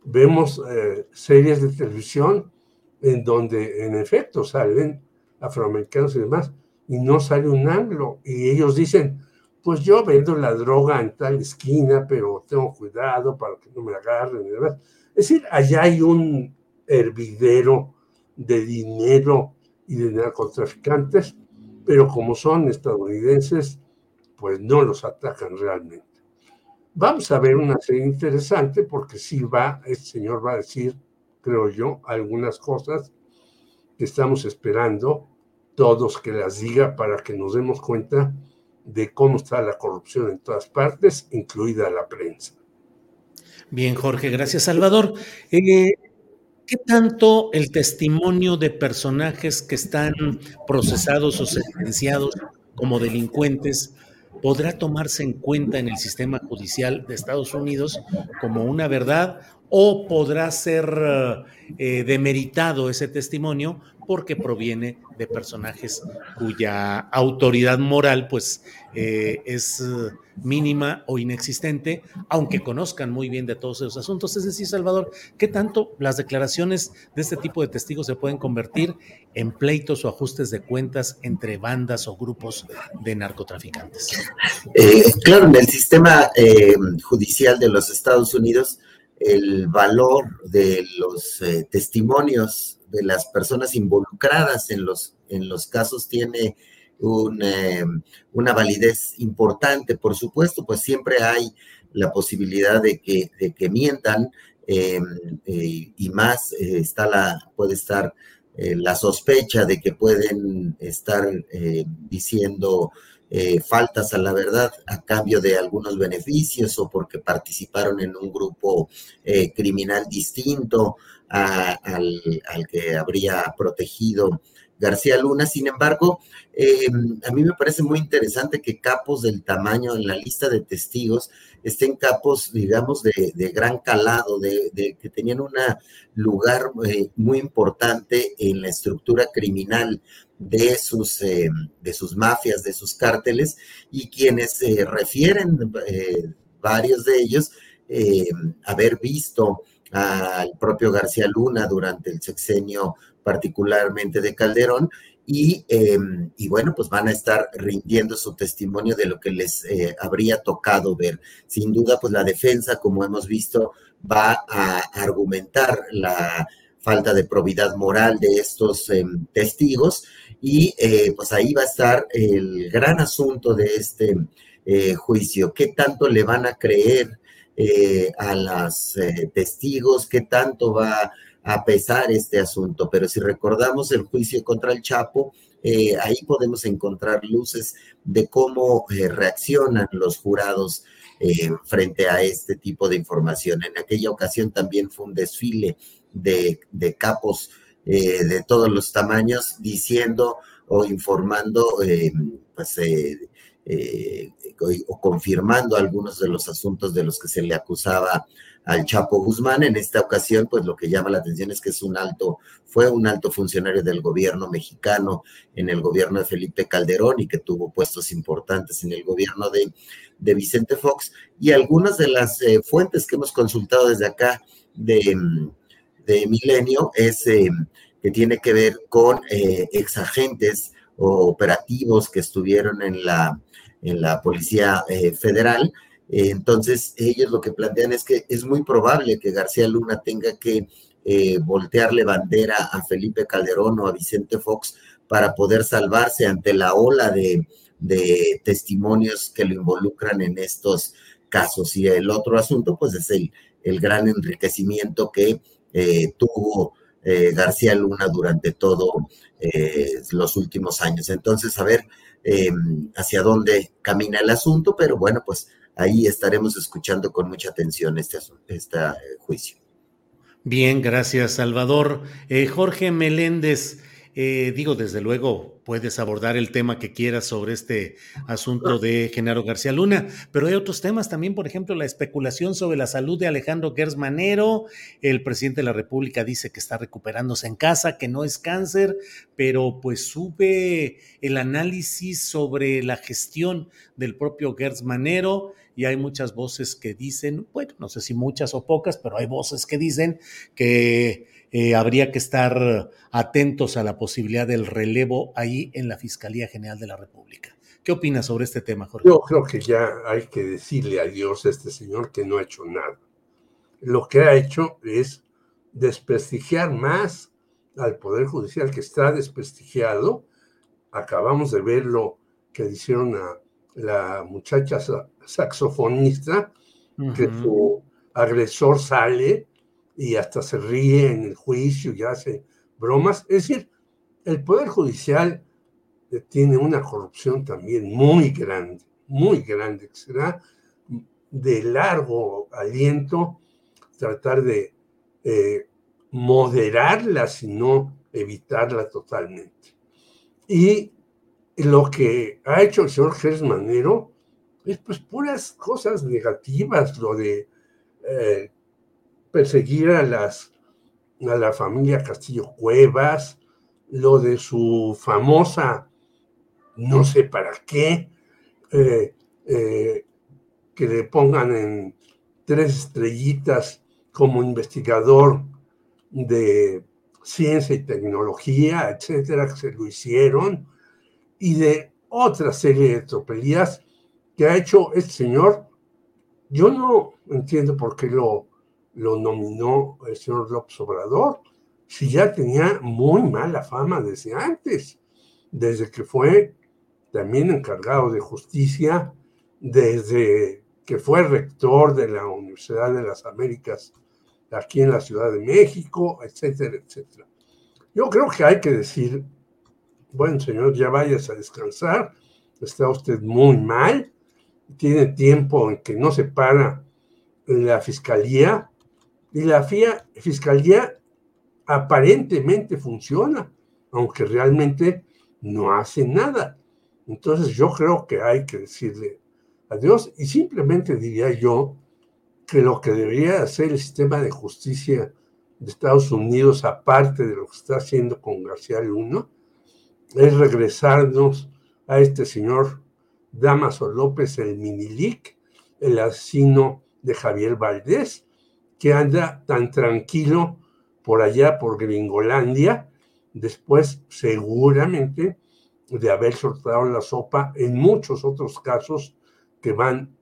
vemos eh, series de televisión en donde en efecto salen afroamericanos y demás, y no sale un anglo. Y ellos dicen, pues yo vendo la droga en tal esquina, pero tengo cuidado para que no me agarren y demás. Es decir, allá hay un hervidero de dinero y de narcotraficantes, pero como son estadounidenses, pues no los atacan realmente. Vamos a ver una serie interesante porque sí va, este señor va a decir, creo yo, algunas cosas que estamos esperando todos que las diga para que nos demos cuenta de cómo está la corrupción en todas partes, incluida la prensa. Bien, Jorge, gracias, Salvador. Eh, ¿Qué tanto el testimonio de personajes que están procesados o sentenciados como delincuentes podrá tomarse en cuenta en el sistema judicial de Estados Unidos como una verdad o podrá ser eh, demeritado ese testimonio porque proviene de personajes cuya autoridad moral pues eh, es mínima o inexistente, aunque conozcan muy bien de todos esos asuntos. Es decir, Salvador, ¿qué tanto las declaraciones de este tipo de testigos se pueden convertir en pleitos o ajustes de cuentas entre bandas o grupos de narcotraficantes? Eh, claro, en el sistema eh, judicial de los Estados Unidos, el valor de los eh, testimonios de las personas involucradas en los, en los casos tiene una validez importante. Por supuesto, pues siempre hay la posibilidad de que, de que mientan y más está la, puede estar la sospecha de que pueden estar diciendo eh, faltas a la verdad a cambio de algunos beneficios o porque participaron en un grupo eh, criminal distinto al, que habría protegido García Luna. Sin embargo, eh, a mí me parece muy interesante que capos del tamaño en la lista de testigos estén capos, digamos, de, gran calado, de, que tenían un lugar muy importante en la estructura criminal de sus, eh, de sus mafias, de sus cárteles, y quienes se refieren, eh, varios de ellos, eh, haber visto al propio García Luna durante el sexenio particularmente de Calderón, y, y, bueno, pues van a estar rindiendo su testimonio de lo que les habría tocado ver. Sin duda, pues la defensa, como hemos visto, va a argumentar la falta de probidad moral de estos testigos y eh, pues ahí va a estar el gran asunto de este eh, juicio. ¿Qué tanto le van a creer eh, a los testigos? ¿Qué tanto va a pesar este asunto? Pero si recordamos el juicio contra el Chapo, ahí podemos encontrar luces de cómo reaccionan los jurados frente a este tipo de información. En aquella ocasión también fue un desfile de, de capos eh, de todos los tamaños diciendo o informando, eh, pues, eh, o confirmando algunos de los asuntos de los que se le acusaba al Chapo Guzmán. En esta ocasión, pues lo que llama la atención es que es un alto, fue un alto funcionario del gobierno mexicano en el gobierno de Felipe Calderón y que tuvo puestos importantes en el gobierno de, de Vicente Fox. Y algunas de las fuentes que hemos consultado desde acá de de Milenio es eh, que tiene que ver con eh, exagentes o operativos que estuvieron en la, en la Policía eh, Federal. entonces, ellos lo que plantean es que es muy probable que García Luna tenga que voltearle bandera a Felipe Calderón o a Vicente Fox para poder salvarse ante la ola de, de testimonios que lo involucran en estos casos. Y el otro asunto, pues, es el, el gran enriquecimiento que eh, tuvo eh, García Luna durante todos eh, los últimos años. Entonces, a ver hacia dónde camina el asunto, pero bueno, pues ahí estaremos escuchando con mucha atención este, este juicio. Bien, gracias, Salvador. Jorge Meléndez. Eh, digo, desde luego, puedes abordar el tema que quieras sobre este asunto de Genaro García Luna, pero hay otros temas también, por ejemplo, la especulación sobre la salud de Alejandro Gersmanero. El presidente de la República dice que está recuperándose en casa, que no es cáncer, pero pues sube el análisis sobre la gestión del propio Gersmanero y hay muchas voces que dicen, bueno, no sé si muchas o pocas, pero hay voces que dicen que eh, habría que estar atentos a la posibilidad del relevo ahí en la Fiscalía General de la República. ¿Qué opinas sobre este tema, Jorge? Yo creo que ya hay que decirle adiós a este señor que no ha hecho nada. Lo que ha hecho es desprestigiar más al Poder Judicial, que está desprestigiado. Acabamos de ver lo que hicieron a la muchacha saxofonista, que su agresor sale y hasta se ríe en el juicio y hace bromas. Es decir, el Poder Judicial tiene una corrupción también muy grande, muy grande, que será de largo aliento tratar de eh, moderarla, sino evitarla totalmente. Y lo que ha hecho el señor Gers Manero es pues puras cosas negativas, lo de eh, perseguir a las a la familia Castillo Cuevas, lo de su famosa, no sé para qué, eh, eh, que le pongan en tres estrellitas como investigador de ciencia y tecnología, etcétera, que se lo hicieron, y de otra serie de tropelías que ha hecho este señor. Yo no entiendo por qué lo, lo nominó el señor López Obrador, si ya tenía muy mala fama desde antes, desde que fue también encargado de justicia, desde que fue rector de la Universidad de las Américas aquí en la Ciudad de México, etcétera, etcétera. Yo creo que hay que decir, bueno, señor, ya vayas a descansar, está usted muy mal, tiene tiempo en que no se para la fiscalía, y la fiscalía aparentemente funciona, aunque realmente no hace nada. Entonces yo creo que hay que decirle adiós y simplemente diría yo que lo que debería hacer el sistema de justicia de Estados Unidos, aparte de lo que está haciendo con García Luna, es regresarnos a este señor Damaso López, el Minilic, el asesino de Javier Valdés, que anda tan tranquilo por allá, por Gringolandia, después seguramente de haber soltado la sopa en muchos otros casos que van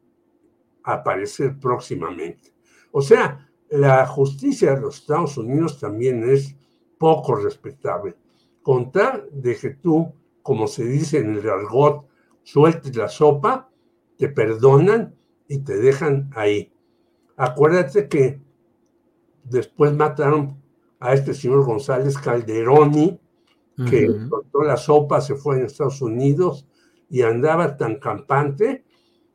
a aparecer próximamente. O sea, la justicia de los Estados Unidos también es poco respetable. Contar de que tú, como se dice en el argot, sueltes la sopa, te perdonan y te dejan ahí. Acuérdate que después mataron a este señor González Calderoni, que uh la sopa, se fue a Estados Unidos y andaba tan campante,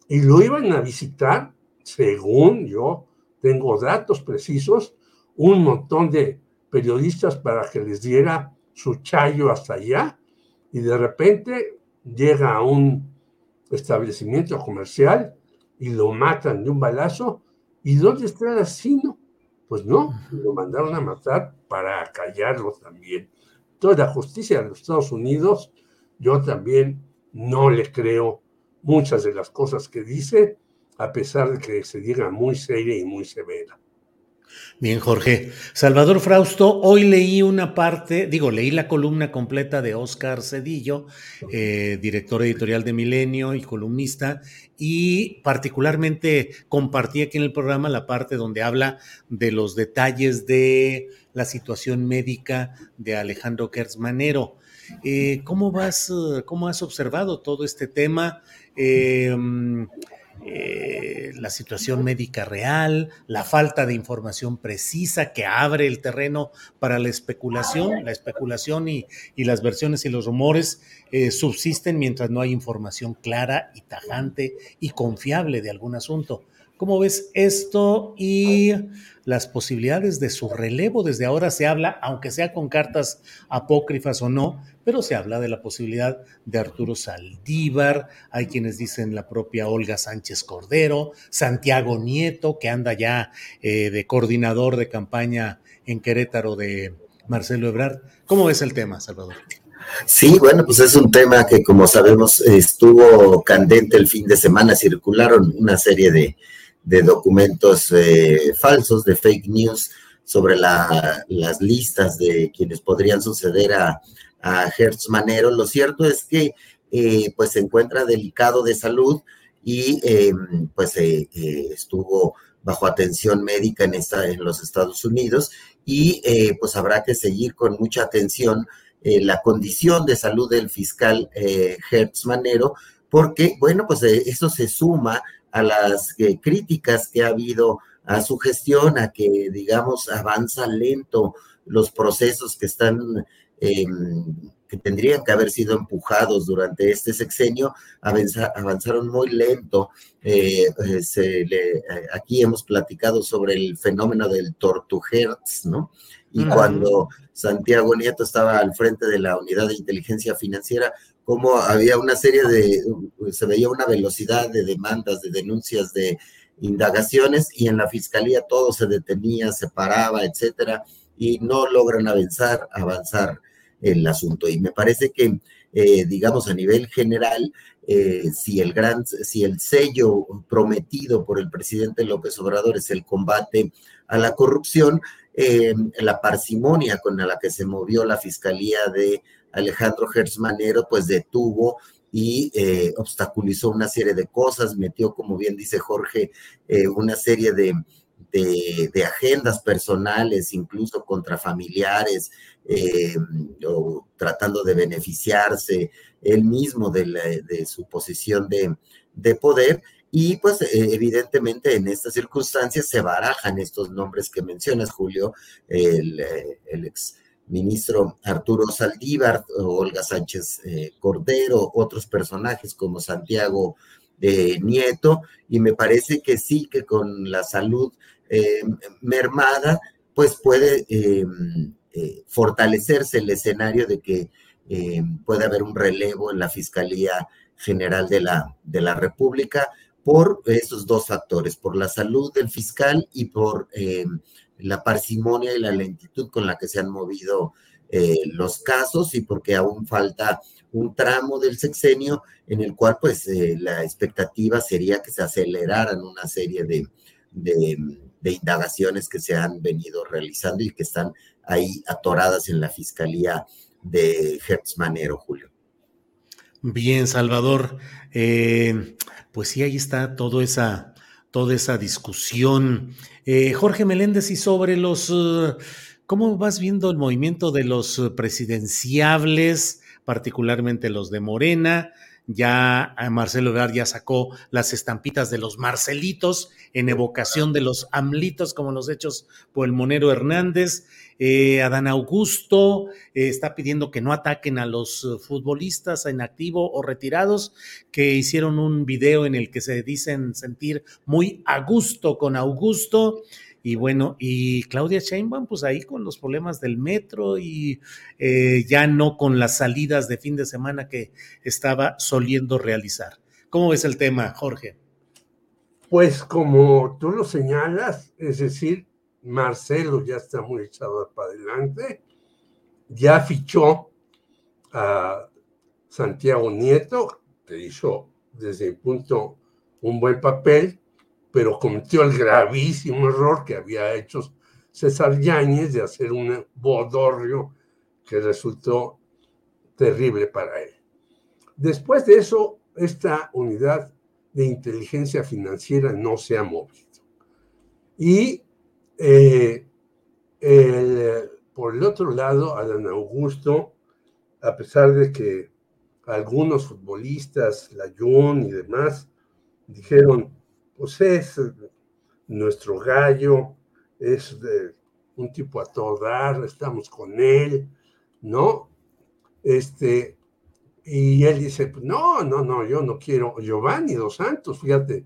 y lo iban a visitar, según yo tengo datos precisos, un montón de periodistas para que les diera su chayo hasta allá, y de repente llega a un establecimiento comercial y lo matan de un balazo. ¿Y dónde está el asesino? Pues no, lo mandaron a matar para callarlo también. Toda la justicia de los Estados Unidos, yo también no le creo muchas de las cosas que dice, a pesar de que se diga muy seria y muy severa. Bien, Jorge. Salvador Frausto, hoy leí una parte, digo, leí la columna completa de Oscar Cedillo, eh, director editorial de Milenio y columnista, y particularmente compartí aquí en el programa la parte donde habla de los detalles de la situación médica de Alejandro Kersmanero. Eh, ¿Cómo vas, cómo has observado todo este tema? Eh, eh, la situación médica real, la falta de información precisa que abre el terreno para la especulación. La especulación y, las versiones y los rumores eh, subsisten mientras no hay información clara y tajante y confiable de algún asunto. ¿Cómo ves esto y las posibilidades de su relevo? Desde ahora se habla, aunque sea con cartas apócrifas o no, pero se habla de la posibilidad de Arturo Saldívar, hay quienes dicen la propia Olga Sánchez Cordero, Santiago Nieto, que anda ya eh, de coordinador de campaña en Querétaro de Marcelo Ebrard. ¿Cómo ves el tema, Salvador? Sí, bueno, pues es un tema que como sabemos estuvo candente el fin de semana, circularon una serie de, de documentos eh, falsos, de fake news sobre las listas de quienes podrían suceder a, a Hertz Manero. Lo cierto es que pues se encuentra delicado de salud y pues estuvo bajo atención médica en, esta, en los Estados Unidos y pues habrá que seguir con mucha atención la condición de salud del fiscal Hertz Manero, porque, bueno, pues eso se suma a las críticas que ha habido a su gestión, a que, digamos, avanza lento los procesos que están, em, que tendrían que haber sido empujados durante este sexenio, avanzaron muy lento. Eh, eh, eh, aquí hemos platicado sobre el fenómeno del Tortuherz, ¿no? Y cuando Santiago Nieto estaba al frente de la unidad de inteligencia financiera, como había una serie de, se veía una velocidad de demandas, de denuncias, de indagaciones y en la fiscalía todo se detenía, se paraba, etcétera, y no logran avanzar, avanzar el asunto. Y me parece que, eh, digamos, a nivel general, eh, si el gran, si el sello prometido por el presidente López Obrador es el combate a la corrupción, eh, la parsimonia con la que se movió la fiscalía de Alejandro Gersmanero, pues detuvo y eh, obstaculizó una serie de cosas, metió, como bien dice Jorge, eh, una serie de, de, agendas personales, incluso contra familiares, eh, o tratando de beneficiarse él mismo de, de su posición de, de, poder. Y pues evidentemente en estas circunstancias se barajan estos nombres que mencionas, Julio, el, el ex ministro Arturo Saldívar, Olga Sánchez eh, Cordero, otros personajes como Santiago eh, Nieto, y me parece que sí, que con la salud eh, mermada, pues puede fortalecerse el escenario de que puede haber un relevo en la Fiscalía General de la, de la República por esos dos factores, por la salud del fiscal y por la parsimonia y la lentitud con la que se han movido eh, los casos y porque aún falta un tramo del sexenio en el cual pues eh, la expectativa sería que se aceleraran una serie de, de, indagaciones que se han venido realizando y que están ahí atoradas en la fiscalía de Hertz Manero, Julio. Bien, Salvador. Eh, pues sí, ahí está toda esa, toda esa discusión. Eh, Jorge Meléndez, y sobre los, eh, ¿cómo vas viendo el movimiento de los presidenciables, particularmente los de Morena? Ya eh, Marcelo Ebrard ya sacó las estampitas de los Marcelitos en evocación de los Amlitos, como los hechos por el Monero Hernández. Eh, Adán Augusto eh, está pidiendo que no ataquen a los futbolistas en activo o retirados, que hicieron un video en el que se dicen sentir muy a gusto con Augusto. Y bueno, y Claudia Sheinbaum, pues ahí con los problemas del metro y eh, ya no con las salidas de fin de semana que estaba soliendo realizar. ¿Cómo ves el tema, Jorge? Pues como tú lo señalas, es decir, Marcelo ya está muy echado para adelante, ya fichó a Santiago Nieto, que hizo desde mi punto un buen papel, pero cometió el gravísimo error que había hecho César Yáñez de hacer un bodorrio que resultó terrible para él. Después de eso, esta unidad de inteligencia financiera no se ha movido. Y eh, por el otro lado, Adán Augusto, a pesar de que algunos futbolistas, la Jun y demás, dijeron, pues es nuestro gallo, es un tipo a todo dar, estamos con él, ¿no? Este, y él dice, no, no, no, yo no quiero, Giovanni Dos Santos, fíjate,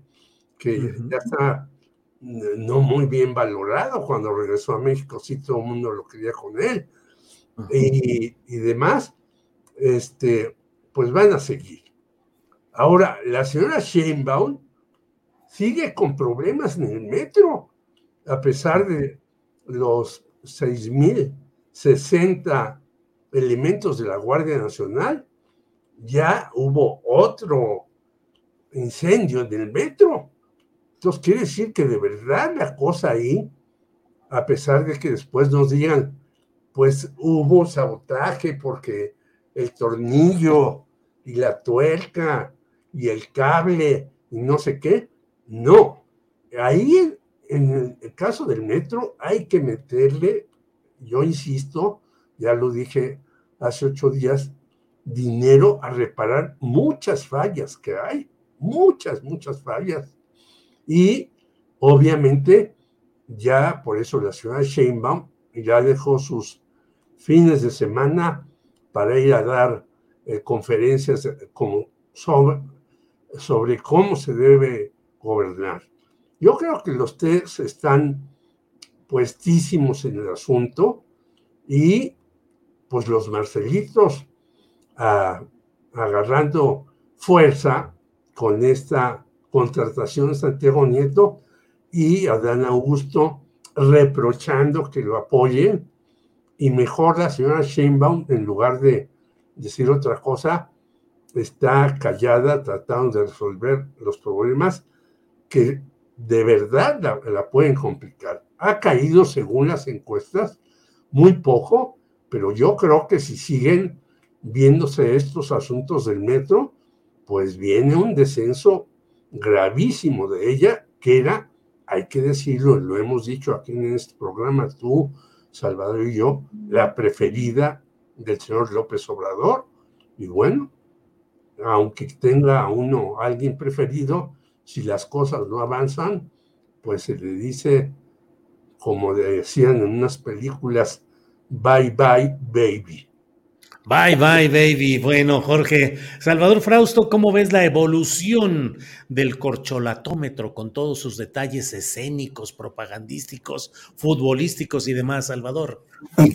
que ya está no muy bien valorado cuando regresó a México, sí todo el mundo lo quería con él, y, y demás, este, pues van a seguir. Ahora, la señora Sheinbaum, sigue con problemas en el metro, a pesar de los 6.060 elementos de la Guardia Nacional, ya hubo otro incendio en el metro. Entonces quiere decir que de verdad la cosa ahí, a pesar de que después nos digan, pues hubo sabotaje porque el tornillo y la tuerca y el cable y no sé qué. No, ahí en el caso del metro hay que meterle, yo insisto, ya lo dije hace ocho días, dinero a reparar muchas fallas que hay, muchas, muchas fallas. Y obviamente ya por eso la ciudad de Sheinbaum ya dejó sus fines de semana para ir a dar eh, conferencias eh, como sobre, sobre cómo se debe gobernar. Yo creo que los tres están puestísimos en el asunto y pues los Marcelitos agarrando fuerza con esta contratación Santiago Nieto y Adán Augusto reprochando que lo apoyen y mejor la señora Sheinbaum en lugar de decir otra cosa está callada tratando de resolver los problemas que de verdad la, la pueden complicar. Ha caído según las encuestas muy poco, pero yo creo que si siguen viéndose estos asuntos del metro, pues viene un descenso gravísimo de ella, que era, hay que decirlo, lo hemos dicho aquí en este programa, tú, Salvador y yo, la preferida del señor López Obrador. Y bueno, aunque tenga a uno alguien preferido, si las cosas no avanzan, pues se le dice, como decían en unas películas, bye bye baby. Bye, bye, baby. Bueno, Jorge. Salvador Frausto, ¿cómo ves la evolución del corcholatómetro con todos sus detalles escénicos, propagandísticos, futbolísticos y demás, Salvador?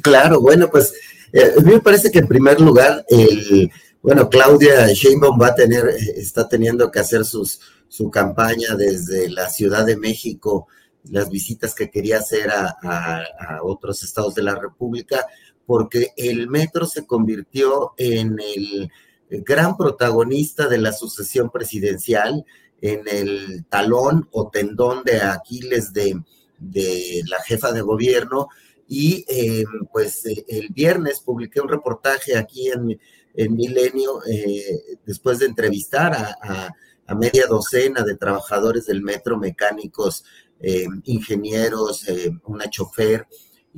Claro, bueno, pues eh, a mí me parece que en primer lugar, el, bueno, Claudia Sheinbaum va a tener, está teniendo que hacer sus, su campaña desde la Ciudad de México, las visitas que quería hacer a otros estados de la República porque el metro se convirtió en el gran protagonista de la sucesión presidencial, en el talón o tendón de Aquiles de, la jefa de gobierno. Y eh, pues eh, el viernes publiqué un reportaje aquí en, Milenio, eh, después de entrevistar a, a, media docena de trabajadores del metro, mecánicos, ingenieros, una chofer,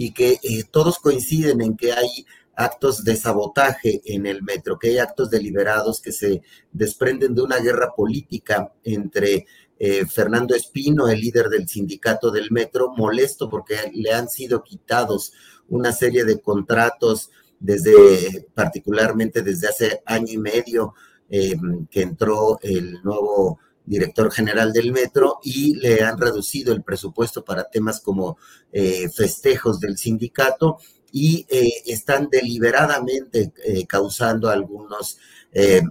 y que eh, todos coinciden en que hay actos de sabotaje en el metro, que hay actos deliberados que se desprenden de una guerra política entre eh, Fernando Espino, el líder del sindicato del metro, molesto porque le han sido quitados una serie de contratos desde, particularmente desde hace año y medio eh, que entró el nuevo director general del metro, y le han reducido el presupuesto para temas como eh, festejos del sindicato y eh, están deliberadamente eh, causando algunos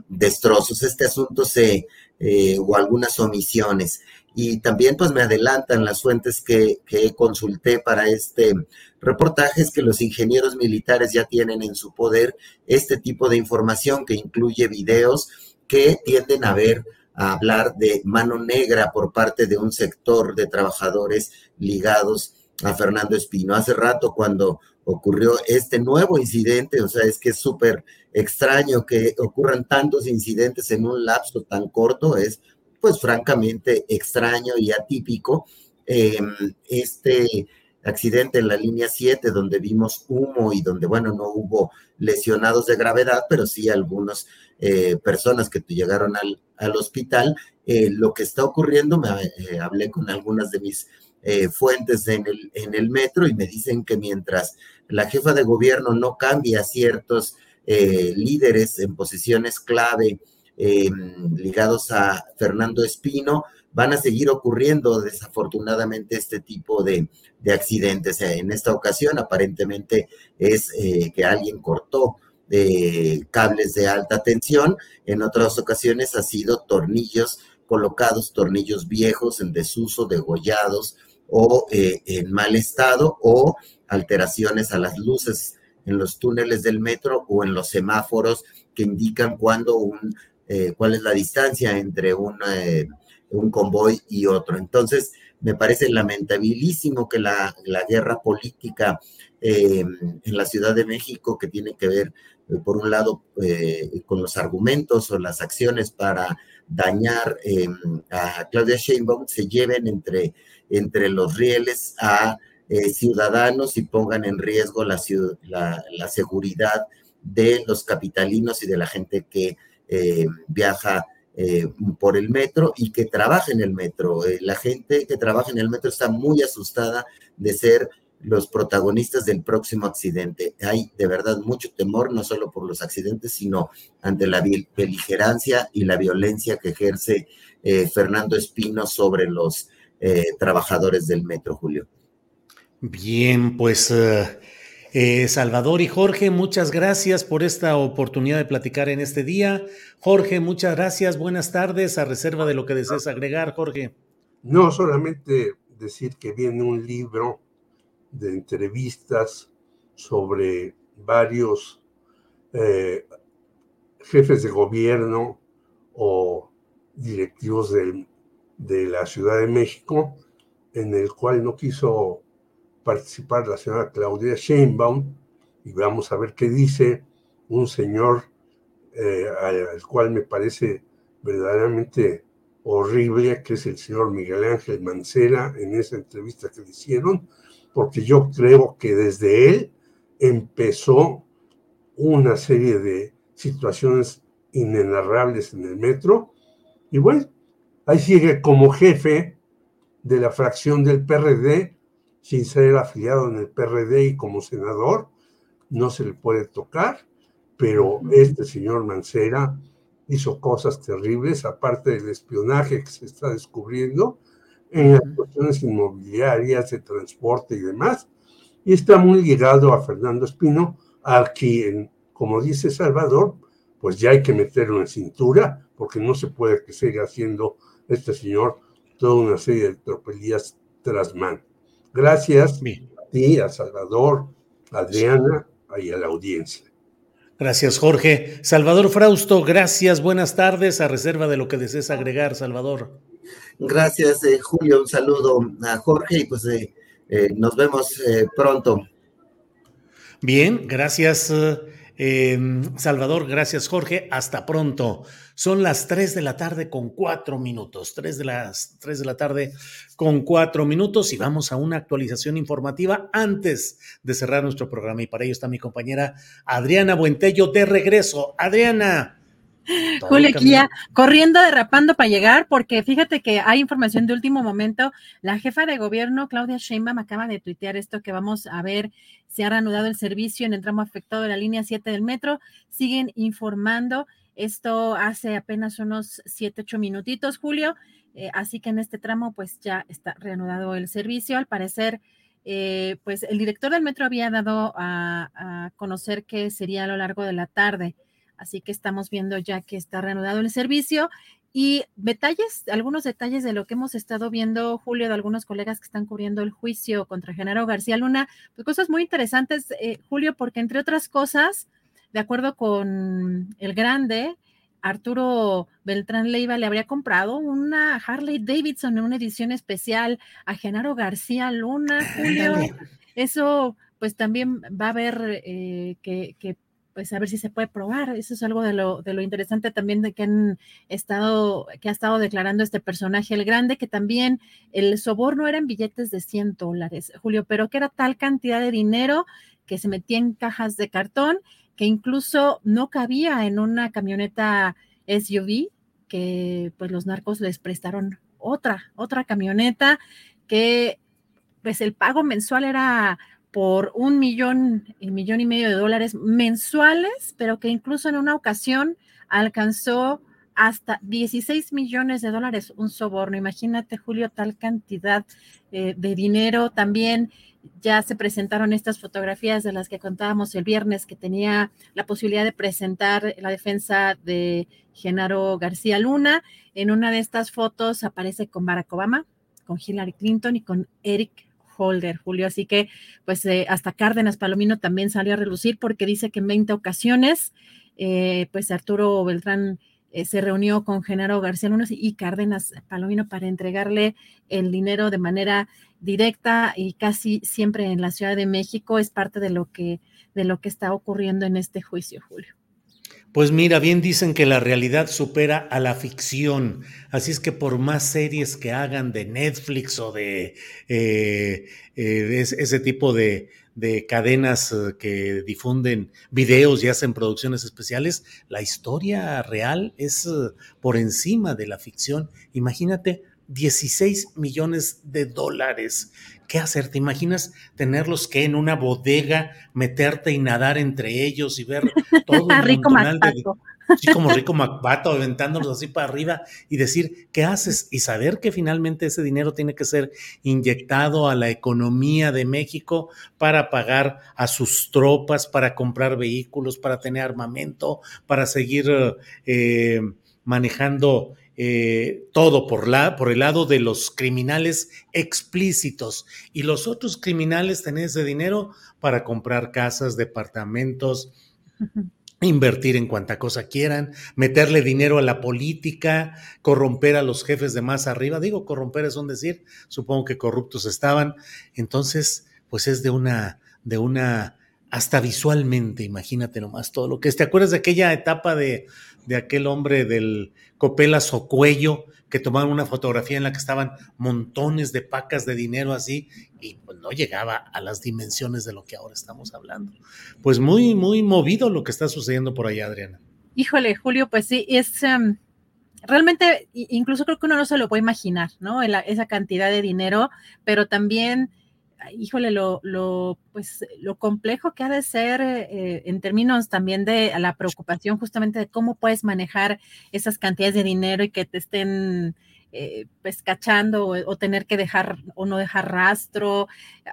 destrozos. Este asunto se, o algunas omisiones. Y también pues me adelantan las fuentes que, que consulté para este reportaje, es que los ingenieros militares ya tienen en su poder este tipo de información que incluye videos que tienden a ver a hablar de mano negra por parte de un sector de trabajadores ligados a Fernando Espino. Hace rato cuando ocurrió este nuevo incidente, o sea, es que es súper extraño que ocurran tantos incidentes en un lapso tan corto, es pues francamente extraño y atípico. Em, este accidente en la línea 7, donde vimos humo y donde, bueno, no hubo lesionados de gravedad, pero sí algunas eh, personas que llegaron al, al hospital. Eh, lo que está ocurriendo, me eh, hablé con algunas de mis eh, fuentes en el, en el metro y me dicen que mientras la jefa de gobierno no cambia ciertos líderes en posiciones clave em, ligados a Fernando Espino, van a seguir ocurriendo desafortunadamente este tipo de, de accidentes. En esta ocasión aparentemente es que alguien cortó de cables de alta tensión, en otras ocasiones ha sido tornillos colocados, tornillos viejos en desuso, degollados o eh, en mal estado o alteraciones a las luces en los túneles del metro o en los semáforos que indican cuándo un, eh, cuál es la distancia entre un, eh, un convoy y otro. Entonces, me parece lamentabilísimo que la, la guerra política en la Ciudad de México que tiene que ver, por un lado, con los argumentos o las acciones para dañar a Claudia Sheinbaum, se lleven entre, entre los rieles a ciudadanos y pongan en riesgo la, la seguridad de los capitalinos y de la gente que eh, viaja eh, por el metro y que trabaja en el metro. Eh, la gente que trabaja en el metro está muy asustada de ser los protagonistas del próximo accidente. Hay de verdad mucho temor, no solo por los accidentes, sino ante la beligerancia y la violencia que ejerce Fernando Espino sobre los trabajadores del metro, Julio. Bien, pues eh, Salvador y Jorge, muchas gracias por esta oportunidad de platicar en este día. Jorge, muchas gracias. Buenas tardes. A reserva de lo que desees agregar, Jorge. No, solamente decir que viene un libro de entrevistas sobre varios eh, jefes de gobierno o directivos de la Ciudad de México, en el cual no quiso participar la señora Claudia Sheinbaum y vamos a ver qué dice un señor eh, al cual me parece verdaderamente horrible, que es el señor Miguel Ángel Mancera, en esa entrevista que le hicieron, porque yo creo que desde él empezó una serie de situaciones inenarrables en el metro, y bueno, ahí sigue como jefe de la fracción del PRD, sin ser afiliado en el PRD y como senador, no se le puede tocar, pero este señor Mancera hizo cosas terribles, aparte del espionaje que se está descubriendo en las cuestiones inmobiliarias, de transporte y demás, y está muy ligado a Fernando Espino, a quien, como dice Salvador, pues ya hay que meterlo en cintura, porque no se puede que siga haciendo este señor toda una serie de tropelías tras mano. Gracias a ti, a Salvador, a Adriana y a la audiencia. Gracias, Jorge. Salvador Frausto, gracias, buenas tardes, a reserva de lo que desees agregar, Salvador. Gracias, eh, Julio, un saludo a Jorge y pues eh, eh, nos vemos pronto. Bien, gracias. Em, Salvador, gracias Jorge, hasta pronto. Son las 3 de la tarde con cuatro minutos, 3 de las 3 de la tarde con cuatro minutos y vamos a una actualización informativa antes de cerrar nuestro programa y para ello está mi compañera Adriana Buentello de regreso. Adriana. Julio aquí ya corriendo, derrapando para llegar, porque fíjate que hay información de último momento. La jefa de gobierno, Claudia Sheinbaum, acaba de tuitear esto que vamos a ver. Se ha reanudado el servicio en el tramo afectado de la línea 7 del metro. Siguen informando. Esto hace apenas unos 7, 8 minutitos, Julio. Eh, así que en este tramo, pues ya está reanudado el servicio. Al parecer, eh, pues el director del metro había dado a, a conocer que sería a lo largo de la tarde Así que estamos viendo ya que está reanudado el servicio. Y detalles, algunos detalles de lo que hemos estado viendo, Julio, de algunos colegas que están cubriendo el juicio contra Genaro García Luna, pues cosas muy interesantes, eh, Julio, porque entre otras cosas, de acuerdo con el grande, Arturo Beltrán Leiva le habría comprado una Harley Davidson en una edición especial a Genaro García Luna, Julio. Eso pues también va a haber eh, que, que pues a ver si se puede probar. Eso es algo de lo, de lo interesante también de que han estado, que ha estado declarando este personaje, el grande, que también el soborno era en billetes de 100 dólares, Julio, pero que era tal cantidad de dinero que se metía en cajas de cartón que incluso no cabía en una camioneta SUV que pues los narcos les prestaron otra, otra camioneta que pues el pago mensual era por un millón, y millón y medio de dólares mensuales, pero que incluso en una ocasión alcanzó hasta 16 millones de dólares un soborno. Imagínate, Julio, tal cantidad eh, de dinero. También ya se presentaron estas fotografías de las que contábamos el viernes, que tenía la posibilidad de presentar la defensa de Genaro García Luna. En una de estas fotos aparece con Barack Obama, con Hillary Clinton y con Eric Holder, Julio. Así que, pues, eh, hasta Cárdenas Palomino también salió a relucir porque dice que en 20 ocasiones, eh, pues, Arturo Beltrán eh, se reunió con Genaro García Luna y Cárdenas Palomino para entregarle el dinero de manera directa y casi siempre en la Ciudad de México. Es parte de lo que, de lo que está ocurriendo en este juicio, Julio. Pues mira, bien dicen que la realidad supera a la ficción, así es que por más series que hagan de Netflix o de, eh, eh, ese tipo de, de cadenas eh, que difunden videos y hacen producciones especiales, la historia real es por encima de la ficción. Imagínate 16 millones de dólares. ¿Qué hacer? ¿Te imaginas tenerlos que en una bodega, meterte y nadar entre ellos y ver todo el Rico de, Sí, como rico Macbato, aventándolos así para arriba y decir, ¿qué haces? Y saber que finalmente ese dinero tiene que ser inyectado a la economía de México para pagar a sus tropas, para comprar vehículos, para tener armamento, para seguir eh, manejando eh, todo por, la, por el lado de los criminales explícitos y los otros criminales tener ese dinero para comprar casas, departamentos, invertir en cuanta cosa quieran, meterle dinero a la política, corromper a los jefes de más arriba. Digo, corromper es un decir, supongo que corruptos estaban. Entonces, pues es de una, de una, hasta visualmente, imagínate nomás todo lo que es. ¿Te acuerdas de aquella etapa de, de aquel hombre del Copelas o Cuello que tomaron una fotografía en la que estaban montones de pacas de dinero así y pues no llegaba a las dimensiones de lo que ahora estamos hablando. Pues muy, muy movido lo que está sucediendo por allá, Adriana. Híjole, Julio, pues sí, es em, realmente, incluso creo que uno no se lo puede imaginar, ¿no? esa cantidad de dinero, pero también híjole, lo, lo, pues, lo complejo que ha de ser eh, en términos también de la preocupación justamente de cómo puedes manejar esas cantidades de dinero y que te estén eh, pues cachando o, tener que dejar o no dejar rastro.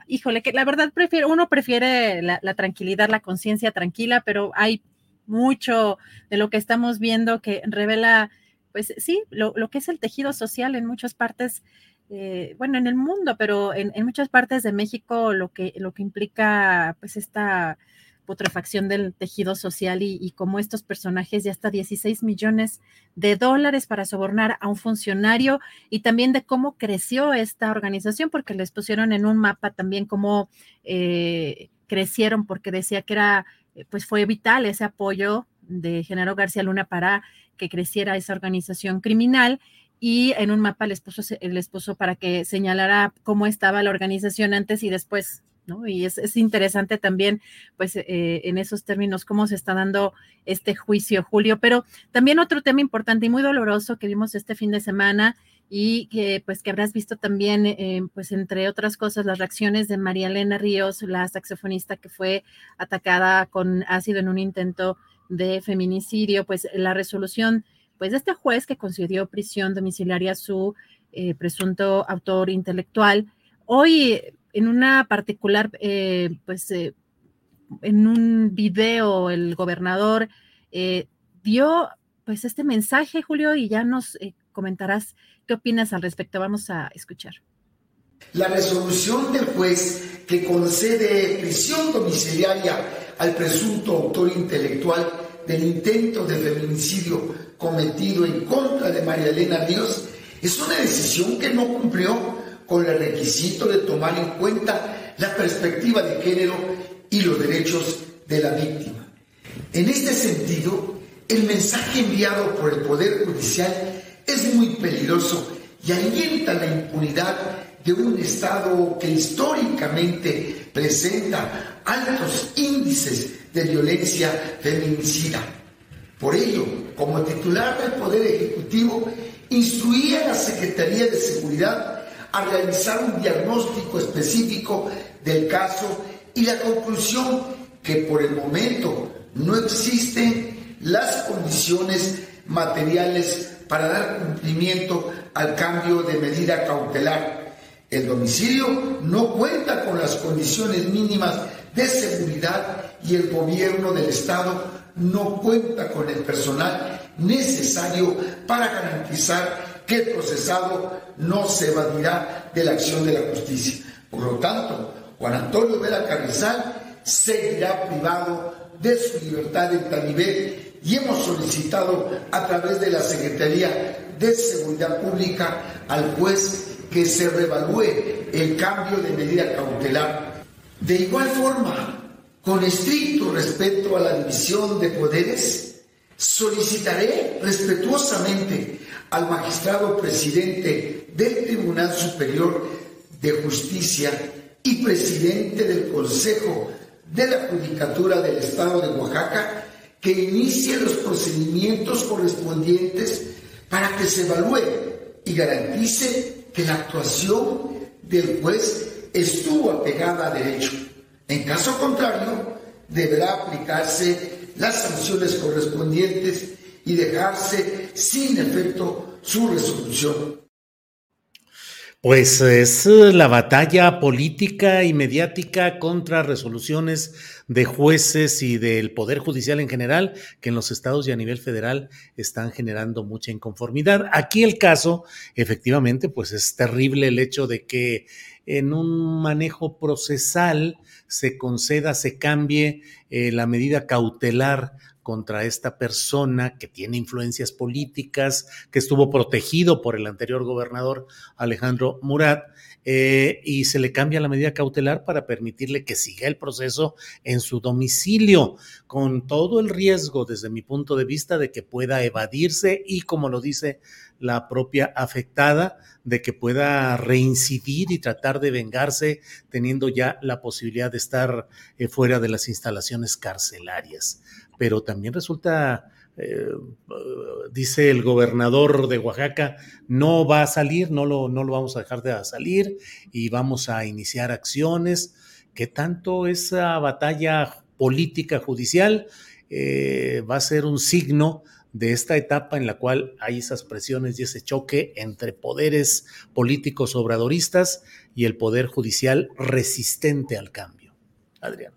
Híjole, que la verdad prefiere, uno prefiere la, tranquilidad, la conciencia tranquila, pero hay mucho de lo que estamos viendo que revela, pues sí, lo, lo que es el tejido social en muchas partes eh, bueno, en el mundo, pero en, muchas partes de México lo que, lo que implica pues esta putrefacción del tejido social y, como estos personajes de hasta 16 millones de dólares para sobornar a un funcionario y también de cómo creció esta organización, porque les pusieron en un mapa también cómo eh, crecieron, porque decía que era, eh, pues fue vital ese apoyo de Genaro García Luna para que creciera esa organización criminal y en un mapa les puso, el puso para que señalara cómo estaba la organización antes y después, ¿no? Y es, interesante también, pues, eh, en esos términos, cómo se está dando este juicio, Julio. Pero también otro tema importante y muy doloroso que vimos este fin de semana y que, pues, que habrás visto también, eh, pues, entre otras cosas, las reacciones de María Elena Ríos, la saxofonista que fue atacada con ácido en un intento de feminicidio, pues, la resolución pues este juez que concedió prisión domiciliaria a su eh, presunto autor intelectual, hoy en una particular, eh, pues eh, en un video el gobernador dio pues este mensaje, Julio, y ya nos comentarás qué opinas al respecto. Vamos a escuchar. La resolución del juez que concede prisión domiciliaria al presunto autor intelectual del intento de feminicidio cometido en contra de María Elena Ríos es una decisión que no cumplió con el requisito de tomar en cuenta la perspectiva de género y los derechos de la víctima. En este sentido, el mensaje enviado por el Poder Judicial es muy peligroso y alienta la impunidad de un Estado que históricamente presenta altos índices de violencia feminicida. Por ello, como titular del Poder Ejecutivo, instruía a la Secretaría de Seguridad a realizar un diagnóstico específico del caso y la conclusión que por el momento no existen las condiciones materiales para dar cumplimiento al cambio de medida cautelar. El domicilio no cuenta con las condiciones mínimas de seguridad y el gobierno del Estado no cuenta con el personal necesario para garantizar que el procesado no se evadirá de la acción de la justicia. Por lo tanto, Juan Antonio Vela Carrizal seguirá privado de su libertad en tal nivel y hemos solicitado a través de la Secretaría de Seguridad Pública al juez que se revalúe el cambio de medida cautelar. De igual forma, con estricto respeto a la división de poderes, solicitaré respetuosamente al magistrado presidente del Tribunal Superior de Justicia y presidente del Consejo de la Judicatura del Estado de Oaxaca que inicie los procedimientos correspondientes para que se evalúe y garantice que la actuación del juez estuvo apegada a derecho. En caso contrario, deberá aplicarse las sanciones correspondientes y dejarse sin efecto su resolución. Pues es la batalla política y mediática contra resoluciones de jueces y del Poder Judicial en general, que en los estados y a nivel federal están generando mucha inconformidad. Aquí el caso, efectivamente, pues es terrible el hecho de que en un manejo procesal se conceda, se cambie eh, la medida cautelar contra esta persona que tiene influencias políticas, que estuvo protegido por el anterior gobernador Alejandro Murat, eh, y se le cambia la medida cautelar para permitirle que siga el proceso en su domicilio, con todo el riesgo, desde mi punto de vista, de que pueda evadirse y, como lo dice la propia afectada, de que pueda reincidir y tratar de vengarse teniendo ya la posibilidad de estar eh, fuera de las instalaciones carcelarias pero también resulta, eh, dice el gobernador de Oaxaca, no va a salir, no lo, no lo vamos a dejar de salir y vamos a iniciar acciones. ¿Qué tanto esa batalla política judicial eh, va a ser un signo de esta etapa en la cual hay esas presiones y ese choque entre poderes políticos obradoristas y el poder judicial resistente al cambio. Adrián.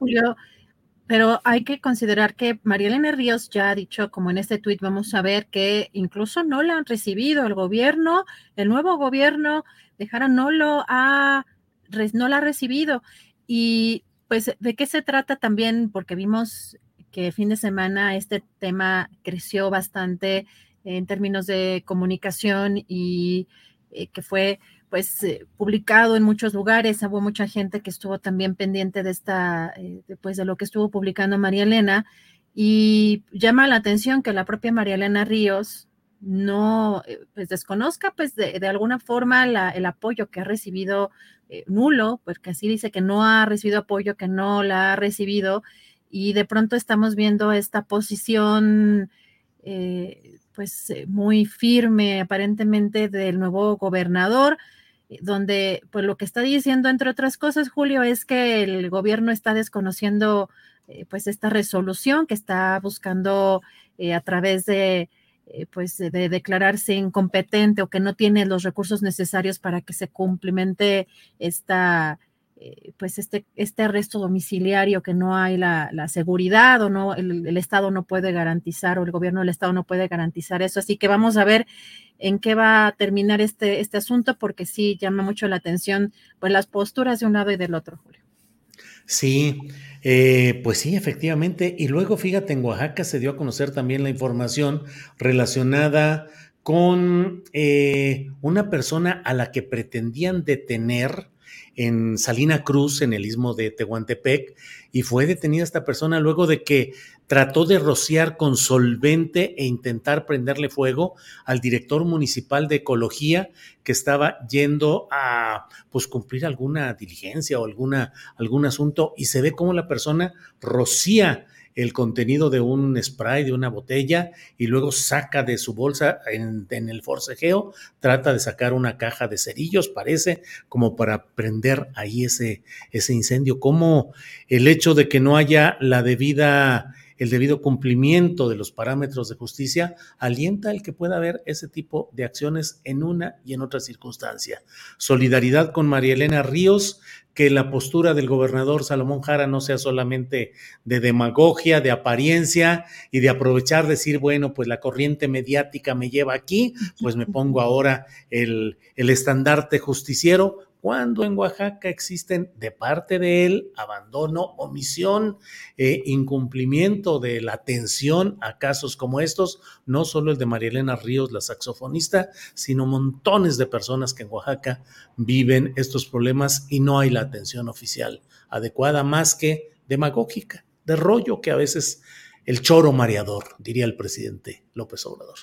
Pero hay que considerar que María Elena Ríos ya ha dicho, como en este tuit vamos a ver, que incluso no la han recibido el gobierno, el nuevo gobierno de Jara no lo ha, no la ha recibido. Y pues, ¿de qué se trata también? Porque vimos que fin de semana este tema creció bastante en términos de comunicación y eh, que fue pues eh, publicado en muchos lugares, hubo mucha gente que estuvo también pendiente de esta, eh, pues de lo que estuvo publicando María Elena, y llama la atención que la propia María Elena Ríos no, eh, pues desconozca pues de, alguna forma el apoyo que ha recibido nulo, porque así dice que no ha recibido apoyo, que no la ha recibido, y de pronto estamos viendo esta posición pues muy firme aparentemente del nuevo gobernador, donde pues lo que está diciendo, entre otras cosas, Julio, es que el gobierno está desconociendo eh, pues esta resolución que está buscando eh, a través de eh, pues de declararse incompetente o que no tiene los recursos necesarios para que se cumplimente esta pues este, este arresto domiciliario que no hay la, seguridad o no, el, el, Estado no puede garantizar o el gobierno del Estado no puede garantizar eso. Así que vamos a ver en qué va a terminar este, este asunto, porque sí llama mucho la atención pues, las posturas de un lado y del otro, Julio. Sí, eh, pues sí, efectivamente. Y luego, fíjate, en Oaxaca se dio a conocer también la información relacionada con eh, una persona a la que pretendían detener en Salina Cruz, en el istmo de Tehuantepec, y fue detenida esta persona luego de que trató de rociar con solvente e intentar prenderle fuego al director municipal de ecología que estaba yendo a pues cumplir alguna diligencia o alguna algún asunto y se ve cómo la persona rocía el contenido de un spray, de una botella, y luego saca de su bolsa en, el forcejeo, trata de sacar una caja de cerillos, parece, como para prender ahí ese, ese incendio. Como el hecho de que no haya la debida el debido cumplimiento de los parámetros de justicia alienta el que pueda haber ese tipo de acciones en una y en otra circunstancia. Solidaridad con María Elena Ríos, que la postura del gobernador Salomón Jara no sea solamente de demagogia, de apariencia y de aprovechar, decir, bueno, pues la corriente mediática me lleva aquí, pues me pongo ahora el, el estandarte justiciero, cuando en Oaxaca existen de parte de él abandono, omisión, eh, incumplimiento de la atención a casos como estos, no solo el de María Elena Ríos, la saxofonista, sino montones de personas que en Oaxaca viven estos problemas y no hay la atención oficial adecuada más que demagógica, de rollo que a veces el choro mareador, diría el presidente López Obrador.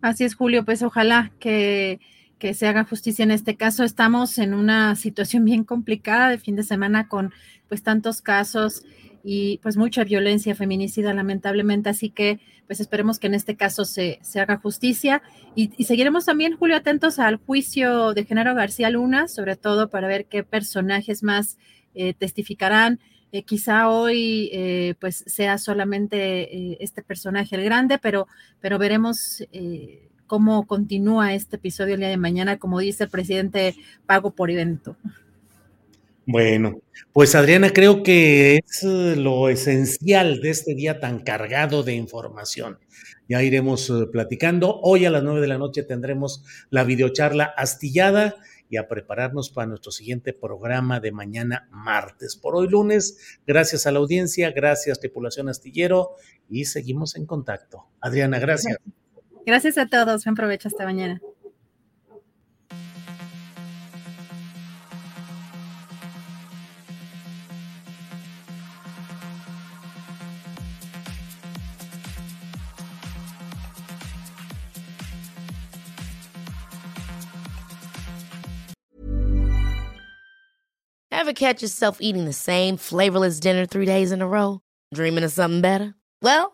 Así es, Julio, pues ojalá que que se haga justicia en este caso. Estamos en una situación bien complicada de fin de semana con pues tantos casos y pues mucha violencia feminicida lamentablemente, así que pues esperemos que en este caso se, se haga justicia y, seguiremos también, Julio, atentos al juicio de Genaro García Luna, sobre todo para ver qué personajes más eh, testificarán. Eh, quizá hoy eh, pues sea solamente este personaje el grande, pero, pero veremos cómo continúa este episodio el día de mañana, como dice el presidente, pago por evento. Bueno, pues Adriana, creo que es eh, lo esencial de este día tan cargado de información. Ya iremos eh, platicando. Hoy a las nueve de la noche tendremos la videocharla astillada y a prepararnos para nuestro siguiente programa de mañana martes. Por hoy lunes, gracias a la audiencia, gracias tripulación astillero y seguimos en contacto. Adriana, gracias. Gracias a todos. Buen provecho hasta mañana. Ever catch yourself eating the same flavorless dinner three days in a row? Dreaming of something better? Well,